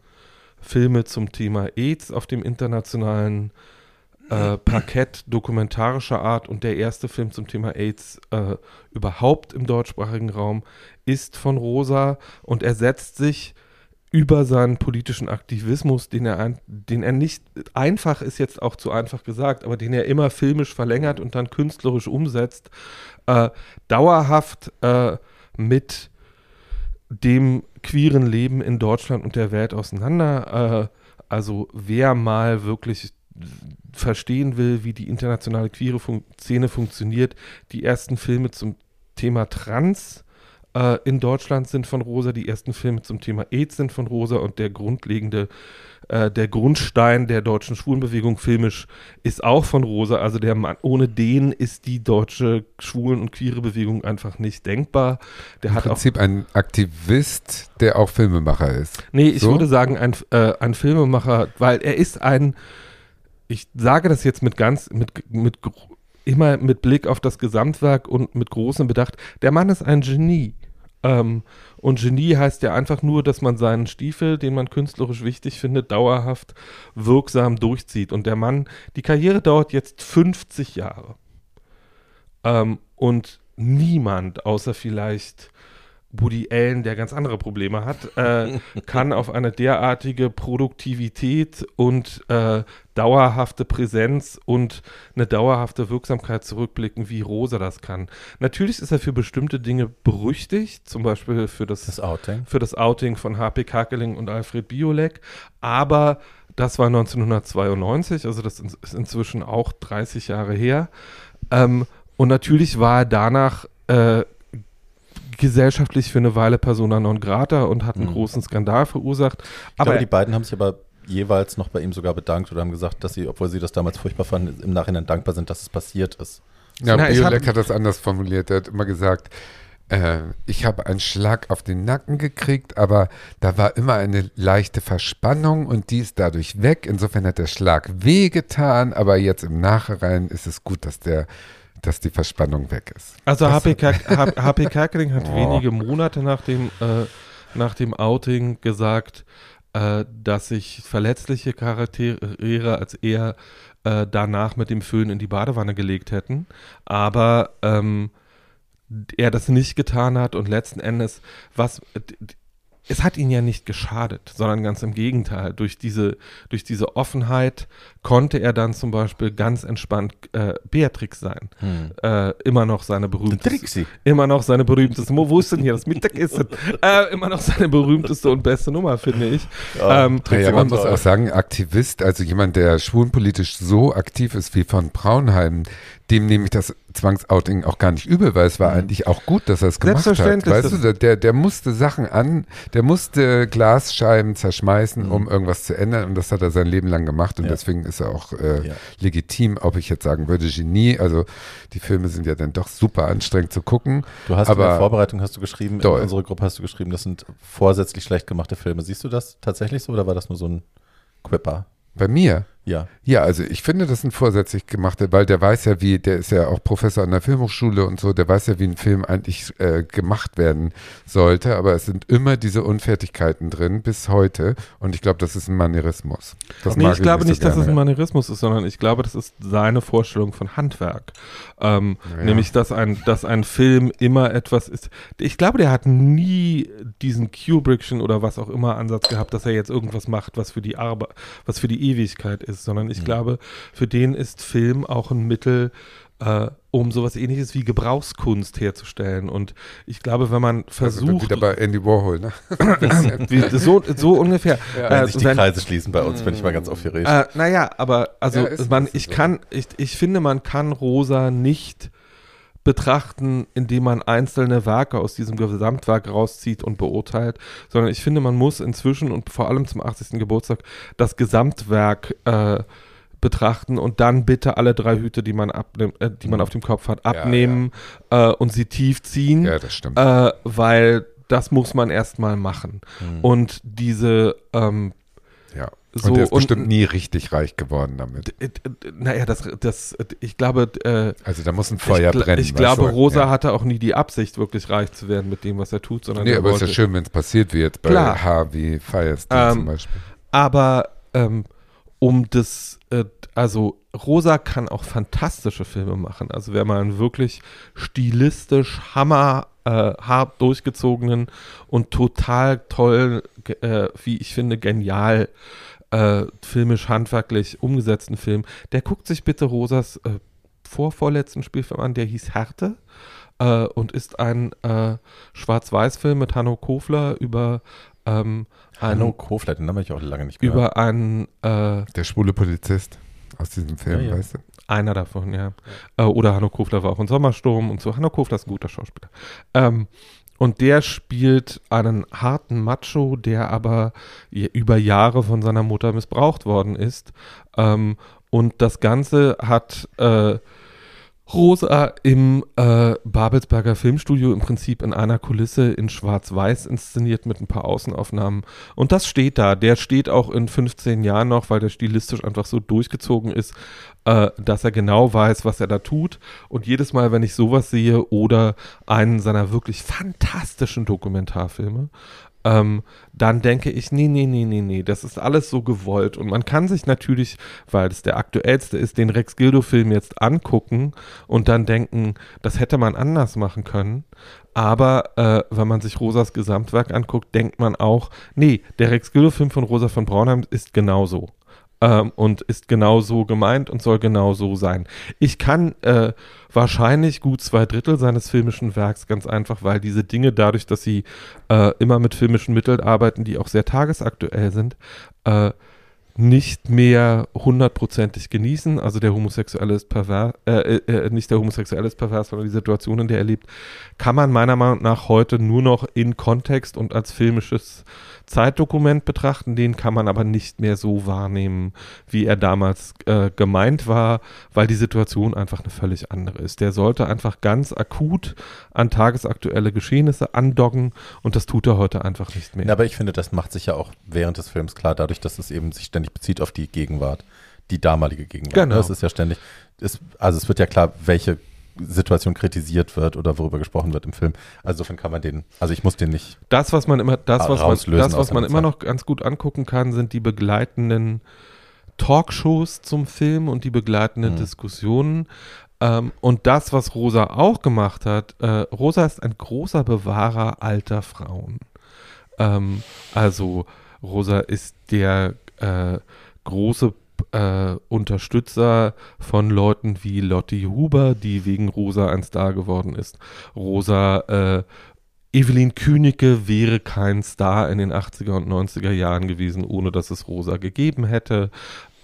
Speaker 2: Filme zum Thema AIDS auf dem internationalen äh, Parkett dokumentarischer Art und der erste Film zum Thema AIDS äh, überhaupt im deutschsprachigen Raum ist von Rosa und er setzt sich über seinen politischen Aktivismus, den er, den er nicht einfach ist jetzt auch zu einfach gesagt, aber den er immer filmisch verlängert und dann künstlerisch umsetzt, äh, dauerhaft äh, mit dem queeren Leben in Deutschland und der Welt auseinander. Äh, also wer mal wirklich verstehen will, wie die internationale queere Fun Szene funktioniert, die ersten Filme zum Thema Trans äh, in Deutschland sind von Rosa, die ersten Filme zum Thema AIDS sind von Rosa und der grundlegende, äh, der Grundstein der deutschen Schwulenbewegung filmisch ist auch von Rosa. Also der Mann, ohne den ist die deutsche Schwulen- und queere Bewegung einfach nicht denkbar. Der
Speaker 1: Im
Speaker 2: hat
Speaker 1: Prinzip
Speaker 2: auch,
Speaker 1: ein Aktivist, der auch Filmemacher ist.
Speaker 2: Nee, ich
Speaker 1: So?
Speaker 2: würde sagen, ein, äh, ein Filmemacher, weil er ist ein, ich sage das jetzt mit ganz, mit, mit immer mit Blick auf das Gesamtwerk und mit großem Bedacht, der Mann ist ein Genie. Ähm, und Genie heißt ja einfach nur, dass man seinen Stiefel, den man künstlerisch wichtig findet, dauerhaft wirksam durchzieht. Und der Mann, die Karriere dauert jetzt 50 Jahre. Ähm, und niemand, außer vielleicht Woody Allen, der ganz andere Probleme hat, äh, kann auf eine derartige Produktivität und äh, dauerhafte Präsenz und eine dauerhafte Wirksamkeit zurückblicken, wie Rosa das kann. Natürlich ist er für bestimmte Dinge berüchtigt, zum Beispiel für das,
Speaker 3: Das Outing.
Speaker 2: für das Outing von H.P. Kakeling und Alfred Biolek, aber das war 1992, also das ist inzwischen auch 30 Jahre her. Ähm, und natürlich war er danach äh, gesellschaftlich für eine Weile persona non grata und hat einen
Speaker 3: Mhm.
Speaker 2: großen Skandal verursacht. Aber
Speaker 3: glaube, die beiden haben sich aber jeweils noch bei ihm sogar bedankt oder haben gesagt, dass sie, obwohl sie das damals furchtbar fanden, im Nachhinein dankbar sind, dass es passiert ist.
Speaker 1: Ja,
Speaker 2: Na,
Speaker 1: Biolek hat das anders formuliert. Er hat immer gesagt, äh, ich habe einen Schlag auf den Nacken gekriegt, aber da war immer eine leichte Verspannung und die ist dadurch weg. Insofern hat der Schlag wehgetan, aber jetzt im Nachhinein ist es gut, dass der dass die Verspannung weg ist.
Speaker 2: Also HP, Kerkeling hat
Speaker 1: Oh.
Speaker 2: wenige Monate nach dem, äh, nach dem Outing gesagt, äh, dass sich verletzliche Charaktere als er äh, danach mit dem Föhn in die Badewanne gelegt hätten. Aber ähm, er das nicht getan hat und letzten Endes, was es hat ihn ja nicht geschadet, sondern ganz im Gegenteil. Durch diese, durch diese Offenheit konnte er dann zum Beispiel ganz entspannt äh, Beatrix sein. Äh, immer noch seine berühmteste,
Speaker 3: Trixie.
Speaker 2: immer noch seine berühmteste, wo ist denn hier das Mittagessen? äh, immer noch seine berühmteste und beste Nummer, finde ich.
Speaker 3: Ja,
Speaker 2: ähm,
Speaker 1: Ja, man muss auch sagen, Aktivist, also jemand, der schwulenpolitisch so aktiv ist wie von Braunheim, dem nehme ich das Zwangsouting auch gar nicht übel, weil es war eigentlich auch gut, dass er es gemacht hat.
Speaker 2: Selbstverständlich,
Speaker 1: Weißt du, der- der, der musste Sachen an, der musste Glasscheiben zerschmeißen,
Speaker 3: Mhm.
Speaker 1: um irgendwas zu ändern und das hat er sein Leben lang gemacht und
Speaker 3: Ja.
Speaker 1: deswegen ist er auch äh,
Speaker 3: Ja.
Speaker 1: legitim, ob ich jetzt sagen würde, Genie, also die Filme sind ja dann doch super anstrengend zu gucken.
Speaker 3: Du hast in
Speaker 1: Aber-
Speaker 3: der Vorbereitung hast du geschrieben,
Speaker 1: Doll.
Speaker 3: in unsere Gruppe hast du geschrieben, das sind vorsätzlich schlecht gemachte Filme. Siehst du das tatsächlich so oder war das nur so ein Quipper?
Speaker 1: Bei mir,
Speaker 3: Ja.
Speaker 1: Ja, also ich finde, das sind vorsätzlich gemachte, weil der weiß ja, wie, der ist ja auch Professor an der Filmhochschule und so, der weiß ja, wie ein Film eigentlich äh, gemacht werden sollte, aber es sind immer diese Unfertigkeiten drin bis heute und ich glaube, das ist ein Manierismus. Das
Speaker 2: nee, ich glaube
Speaker 1: so
Speaker 2: nicht, dass es ein Manierismus ist, sondern ich glaube, das ist seine Vorstellung von Handwerk. Ähm,
Speaker 1: Ja.
Speaker 2: Nämlich, dass ein, dass ein Film immer etwas ist. Ich glaube, der hat nie diesen Kubrickschen oder was auch immer Ansatz gehabt, dass er jetzt irgendwas macht, was für die Arbeit, was für die Ewigkeit ist, sondern ich
Speaker 3: Mhm.
Speaker 2: glaube, für den ist Film auch ein Mittel, äh, um sowas ähnliches wie Gebrauchskunst herzustellen. Und ich glaube, wenn man
Speaker 1: also
Speaker 2: versucht,
Speaker 1: wieder bei Andy Warhol, ne?
Speaker 2: wie, so, so ungefähr,
Speaker 1: Ja.
Speaker 3: Wenn
Speaker 2: äh,
Speaker 3: sich die
Speaker 2: wenn-
Speaker 3: Kreise schließen bei uns, bin ich mal ganz aufgeregt.
Speaker 2: äh, naja, aber also
Speaker 1: Ja, ist-
Speaker 2: man,
Speaker 1: ist
Speaker 2: ich
Speaker 1: so.
Speaker 2: kann, ich, ich finde, man kann Rosa nicht betrachten, indem man einzelne Werke aus diesem Gesamtwerk rauszieht und beurteilt, sondern ich finde, man muss inzwischen und vor allem zum 80. Geburtstag das Gesamtwerk äh, betrachten und dann bitte alle drei Hüte, die man abnimmt, äh, die man
Speaker 3: Mhm.
Speaker 2: auf dem Kopf hat,
Speaker 1: Ja,
Speaker 2: abnehmen Äh, und sie tief ziehen,
Speaker 1: Ja, das stimmt.
Speaker 2: äh, weil das muss man erstmal machen.
Speaker 3: Mhm.
Speaker 2: Und diese ähm,
Speaker 1: ja.
Speaker 2: So
Speaker 1: und der ist
Speaker 2: und-
Speaker 1: bestimmt nie richtig reich geworden damit.
Speaker 2: Naja, das, das, ich glaube, äh,
Speaker 1: Also da muss ein Feuer
Speaker 2: ich,
Speaker 1: brennen.
Speaker 2: ich glaube,
Speaker 1: du?
Speaker 2: Rosa
Speaker 1: ja.
Speaker 2: hatte auch nie die Absicht, wirklich reich zu werden mit dem, was er tut, sondern
Speaker 1: Nee,
Speaker 2: er
Speaker 1: aber es ist
Speaker 2: wollte,
Speaker 1: ja schön, wenn es passiert wird, bei
Speaker 2: Klar.
Speaker 1: Harvey Firestein
Speaker 2: Ähm,
Speaker 1: zum Beispiel.
Speaker 2: Aber, ähm, um das, äh, also Rosa kann auch fantastische Filme machen. Also wer mal einen wirklich stilistisch hammer äh, hart durchgezogenen und total toll, äh, wie ich finde, genial äh, filmisch handwerklich umgesetzten Film, der guckt sich bitte Rosas äh, vorvorletzten Spielfilm an, der hieß Härte äh, und ist ein äh, Schwarz-Weiß-Film mit Hanno Kofler über ähm,
Speaker 3: Hanno
Speaker 2: einen,
Speaker 3: Kofler, den habe ich auch lange nicht gehört.
Speaker 2: über einen äh,
Speaker 1: Der schwule Polizist aus diesem Film,
Speaker 3: Ja, ja.
Speaker 1: weißt du?
Speaker 2: Einer davon, ja. Äh, oder Hanno Kofler war auch in Sommersturm und so. Hanno Kofler ist ein guter Schauspieler. Ähm, und der spielt einen harten Macho, der aber über Jahre von seiner Mutter missbraucht worden ist. Ähm, und das Ganze hat äh, Rosa im äh, Babelsberger Filmstudio im Prinzip in einer Kulisse in Schwarz-Weiß inszeniert mit ein paar Außenaufnahmen. Und das steht da. Der steht auch in 15 Jahren noch, weil der stilistisch einfach so durchgezogen ist, äh, dass er genau weiß, was er da tut. Und jedes Mal, wenn ich sowas sehe oder einen seiner wirklich fantastischen Dokumentarfilme, ähm, dann denke ich, nee, nee, nee, nee, nee, das ist alles so gewollt. Und man kann sich natürlich, weil es der aktuellste ist, den Rex Gildo-Film jetzt angucken und dann denken, das hätte man anders machen können. Aber äh, wenn man sich Rosas Gesamtwerk anguckt, denkt man auch, nee, der Rex Gildo-Film von Rosa von Braunheim ist genauso. Ähm, und ist genau so gemeint und soll genau so sein. Ich kann äh, wahrscheinlich gut zwei Drittel seines filmischen Werks ganz einfach, weil diese Dinge dadurch, dass sie äh, immer mit filmischen Mitteln arbeiten, die auch sehr tagesaktuell sind, äh, nicht mehr hundertprozentig genießen. Also der Homosexuelle ist pervers, äh, äh, nicht der Homosexuelle ist pervers, sondern die Situation, in der er lebt, kann man meiner Meinung nach heute nur noch in Kontext und als filmisches Zeitdokument betrachten. Den kann man aber nicht mehr so wahrnehmen, wie er damals äh, gemeint war, weil die Situation einfach eine völlig andere ist. Der sollte einfach ganz akut an tagesaktuelle Geschehnisse andocken und das tut er heute einfach nicht mehr.
Speaker 3: Ja, aber ich finde, das macht sich ja auch während des Films klar, dadurch, dass es eben sich ständig bezieht auf die Gegenwart, die damalige Gegenwart.
Speaker 2: Genau.
Speaker 3: Das ist ja ständig, es, also es wird ja klar, welche Situation kritisiert wird oder worüber gesprochen wird im Film. Also insofern kann man den, also ich muss den nicht,
Speaker 2: das, was man immer, das, was man, das, was man immer noch ganz gut angucken kann, sind die begleitenden Talkshows zum Film und die begleitenden
Speaker 3: Mhm.
Speaker 2: Diskussionen. Ähm, und das, was Rosa auch gemacht hat, äh, Rosa ist ein großer Bewahrer alter Frauen. Ähm, also Rosa ist der äh, große äh, Unterstützer von Leuten wie Lotti Huber, die wegen Rosa ein Star geworden ist. Rosa äh, Evelyn Kühnecke wäre kein Star in den 80er und 90er Jahren gewesen, ohne dass es Rosa gegeben hätte.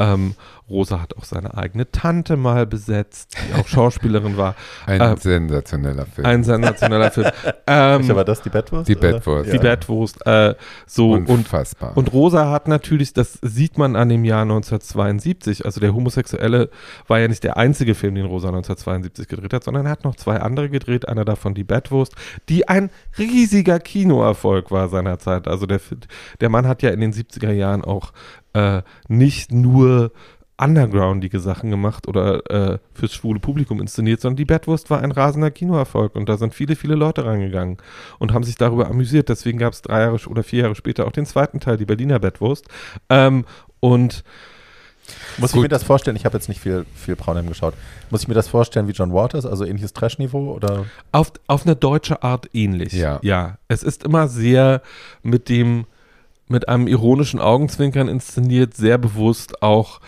Speaker 2: Ähm, Rosa hat auch seine eigene Tante mal besetzt, die auch Schauspielerin war.
Speaker 1: Ein
Speaker 2: Äh,
Speaker 1: sensationeller Film.
Speaker 2: Ein sensationeller Film. Ähm,
Speaker 3: war das, die Bettwurst?
Speaker 1: die
Speaker 3: oder?
Speaker 1: Bettwurst.
Speaker 2: die Bettwurst. Äh, so und
Speaker 1: Unfassbar.
Speaker 2: und Rosa hat natürlich, das sieht man an dem Jahr 1972, also der Homosexuelle war ja nicht der einzige Film, den Rosa 1972 gedreht hat, sondern er hat noch zwei andere gedreht, einer davon die Batwurst, die ein riesiger Kinoerfolg war seinerzeit. Also der, der Mann hat ja in den 70er Jahren auch äh, nicht nur undergroundige Sachen gemacht oder äh, fürs schwule Publikum inszeniert, sondern die Batwurst war ein rasender Kinoerfolg und da sind viele, viele Leute rangegangen und haben sich darüber amüsiert. Deswegen gab es drei Jahre oder vier Jahre später auch den zweiten Teil, die Berliner Batwurst. Ähm, und
Speaker 3: Muss ich
Speaker 1: Gut.
Speaker 3: mir das vorstellen? Ich habe jetzt nicht viel, viel Braunheim geschaut. Muss ich mir das vorstellen wie John Waters, also ähnliches Trash-Niveau oder?
Speaker 2: auf, auf eine deutsche Art ähnlich.
Speaker 1: Ja.
Speaker 2: ja. Es ist immer sehr mit dem, mit einem ironischen Augenzwinkern inszeniert, sehr bewusst auch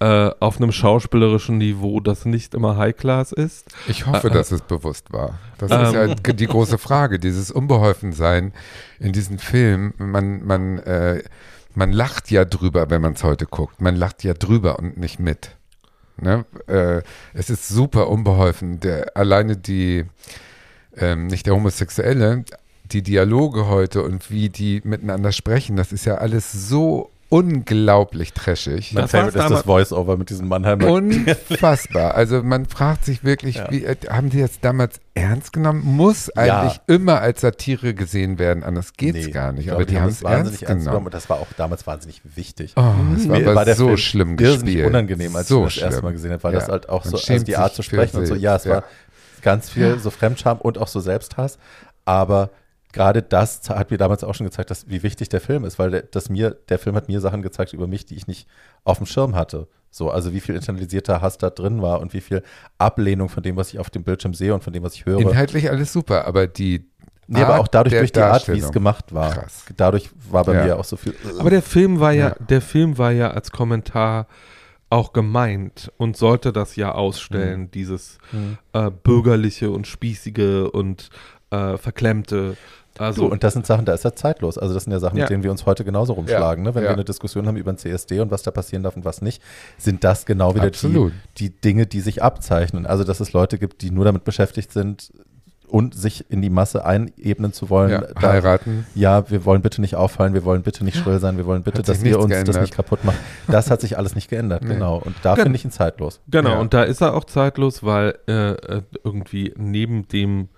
Speaker 2: äh, auf einem schauspielerischen Niveau, das nicht immer High-Class ist.
Speaker 1: Ich hoffe,
Speaker 2: Äh, äh.
Speaker 1: dass es bewusst war. Das
Speaker 2: Ähm.
Speaker 1: ist ja g- die große Frage, dieses Unbeholfensein in diesem Film. Man, man, äh, man lacht ja drüber, wenn man es heute guckt. Man lacht ja drüber und nicht mit. Ne? Äh, es ist super unbeholfen. Der, alleine die, ähm, nicht der Homosexuelle, die Dialoge heute und wie die miteinander sprechen, das ist ja alles so unglaublich trashig.
Speaker 3: Mein
Speaker 2: Das
Speaker 3: Favorite ist das Voice-Over mit diesem Mannheimer.
Speaker 1: Unfassbar. Also man fragt sich wirklich,
Speaker 3: Ja.
Speaker 1: wie, äh, haben die das damals ernst genommen? Muss eigentlich immer als Satire gesehen werden, anders geht's
Speaker 3: Nee,
Speaker 1: gar
Speaker 3: ich
Speaker 1: nicht. Aber die haben es ernst genommen.
Speaker 3: und das war auch damals wahnsinnig wichtig.
Speaker 1: Oh, das war
Speaker 3: war der
Speaker 1: so
Speaker 3: Film
Speaker 1: schlimm gespielt.
Speaker 3: unangenehm, als
Speaker 1: so
Speaker 3: ich das erste Mal gesehen habe, weil
Speaker 1: Ja.
Speaker 3: das halt auch
Speaker 1: Man
Speaker 3: so, also die Art zu sprechen und so, ja, es
Speaker 1: ja.
Speaker 3: war ganz viel so Fremdscham und auch so Selbsthass, aber gerade das hat mir damals auch schon gezeigt, dass, wie wichtig der Film ist, weil der, das mir, der Film hat mir Sachen gezeigt über mich, die ich nicht auf dem Schirm hatte. So, also wie viel internalisierter Hass da drin war und wie viel Ablehnung von dem, was ich auf dem Bildschirm sehe und von dem, was ich höre.
Speaker 1: Inhaltlich alles super, aber die
Speaker 3: Nee, aber auch dadurch, durch die Art, wie es gemacht war.
Speaker 1: Krass.
Speaker 3: Dadurch war bei
Speaker 1: Ja.
Speaker 3: mir auch so viel.
Speaker 2: Aber der Film war ja,
Speaker 1: Ja.
Speaker 2: der Film war ja als Kommentar auch gemeint und sollte das ja ausstellen,
Speaker 3: Mhm.
Speaker 2: dieses äh, bürgerliche und spießige und äh, verklemmte. Also
Speaker 3: So, und das sind Sachen, da ist er zeitlos. Also das sind ja Sachen,
Speaker 2: Ja.
Speaker 3: mit denen wir uns heute genauso rumschlagen. Ne? Wenn
Speaker 1: Ja.
Speaker 3: wir eine Diskussion haben über ein CSD und was da passieren darf und was nicht, sind das genau wieder die, die Dinge, die sich abzeichnen. Also dass es Leute gibt, die nur damit beschäftigt sind und sich in die Masse einebnen zu wollen.
Speaker 1: ja,
Speaker 3: Da-
Speaker 1: heiraten.
Speaker 3: ja, wir wollen bitte nicht auffallen, wir wollen bitte nicht schrill sein, wir wollen bitte, dass
Speaker 1: nichts
Speaker 3: uns das
Speaker 1: geändert.
Speaker 3: nicht kaputt macht. Das hat sich alles nicht geändert,
Speaker 1: Nee.
Speaker 3: genau. Und da
Speaker 2: Gen-
Speaker 3: finde ich ihn zeitlos.
Speaker 2: Genau,
Speaker 1: Ja.
Speaker 2: und da ist er auch zeitlos, weil äh, äh, irgendwie neben dem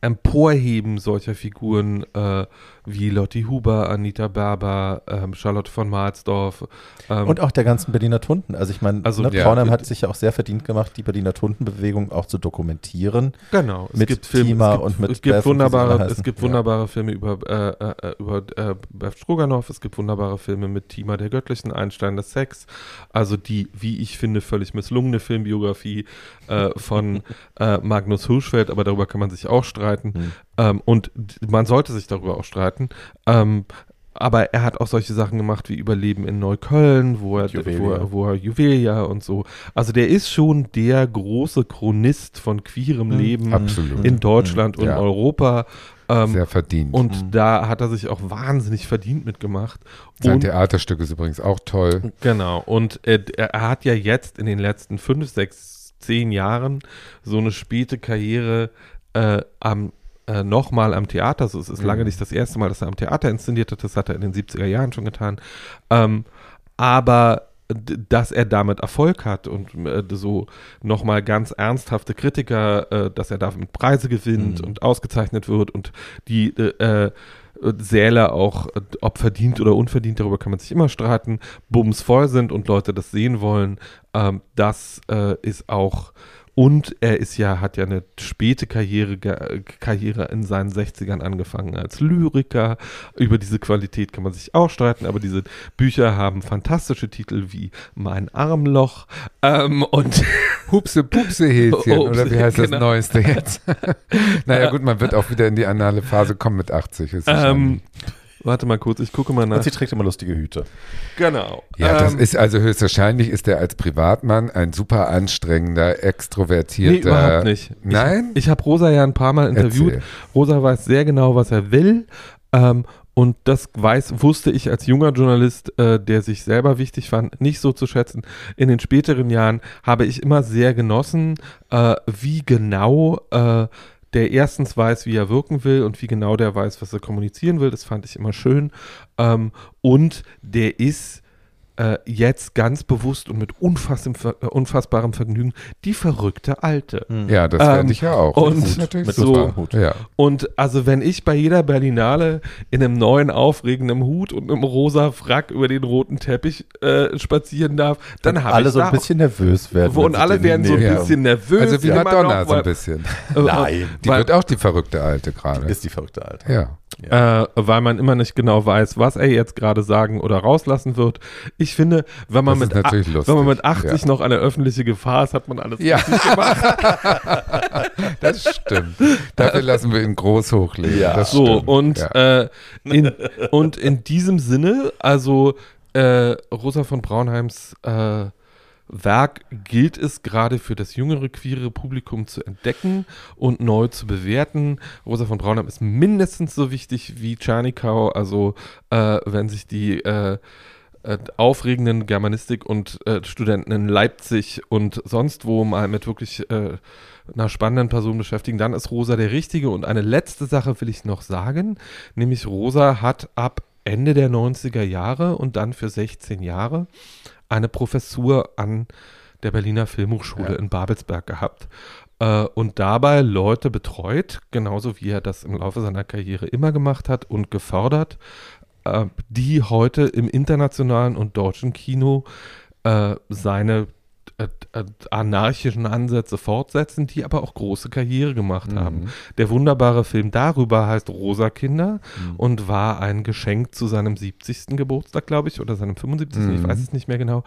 Speaker 2: Emporheben solcher Figuren äh, wie Lotti Huber, Anita Berber, ähm, Charlotte von Marsdorf ähm,
Speaker 3: Und auch der ganzen Berliner Tunden. Also ich meine,
Speaker 2: Also,
Speaker 3: ne,
Speaker 1: ja.
Speaker 3: Braunheim hat sich ja auch sehr verdient gemacht, die Berliner Tundenbewegung auch zu dokumentieren.
Speaker 2: Genau, es
Speaker 3: Mit
Speaker 2: gibt Filme,
Speaker 3: Tima
Speaker 2: es gibt,
Speaker 3: und mit
Speaker 2: es gibt
Speaker 3: alle
Speaker 2: wunderbare, es gibt
Speaker 3: Ja.
Speaker 2: wunderbare Filme über äh, äh, über äh, Bev Stroganoff, es gibt wunderbare Filme mit Tima der Göttlichen, Einstein des Sex, also die, wie ich finde, völlig misslungene Filmbiografie äh, von äh, Magnus Hirschfeld, aber darüber kann man sich auch streiten
Speaker 3: Hm.
Speaker 2: Ähm, und man sollte sich darüber auch streiten. Ähm, aber er hat auch solche Sachen gemacht wie Überleben in Neukölln, wo er,
Speaker 3: Juwelia.
Speaker 2: wo er, wo er Juwelia und so. Also der ist schon der große Chronist von queerem
Speaker 3: Hm.
Speaker 2: Leben
Speaker 1: Absolut.
Speaker 2: in Deutschland und
Speaker 1: Ja.
Speaker 2: Europa. Ähm,
Speaker 1: Sehr verdient.
Speaker 2: und
Speaker 3: Mhm.
Speaker 2: da hat er sich auch wahnsinnig verdient mitgemacht.
Speaker 1: Sein
Speaker 2: Und,
Speaker 1: Theaterstück ist übrigens auch toll.
Speaker 2: genau. Und er, er hat ja jetzt in den letzten fünf, sechs, zehn Jahren so eine späte Karriere äh, am äh, nochmal am Theater. So, es ist
Speaker 1: Mhm.
Speaker 2: lange nicht das erste Mal, dass er am Theater inszeniert hat. Das hat er in den 70er Jahren schon getan. Ähm, aber dass er damit Erfolg hat und äh, so nochmal ganz ernsthafte Kritiker, äh, dass er damit Preise gewinnt
Speaker 3: Mhm.
Speaker 2: und ausgezeichnet wird und die äh, äh, Säle auch, äh, ob verdient oder unverdient, darüber kann man sich immer streiten, bums voll sind und Leute das sehen wollen, ähm, das äh, ist auch und er ist ja, hat ja eine späte Karriere, Karriere in seinen 60ern angefangen als Lyriker. Über diese Qualität kann man sich auch streiten, aber diese Bücher haben fantastische Titel wie Mein Armloch ähm, und
Speaker 1: Hupse Pupse Häschen, oder wie heißt das
Speaker 2: genau.
Speaker 1: Neueste jetzt? naja gut, man wird auch wieder in die anale Phase kommen mit 80. Ist
Speaker 2: ähm, warte mal kurz, ich gucke mal nach.
Speaker 3: Und sie trägt immer lustige Hüte.
Speaker 2: Genau.
Speaker 1: ja, das
Speaker 2: Ähm,
Speaker 1: ist also höchstwahrscheinlich ist er als Privatmann ein super anstrengender,
Speaker 2: Nee,
Speaker 1: extrovertierter.
Speaker 2: überhaupt nicht.
Speaker 1: Nein?
Speaker 2: Ich, ich habe Rosa ja ein paar Mal interviewt.
Speaker 1: Erzähl.
Speaker 2: Rosa weiß sehr genau, was er will. Ähm, und das weiß, wusste ich als junger Journalist, äh, der sich selber wichtig fand, nicht so zu schätzen. In den späteren Jahren habe ich immer sehr genossen, äh, wie genau äh, der erstens weiß, wie er wirken will und wie genau der weiß, was er kommunizieren will. Das fand ich immer schön. Ähm, und der ist äh, jetzt ganz bewusst und mit äh, unfassbarem Vergnügen die verrückte Alte.
Speaker 1: Ja, das
Speaker 2: Ähm,
Speaker 1: werde ich ja auch.
Speaker 2: und
Speaker 1: das ist natürlich
Speaker 3: mit
Speaker 2: so-.
Speaker 3: Hut.
Speaker 1: Ja.
Speaker 2: Und also wenn ich bei jeder Berlinale in einem neuen aufregenden Hut und einem rosa Frack über den roten Teppich äh, spazieren darf, dann habe
Speaker 3: alle
Speaker 2: ich
Speaker 3: so
Speaker 2: da
Speaker 3: ein bisschen nervös werden.
Speaker 2: wo, und alle
Speaker 3: den
Speaker 2: werden so ein bisschen nervös.
Speaker 1: Also wie Madonna
Speaker 2: noch,
Speaker 1: so ein bisschen.
Speaker 2: äh,
Speaker 3: Nein,
Speaker 1: Die
Speaker 2: weil,
Speaker 1: wird auch die verrückte Alte gerade.
Speaker 3: Ist die verrückte Alte.
Speaker 1: Ja.
Speaker 2: Äh, weil man immer nicht genau weiß, was er jetzt gerade sagen oder rauslassen wird. Ich finde, wenn man,
Speaker 1: Das
Speaker 2: mit, a- wenn man mit 80
Speaker 1: ja.
Speaker 2: noch eine öffentliche Gefahr ist, hat man alles
Speaker 1: Ja.
Speaker 2: richtig gemacht.
Speaker 1: Das stimmt. Dafür lassen wir ihn groß hochlegen.
Speaker 3: Ja.
Speaker 1: das
Speaker 2: So,
Speaker 1: stimmt.
Speaker 2: und,
Speaker 1: ja.
Speaker 2: äh, in, und in diesem Sinne, also äh, Rosa von Braunheims äh, Werk gilt es gerade für das jüngere queere Publikum zu entdecken und neu zu bewerten. Rosa von Braunheim ist mindestens so wichtig wie Czernikau, also äh, wenn sich die äh, äh, aufregenden Germanistik und äh, Studenten in Leipzig und sonst wo mal mit wirklich äh, einer spannenden Person beschäftigen, dann ist Rosa der Richtige. Und eine letzte Sache will ich noch sagen, nämlich Rosa hat ab Ende der 90er Jahre und dann für 16 Jahre eine Professur an der Berliner Filmhochschule
Speaker 3: Ja.
Speaker 2: in Babelsberg gehabt äh, und dabei Leute betreut, genauso wie er das im Laufe seiner Karriere immer gemacht hat und gefördert, äh, die heute im internationalen und deutschen Kino äh, seine anarchischen Ansätze fortsetzen, die aber auch große Karriere gemacht haben. Der wunderbare Film darüber heißt Rosa Kinder und war ein Geschenk zu seinem 70. Geburtstag, glaube ich, oder seinem 75. Ich
Speaker 1: Mhm.
Speaker 2: weiß es nicht mehr genau.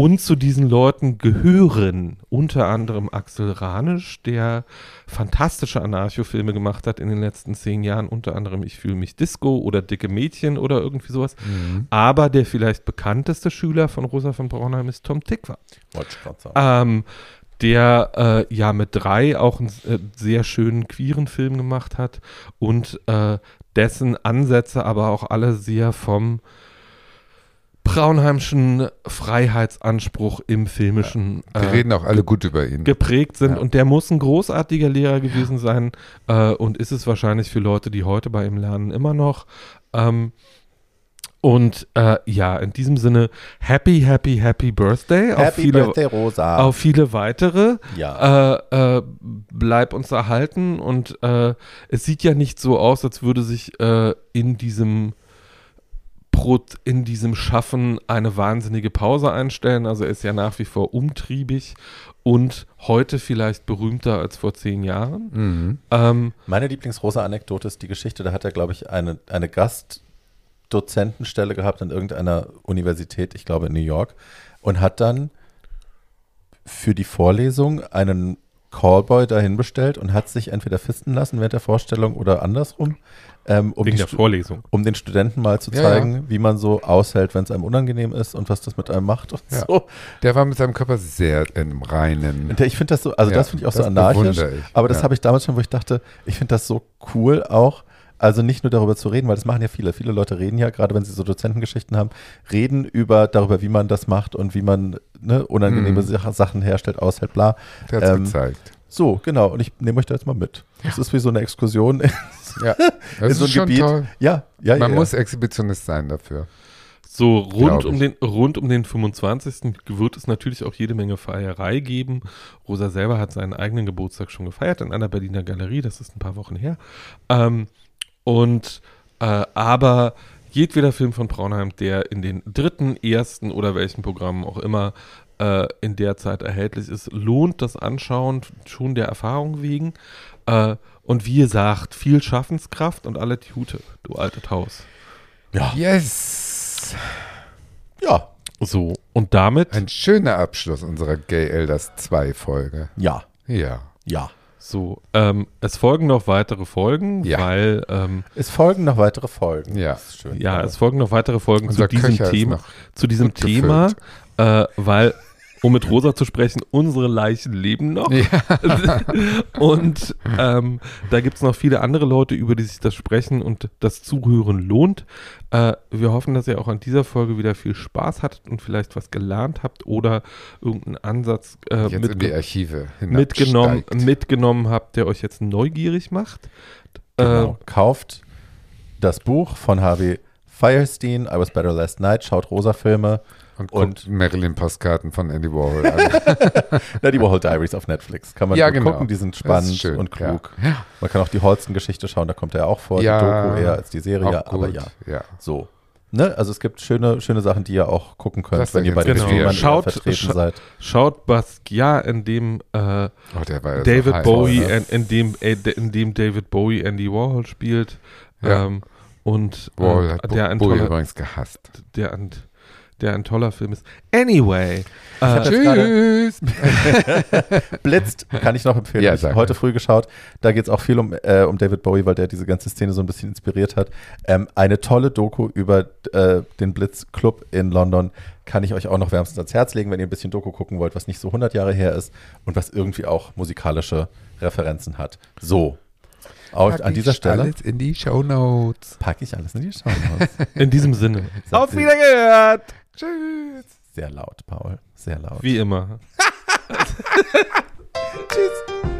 Speaker 2: Und zu diesen Leuten gehören unter anderem Axel Ranisch, der fantastische Anarcho-Filme gemacht hat in den letzten zehn Jahren, unter anderem Ich fühle mich Disco oder Dicke Mädchen oder irgendwie sowas.
Speaker 1: Mhm.
Speaker 2: Aber der vielleicht bekannteste Schüler von Rosa von Braunheim ist Tom Tick war. Ähm, der äh, ja mit drei auch einen äh, sehr schönen queeren Film gemacht hat und äh, dessen Ansätze aber auch alle sehr vom Braunheimschen Freiheitsanspruch im filmischen
Speaker 1: Wir
Speaker 2: äh,
Speaker 1: reden auch alle gut über ihn.
Speaker 2: geprägt sind.
Speaker 1: Ja.
Speaker 2: Und der muss ein großartiger Lehrer gewesen sein äh, und ist es wahrscheinlich für Leute, die heute bei ihm lernen, immer noch. Ähm, und äh, ja, in diesem Sinne, happy, happy, happy Birthday auf,
Speaker 3: Happy
Speaker 2: viele,
Speaker 3: Birthday, Rosa.
Speaker 2: auf viele weitere.
Speaker 3: ja.
Speaker 2: Äh, äh, bleib uns erhalten und äh, es sieht ja nicht so aus, als würde sich äh, in diesem Pro in diesem Schaffen eine wahnsinnige Pause einstellen. Also er ist ja nach wie vor umtriebig und heute vielleicht berühmter als vor zehn Jahren.
Speaker 1: Mhm.
Speaker 2: Ähm,
Speaker 3: Meine Lieblings-Rosa-Anekdote ist die Geschichte, da hat er, glaube ich, eine, eine Gastdozentenstelle gehabt an irgendeiner Universität, ich glaube in New York, und hat dann für die Vorlesung einen Callboy dahin bestellt und hat sich entweder fisten lassen während der Vorstellung oder andersrum, ähm, um,
Speaker 2: wegen
Speaker 3: die
Speaker 2: der Vorlesung.
Speaker 3: um den Studenten mal zu
Speaker 1: Ja,
Speaker 3: zeigen, wie man so aushält, wenn es einem unangenehm ist und was das mit einem macht und
Speaker 1: Ja.
Speaker 3: so.
Speaker 1: Der war mit seinem Körper sehr im Reinen.
Speaker 3: Der- Ich finde das so, also
Speaker 1: Ja,
Speaker 3: das finde ich auch so anarchisch. Aber das
Speaker 1: ja.
Speaker 3: habe ich damals schon, wo ich dachte, ich finde das so cool auch. Also nicht nur darüber zu reden, weil das machen ja viele. Viele Leute reden ja, gerade wenn sie so Dozentengeschichten haben, reden über darüber, wie man das macht und wie man ne, unangenehme. Sach- Sachen herstellt, aushält, bla.
Speaker 1: Der hat's
Speaker 3: ähm,
Speaker 1: gezeigt.
Speaker 3: So, genau. Und ich nehme euch da jetzt mal mit. Das ist wie so eine Exkursion in
Speaker 1: Ja, das
Speaker 3: so
Speaker 1: ist
Speaker 3: ein
Speaker 1: schon
Speaker 3: Gebiet.
Speaker 1: toll.
Speaker 3: Ja, ja,
Speaker 1: Man
Speaker 3: ja.
Speaker 1: muss Exhibitionist sein dafür.
Speaker 2: So rund um, den, rund um den 25. wird es natürlich auch jede Menge Feierei geben. Rosa selber hat seinen eigenen Geburtstag schon gefeiert in einer Berliner Galerie, das ist ein paar Wochen her. Ähm, und äh, aber jedweder Film von Braunheim, der in den dritten, ersten oder welchen Programmen auch immer äh, in der Zeit erhältlich ist, lohnt das Anschauen schon der Erfahrung wegen. Äh, und wie gesagt, viel Schaffenskraft und alle die Hute, du altes Haus.
Speaker 3: ja,
Speaker 1: Yes!
Speaker 3: ja,
Speaker 2: So, und damit
Speaker 1: Ein schöner Abschluss unserer Gay Elders 2 Folge.
Speaker 3: ja,
Speaker 1: Ja.
Speaker 3: ja.
Speaker 2: So, ähm, es folgen noch weitere Folgen,
Speaker 1: Ja.
Speaker 2: weil, ähm,
Speaker 3: Es folgen noch weitere Folgen.
Speaker 1: Ja.
Speaker 3: Schön.
Speaker 2: ja, es folgen noch weitere Folgen
Speaker 1: Unser
Speaker 2: zu diesem
Speaker 1: Köcher
Speaker 2: Thema,
Speaker 1: noch
Speaker 2: zu diesem Thema, äh, weil, um mit Rosa zu sprechen, unsere Leichen leben noch. und ähm, da gibt es noch viele andere Leute, über die sich das Sprechen und das Zuhören lohnt. Äh, wir hoffen, dass ihr auch an dieser Folge wieder viel Spaß hattet und vielleicht was gelernt habt oder irgendeinen Ansatz äh, mitge-
Speaker 1: die Archive
Speaker 2: mitgenommen, mitgenommen habt, der euch jetzt neugierig macht.
Speaker 3: Genau.
Speaker 2: Äh,
Speaker 3: Kauft das Buch von Harvey Firestein, I Was Better Last Night, schaut Rosa-Filme.
Speaker 1: Und,
Speaker 3: Und-
Speaker 1: guckt Marilyn-Postkarten von Andy Warhol an.
Speaker 3: Na, die Warhol Diaries auf Netflix. Kann man
Speaker 1: Ja, genau.
Speaker 3: gucken, die sind
Speaker 1: Das
Speaker 3: spannend
Speaker 1: schön,
Speaker 3: und klug.
Speaker 1: Ja.
Speaker 3: Man kann auch die Holsten-Geschichte schauen, da kommt er auch vor.
Speaker 1: Ja.
Speaker 3: Die Doku eher als die Serie,
Speaker 1: Auch
Speaker 3: aber ja.
Speaker 1: ja.
Speaker 3: So. Ne? Also es gibt schöne, schöne Sachen, die ihr auch gucken könnt,
Speaker 1: Lasst
Speaker 3: wenn ihr bei den
Speaker 1: inspirieren.
Speaker 3: Streamern
Speaker 2: Schaut-
Speaker 3: vertreten
Speaker 2: scha-
Speaker 3: seid.
Speaker 2: schaut Basquiat, in dem äh,
Speaker 1: Oh, der war ja so
Speaker 2: David
Speaker 1: heiß.
Speaker 2: Bowie,
Speaker 3: ne?
Speaker 2: in, in, dem, äh, in dem David Bowie Andy Warhol spielt.
Speaker 1: Ja.
Speaker 2: Ähm, und
Speaker 1: Warhol
Speaker 2: äh,
Speaker 1: hat Bo
Speaker 2: der, ein
Speaker 1: Bowie übrigens gehasst.
Speaker 2: der, ein, der ein toller Film ist. Anyway. Äh,
Speaker 1: Tschüss!
Speaker 3: Blitzt, kann ich noch empfehlen.
Speaker 1: Ja,
Speaker 3: ich
Speaker 1: sag
Speaker 3: heute früh geschaut. Da geht es auch viel um, äh, um David Bowie, weil der diese ganze Szene so ein bisschen inspiriert hat. Ähm, eine tolle Doku über äh, den Blitz Club in London kann ich euch auch noch wärmstens ans Herz legen, wenn ihr ein bisschen Doku gucken wollt, was nicht so 100 Jahre her ist und was irgendwie auch musikalische Referenzen hat. So, auch
Speaker 1: Pack
Speaker 3: an dieser
Speaker 1: ich
Speaker 3: Stelle
Speaker 1: Alles in die Shownotes.
Speaker 3: packe ich alles in die Show Notes.
Speaker 2: in diesem Sinne.
Speaker 3: Auf
Speaker 1: Wiedergehört! Tschüss!
Speaker 3: Sehr laut, Paul. Sehr laut.
Speaker 2: Wie immer.
Speaker 3: Tschüss.